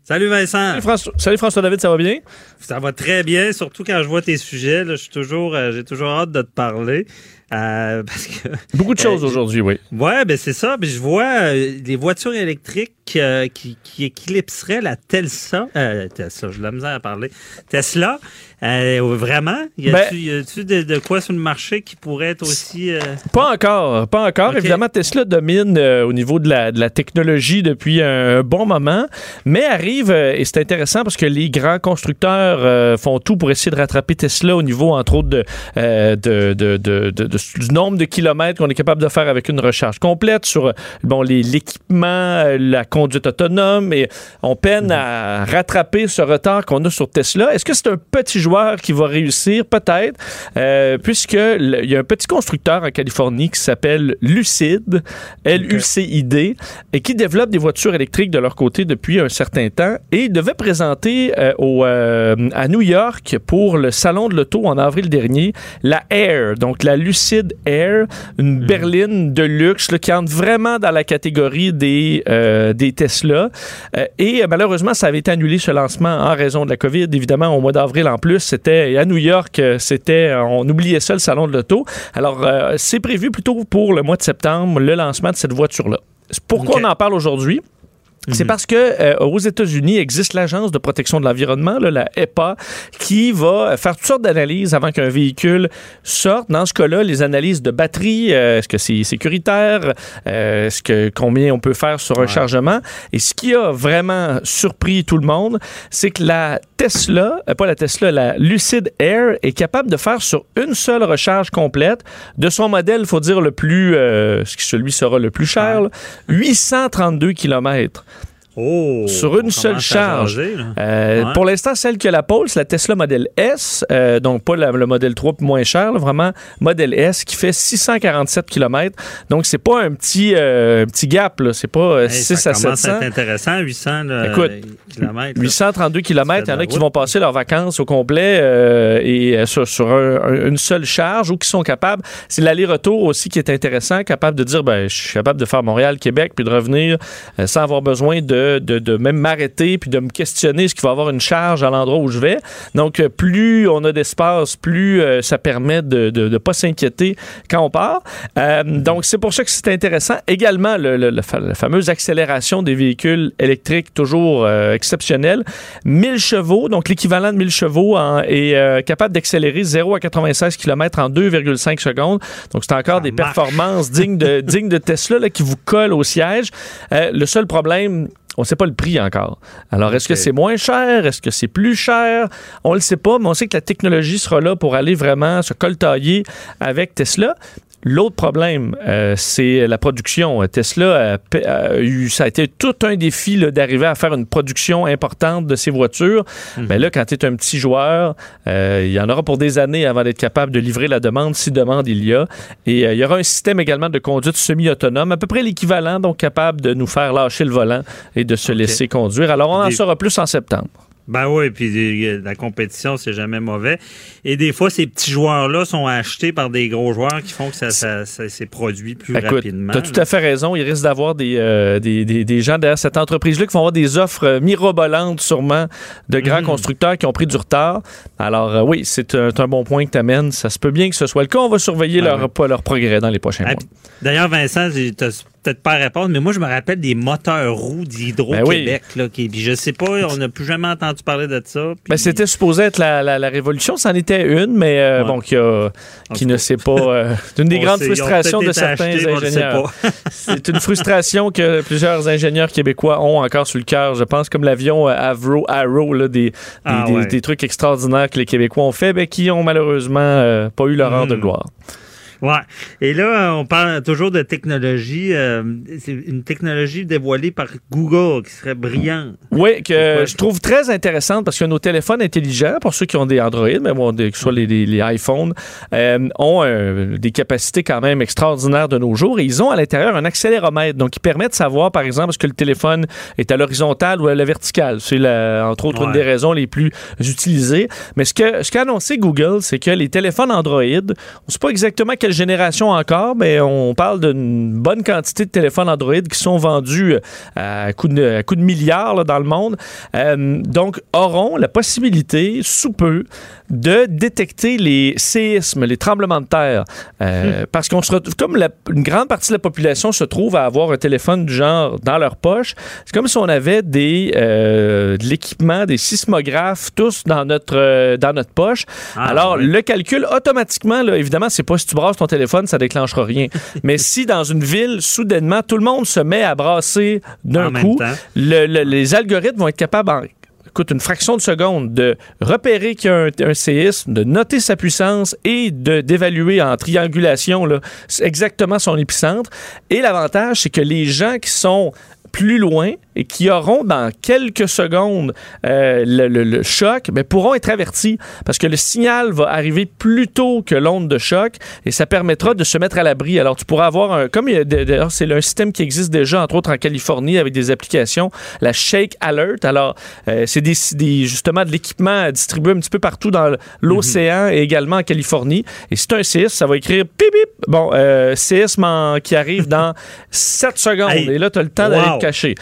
Salut Vincent. Salut François, salut François David, ça va bien? Ça va très bien, surtout quand je vois tes sujets. là, je suis toujours, euh, j'ai toujours hâte de te parler. euh, parce que, Beaucoup de choses Euh, aujourd'hui, oui. Ouais, ben c'est ça. Puis je vois euh, des voitures électriques euh, qui, qui éclipseraient la Tesla. Euh, Tesla, de la misère à parler. Tesla. Euh, vraiment? Y a-tu Ben- de, de quoi sur le marché qui pourrait être aussi. euh, Pas encore, pas encore. Évidemment, Tesla domine au niveau de la, de la technologie depuis un bon moment, mais arrive, et c'est intéressant parce que les grands constructeurs font tout pour essayer de rattraper Tesla au niveau, entre autres, de, du nombre de kilomètres qu'on est capable de faire avec une recharge complète sur bon, les- l'équipement, la conduite autonome, et on peine à rattraper ce retard qu'on a sur Tesla. Est-ce que c'est un petit joueur qui va réussir? Peut-être, euh, puisque il y a un petit constructeur en Californie qui s'appelle Lucid, L-U-C-I-D, et qui développe des voitures électriques de leur côté depuis un certain temps. Et il devait présenter euh, au, euh, à New York pour le salon de l'auto en avril dernier la Air, donc la Lucid Air, une berline de luxe là, qui entre vraiment dans la catégorie des, Tesla. Euh, et euh, malheureusement, ça avait été annulé ce lancement en raison de la COVID. Évidemment, au mois d'avril en plus, c'était à New York, euh, c'était on oubliait ça le salon de l'auto. Alors, euh, c'est prévu plutôt pour le mois de septembre le lancement de cette voiture-là. Pourquoi Ok. on en parle aujourd'hui? C'est parce que euh, aux États-Unis existe l'agence de protection de l'environnement, la EPA, qui va faire toutes sortes d'analyses avant qu'un véhicule sorte. Dans ce cas-là, les analyses de batterie, euh, est-ce que c'est sécuritaire, euh, est-ce que combien on peut faire sur un chargement? Et ce qui a vraiment surpris tout le monde, c'est que la Tesla, euh, pas la Tesla, la Lucid Air est capable de faire sur une seule recharge complète de son modèle, faut dire le plus, euh, ce qui celui sera le plus cher, là, 832 km. Oh, sur une seule charge. Euh, Ouais. Pour l'instant, celle que la pole, c'est la Tesla Model S, euh, donc pas la- le modèle 3 puis moins cher, là, vraiment Model S qui fait 647 km. Donc c'est pas un petit euh, un petit gap, là. c'est pas Hey, 6 ça à commence 700. à être intéressant, 800 là, Écoute, là. 832 km, il y en a qui vont passer leurs vacances au complet et sur, sur un- un- une seule charge ou qui sont capables. C'est l'aller-retour aussi qui est intéressant, capable de dire ben, je suis capable de faire Montréal-Québec puis de revenir sans avoir besoin de, de, de même m'arrêter puis de me questionner ce qu'il va avoir une charge à l'endroit où je vais. Donc, euh, plus on a d'espace, plus euh, ça permet de ne pas s'inquiéter quand on part. Euh, donc, c'est pour ça que c'est intéressant. Également, le, le- le fa- la fameuse accélération des véhicules électriques, toujours euh, exceptionnelle. 1000 chevaux, donc l'équivalent de 1000 chevaux en- est capable d'accélérer 0 à 96 km en 2,5 secondes. Donc, c'est encore des marche. performances dignes de, dignes de Tesla là, qui vous collent au siège. Le seul problème, on ne sait pas le prix encore. Alors, est-ce que c'est moins cher? Est-ce que c'est plus cher? On ne le sait pas, mais on sait que la technologie sera là pour aller vraiment se coltailler avec Tesla. L'autre problème, euh, c'est la production. Tesla a, eu, ça a été tout un défi d'arriver à faire une production importante de ses voitures. Mais là, quand tu es un petit joueur, euh, il y en aura pour des années avant d'être capable de livrer la demande, si demande il y a. Et euh, il y aura un système également de conduite semi-autonome, à peu près l'équivalent, donc capable de nous faire lâcher le volant et de se laisser conduire. Alors, on en saura plus en septembre. Ben oui, puis la compétition, c'est jamais mauvais. Et des fois, ces petits joueurs-là sont achetés par des gros joueurs qui font que ça, ça, ça s'est produit plus Écoute, rapidement. tu as tout à fait raison. Il risque d'avoir des, euh, des, des- des gens derrière cette entreprise-là qui vont avoir des offres euh, mirobolantes, sûrement, de grands Mhm. constructeurs qui ont pris du retard. Alors, euh, oui, c'est un, bon point que tu amènes. Ça se peut bien que ce soit le cas. On va surveiller Ben leur, leur progrès dans les prochains Ah, mois. D'ailleurs, Vincent, j'ai- t'as peut-être pas à répondre, mais moi, je me rappelle des moteurs roux d'Hydro-Québec. là, qui- Puis je sais pas, on n'a plus jamais entendu parler de ça. puis- Ben, c'était supposé être la, la- la révolution. C'en était une, mais euh, Ouais. bon, qui, a- qui ne sait pas. euh, c'est une des On grandes sait, frustrations de certains ingénieurs. c'est une frustration que plusieurs ingénieurs québécois ont encore sur le cœur. Je pense comme l'avion euh, Avro, Arrow, là, des, des, Ah, des- ouais. des trucs extraordinaires que les Québécois ont fait, mais qui ont malheureusement euh, pas eu leur heure de Hmm. gloire. Ouais. Et là, on parle toujours de technologie. euh, c'est une technologie dévoilée par Google qui serait brillante. Oui, que je trouve très intéressante parce que nos téléphones intelligents, pour ceux qui ont des Android, mais bon, que ce soit les, les- les iPhones, euh, ont euh, des capacités quand même extraordinaires de nos jours et ils ont à l'intérieur un accéléromètre. Donc, qui permet de savoir, par exemple, est-ce que le téléphone est à l'horizontale ou à la verticale. C'est, entre autres, une des raisons les plus utilisées. Mais ce que ce qu'a annoncé Google, c'est que les téléphones Android, on ne sait pas exactement génération encore, mais on parle d'une bonne quantité de téléphones Android qui sont vendus euh, à coup de, milliards dans le monde. Euh, donc, auront la possibilité, sous peu, de détecter les séismes, les tremblements de terre. Euh, Parce qu'on se retrouve, comme la- une grande partie de la population se trouve à avoir un téléphone du genre dans leur poche, c'est comme si on avait des, euh, de l'équipement, des sismographes, tous dans notre, euh, dans notre poche. Ah, Alors, oui. le calcul, automatiquement, là, évidemment, c'est pas si tu brasses ton téléphone, ça déclenchera rien. Mais si dans une ville, soudainement, tout le monde se met à brasser d'un coup, temps. le- le- les algorithmes vont être capables en écoute, une fraction de seconde de repérer qu'il y a un, séisme, de noter sa puissance et d'évaluer en triangulation exactement son épicentre. Et l'avantage, c'est que les gens qui sont plus loin et qui auront dans quelques secondes euh, le, le- le choc, mais pourront être avertis parce que le signal va arriver plus tôt que l'onde de choc et ça permettra de se mettre à l'abri. Alors tu pourras avoir un, comme il y a de- d'ailleurs c'est un système qui existe déjà entre autres en Californie avec des applications, la Shake Alert. Alors euh, c'est des, des- justement de l'équipement distribué un petit peu partout dans l'océan et également en Californie. Et as un séisme, ça va écrire pip pip. Bon, euh, séisme en- qui arrive dans 7 secondes Hey, et là tu as le temps d'aller wow. te cacher.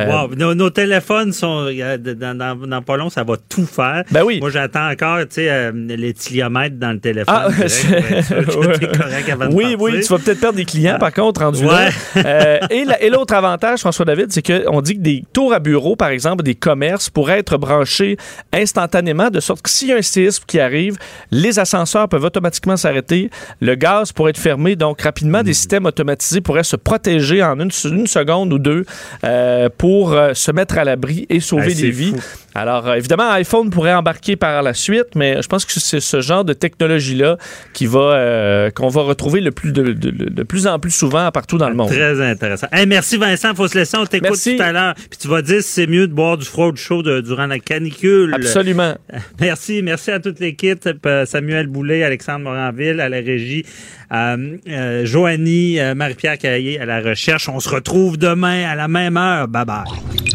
Euh, Wow. Nos, nos téléphones sont dans, dans, dans pas long, ça va tout faire. Ben oui. Moi, j'attends encore, tu sais, euh, les tiliomètres dans le téléphone. Ah, direct, correct avant oui, oui, tu vas peut-être perdre des clients, par contre, rendu Ouais. là. Euh, et la- et l'autre avantage, François David, c'est qu'on dit que des tours à bureau, par exemple, des commerces, pourraient être branchés instantanément, de sorte que s'il y a un séisme qui arrive, les ascenseurs peuvent automatiquement s'arrêter, le gaz pourrait être fermé, donc rapidement, des systèmes automatisés pourraient se protéger en une, une seconde ou deux euh, pour euh, se mettre à l'abri et sauver Ah, des vies. fou. Alors, euh, évidemment, iPhone pourrait embarquer par la suite, mais je pense que c'est ce genre de technologie-là qui va, euh, qu'on va retrouver le plus de, de- plus en plus souvent partout dans le monde. Très intéressant. Hey, merci Vincent, faut se laisser, on t'écoute tout à l'heure. Puis tu vas dire si c'est mieux de boire du froid ou du chaud de- durant la canicule. Absolument. Merci, merci à toute l'équipe. Euh, Samuel Boulay, Alexandre Moranville à la régie, euh, euh, Joanie, Marie-Pierre Caillé à la recherche. On se retrouve demain à la même heure. Bye bye.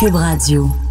Cube Radio.